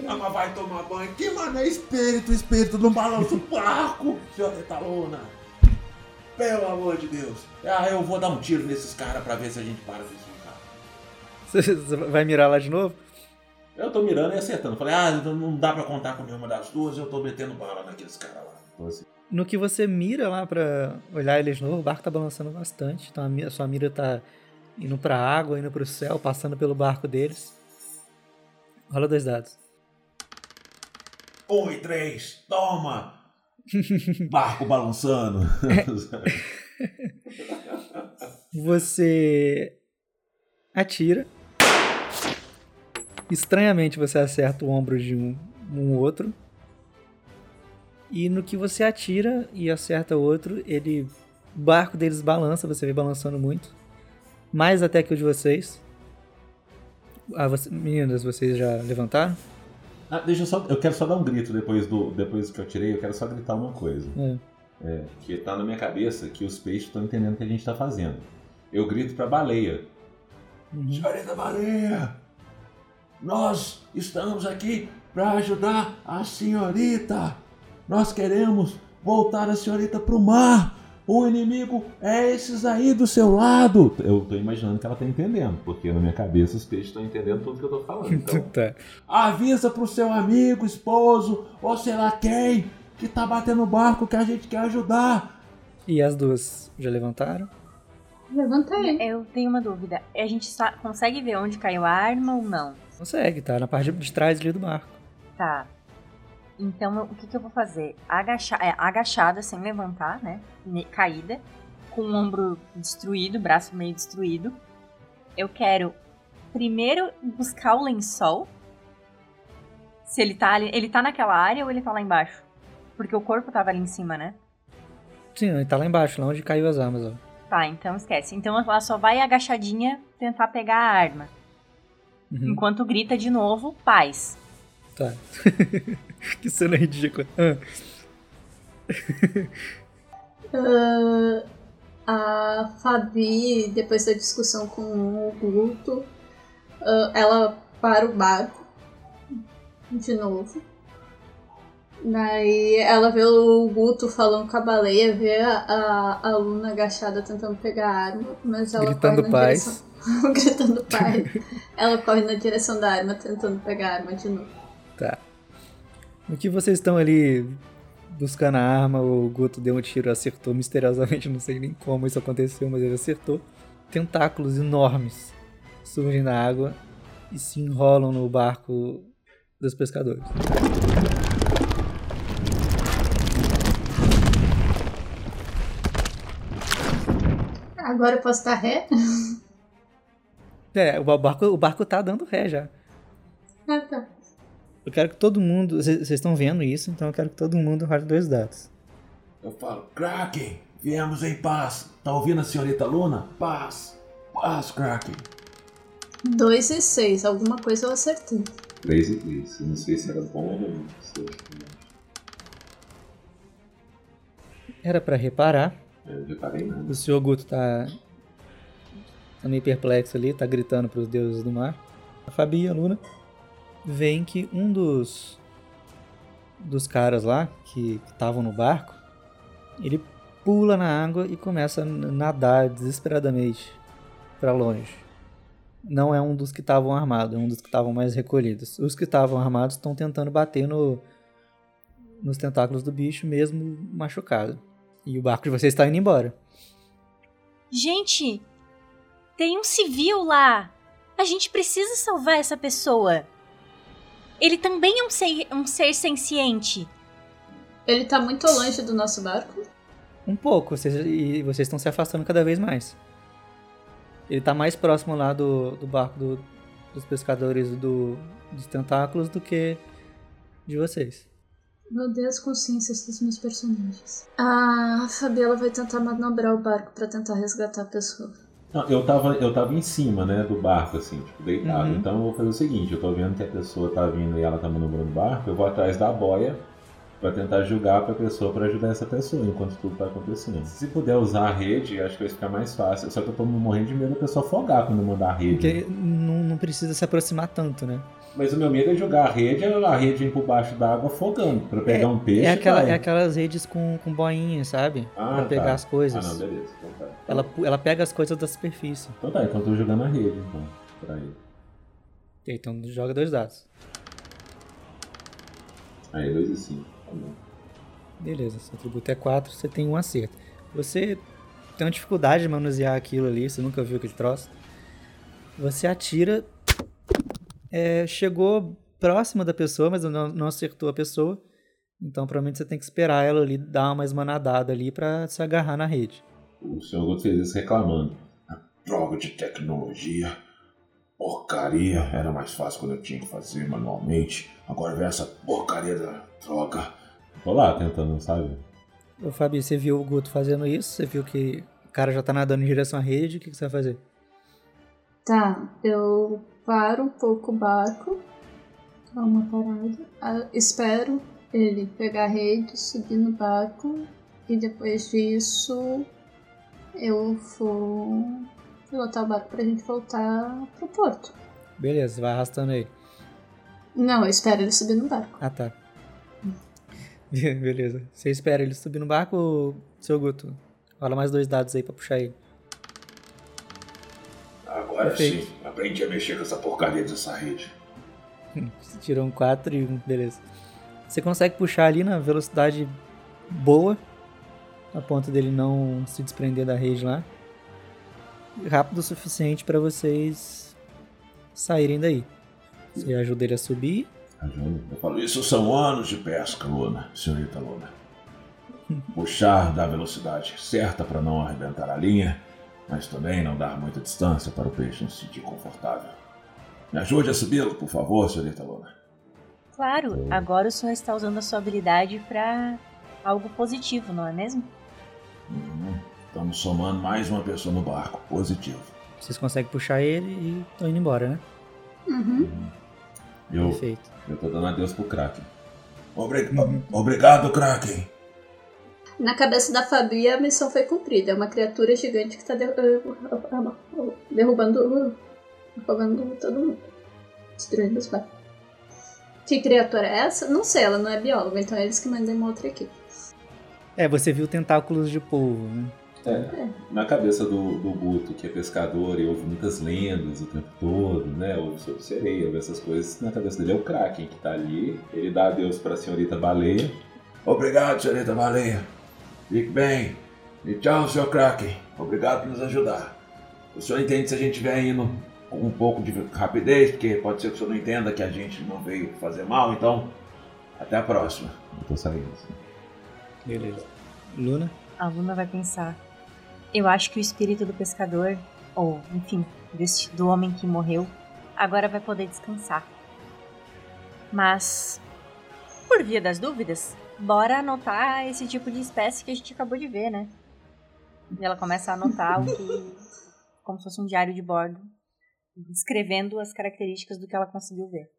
Ah, mas vai tomar banho. Que mano é espírito? Espírito não balança o barco, senhorita Luna. Pelo amor de Deus. Ah, eu vou dar um tiro nesses caras pra ver se a gente para de. Você vai mirar lá de novo? Eu tô mirando e acertando. Falei, ah, não- não dá pra contar com nenhuma das duas, eu tô metendo bala naqueles caras lá. então assim, No que você mira lá pra olhar eles de novo, o barco tá balançando bastante. Então a, mi- a sua mira tá indo pra água, indo pro céu, passando pelo barco deles. Rola dois dados. Um e três, toma! *laughs* Barco balançando. Você atira. Estranhamente você acerta o ombro de um, um outro. E no que você atira e acerta o outro, ele. O barco deles balança, você vê balançando muito. Mais até que o de vocês. Ah, você- meninas, vocês já levantaram? Ah, deixa eu só. Eu quero só dar um grito depois do depois que eu tirei, eu quero só gritar uma coisa. É. É, que tá na minha cabeça que os peixes estão entendendo o que a gente tá fazendo. Eu grito pra baleia. Uhum. Senhorita Baleia, nós estamos aqui para ajudar a senhorita. Nós queremos voltar a senhorita pro mar. O inimigo é esses aí do seu lado. Eu tô imaginando que ela tá entendendo, porque na minha cabeça os peixes estão entendendo tudo que eu tô falando. *laughs* Então, tá. Avisa pro seu amigo, esposo, ou sei lá quem, que tá batendo o barco que a gente quer ajudar. E as duas já levantaram? Levantei. Eu tenho uma dúvida. A gente consegue ver onde caiu a arma ou não? Consegue, tá na parte de trás ali do barco. Tá. Então, o que, que eu vou fazer? Agacha é, agachada, sem levantar, né? Caída. Com o ombro destruído, braço meio destruído. Eu quero primeiro buscar o lençol. Se ele tá ali. Ele tá naquela área ou ele tá lá embaixo? Porque o corpo tava ali em cima, né? Sim, ele tá lá embaixo, lá onde caiu as armas, ó. Tá, então esquece. Então ela só vai agachadinha tentar pegar a arma. Uhum. Enquanto grita de novo, paz. Tá. *laughs* *laughs* que cena ridícula. Ah, *laughs* Ah, a Fabi, depois da discussão com o Guto, ah, ela para o barco de novo. Daí ela vê o Guto falando com a baleia, vê a, a, a Luna agachada tentando pegar a arma, mas ela Gritando corre na paz. direção. *laughs* gritando paz. ela corre na direção da arma, tentando pegar a arma de novo. tá. No que vocês estão ali buscando a arma, o Guto deu um tiro, acertou misteriosamente, não sei nem como isso aconteceu, mas ele acertou. Tentáculos enormes surgem da água e se enrolam no barco dos pescadores. Agora eu posso dar ré? É, o barco, o barco tá dando ré já. Ah, tá. Eu quero que todo mundo. Vocês estão vendo isso, então eu quero que todo mundo role dois dados. Eu falo, Kraken, viemos em paz. Tá ouvindo a senhorita Luna? Paz, paz, Kraken. 2 e 6, alguma coisa eu acertei. 3 e 3. Eu não sei se era bom ou. Se- Era pra reparar. Eu não reparei nada. O senhor Guto tá, tá meio perplexo ali, tá gritando pros deuses do mar. A Fabi e a Luna veem que um dos dos caras lá que estavam no barco, ele pula na água e começa a nadar desesperadamente pra longe. Não é um dos que estavam armados, é um dos que estavam mais recolhidos. Os que estavam armados estão tentando bater no nos tentáculos do bicho mesmo machucado. E o barco de vocês está indo embora. Gente, tem um civil lá. A gente precisa salvar essa pessoa. Ele também é um ser, um ser senciente. Ele tá muito longe do nosso barco. Um pouco, vocês, e vocês estão se afastando cada vez mais. Ele tá mais próximo lá do, do barco do- dos pescadores do, dos tentáculos do que de vocês. Meu Deus, consciências dos meus personagens. A Fabiola vai tentar manobrar o barco pra tentar resgatar a pessoa. Não, eu tava, eu tava em cima, né, do barco, assim, tipo, deitado. Uhum. Então eu vou fazer o seguinte, eu tô vendo que a pessoa tá vindo e ela tá manobrando o barco, eu vou atrás da boia pra tentar julgar pra pessoa, pra ajudar essa pessoa enquanto tudo tá acontecendo. Se puder usar a rede, acho que vai ficar mais fácil. Só que eu tô morrendo de medo da pessoa afogar quando eu mandar a rede. Porque não, não precisa se aproximar tanto, né? Mas o meu medo é jogar a rede, a rede ir por baixo da água afogando. Pra pegar um peixe. É, aquela, é aquelas redes com, com boinha, sabe? Ah, pra pegar tá. as coisas. Ah, não, beleza. Então tá. ela, ela pega as coisas da superfície. Então tá, então eu tô jogando a rede, então, pra ele. Então joga dois dados. Aí, 2 e 5. Tá bom. Beleza, seu atributo é 4, você tem um acerto. Você tem uma dificuldade de manusear aquilo ali, você nunca viu aquele troço. Você atira, é, chegou próxima da pessoa, mas não, não acertou a pessoa. Então provavelmente você tem que esperar ela ali dar uma esmanadada ali pra se agarrar na rede. O senhor Guto fez isso reclamando. Droga de tecnologia. Porcaria. Era mais fácil quando eu tinha que fazer manualmente. Agora vem essa porcaria da droga. Tô lá tentando, sabe? Ô, Fabi, você viu o Guto fazendo isso? Você viu que o cara já tá nadando em direção à rede? O que, que você vai fazer? Tá, eu paro um pouco o barco, dá uma parada, ah, espero ele pegar a rede, subir no barco e depois disso eu vou pilotar o barco pra gente voltar pro porto. Beleza, vai arrastando aí. Não, eu espero ele subir no barco. Ah, tá. *laughs* Beleza. Você espera ele subir no barco, seu Guto? Rola mais dois dados aí pra puxar ele. Agora Perfeito. sim, aprendi a mexer com essa porcaria dessa rede. *laughs* Tirou um 4 e um, beleza. Você consegue puxar ali na velocidade boa, a ponto dele não se desprender da rede lá. Rápido o suficiente pra vocês saírem daí. Você ajuda ele a subir. Ajuda. Eu falo, isso são anos de pesca, Luna, senhorita Luna. *laughs* Puxar da velocidade certa para não arrebentar a linha, mas também não dar muita distância para o peixe se sentir confortável. Me ajude a subi-lo, por favor, senhorita Luna. Claro, agora o senhor está usando a sua habilidade para algo positivo, não é mesmo? Uhum. Estamos somando mais uma pessoa no barco. Positivo. Vocês conseguem puxar ele e estão indo embora, né? Uhum. Eu, Perfeito. eu tô dando adeus pro Kraken. Obri- Obrigado, Kraken. Na cabeça da Fabi, a missão foi cumprida. É uma criatura gigante que tá de- derrubando, afogando todo mundo. Destruindo os barcos. Que criatura é essa? Não sei, ela não é bióloga, então é eles que mandam uma outra equipe. É, você viu tentáculos de polvo, né? É, na cabeça do, do Guto, que é pescador e ouve muitas lendas o tempo todo, né? Ouve sobre sereia, ouve essas coisas. Na cabeça dele é o Kraken que tá ali. Ele dá adeus pra senhorita baleia. Obrigado, senhorita Baleia. Fique bem. E tchau, senhor Kraken. Obrigado por nos ajudar. O senhor entende se a gente vier indo com um pouco de rapidez, porque pode ser que o senhor não entenda que a gente não veio fazer mal, então até a próxima. Eu tô saindo. Beleza. Luna? A Luna vai pensar. Eu acho que o espírito do pescador, ou enfim, desse, do homem que morreu, agora vai poder descansar. Mas, por via das dúvidas, bora anotar esse tipo de espécie que a gente acabou de ver, né? E ela começa a anotar o que. como se fosse um diário de bordo, escrevendo as características do que ela conseguiu ver.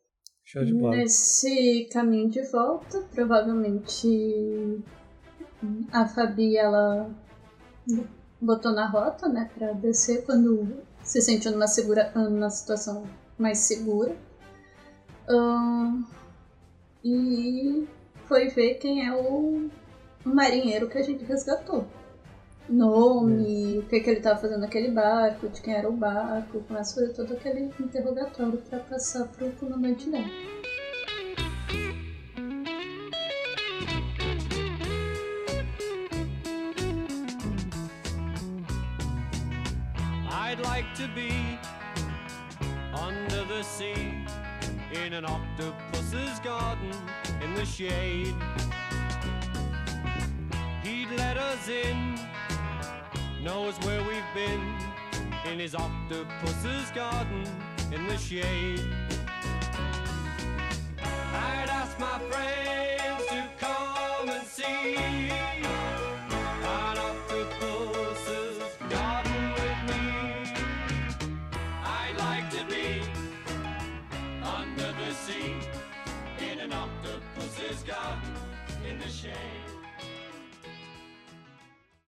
Show de bola. Nesse caminho de volta, provavelmente a Fabi ela botou na rota, né, pra descer quando se sentiu numa, segura, numa situação mais segura. Ahn, e foi ver quem é o, marinheiro que a gente resgatou. Nome, o que, que ele estava fazendo naquele barco, de quem era o barco, começa a fazer todo aquele interrogatório para passar pro comandante dela. I'd like to be under the sea in an octopus's garden in the shade. He'd let us in, knows where we've been in his octopus's garden in the shade. I'd ask my friends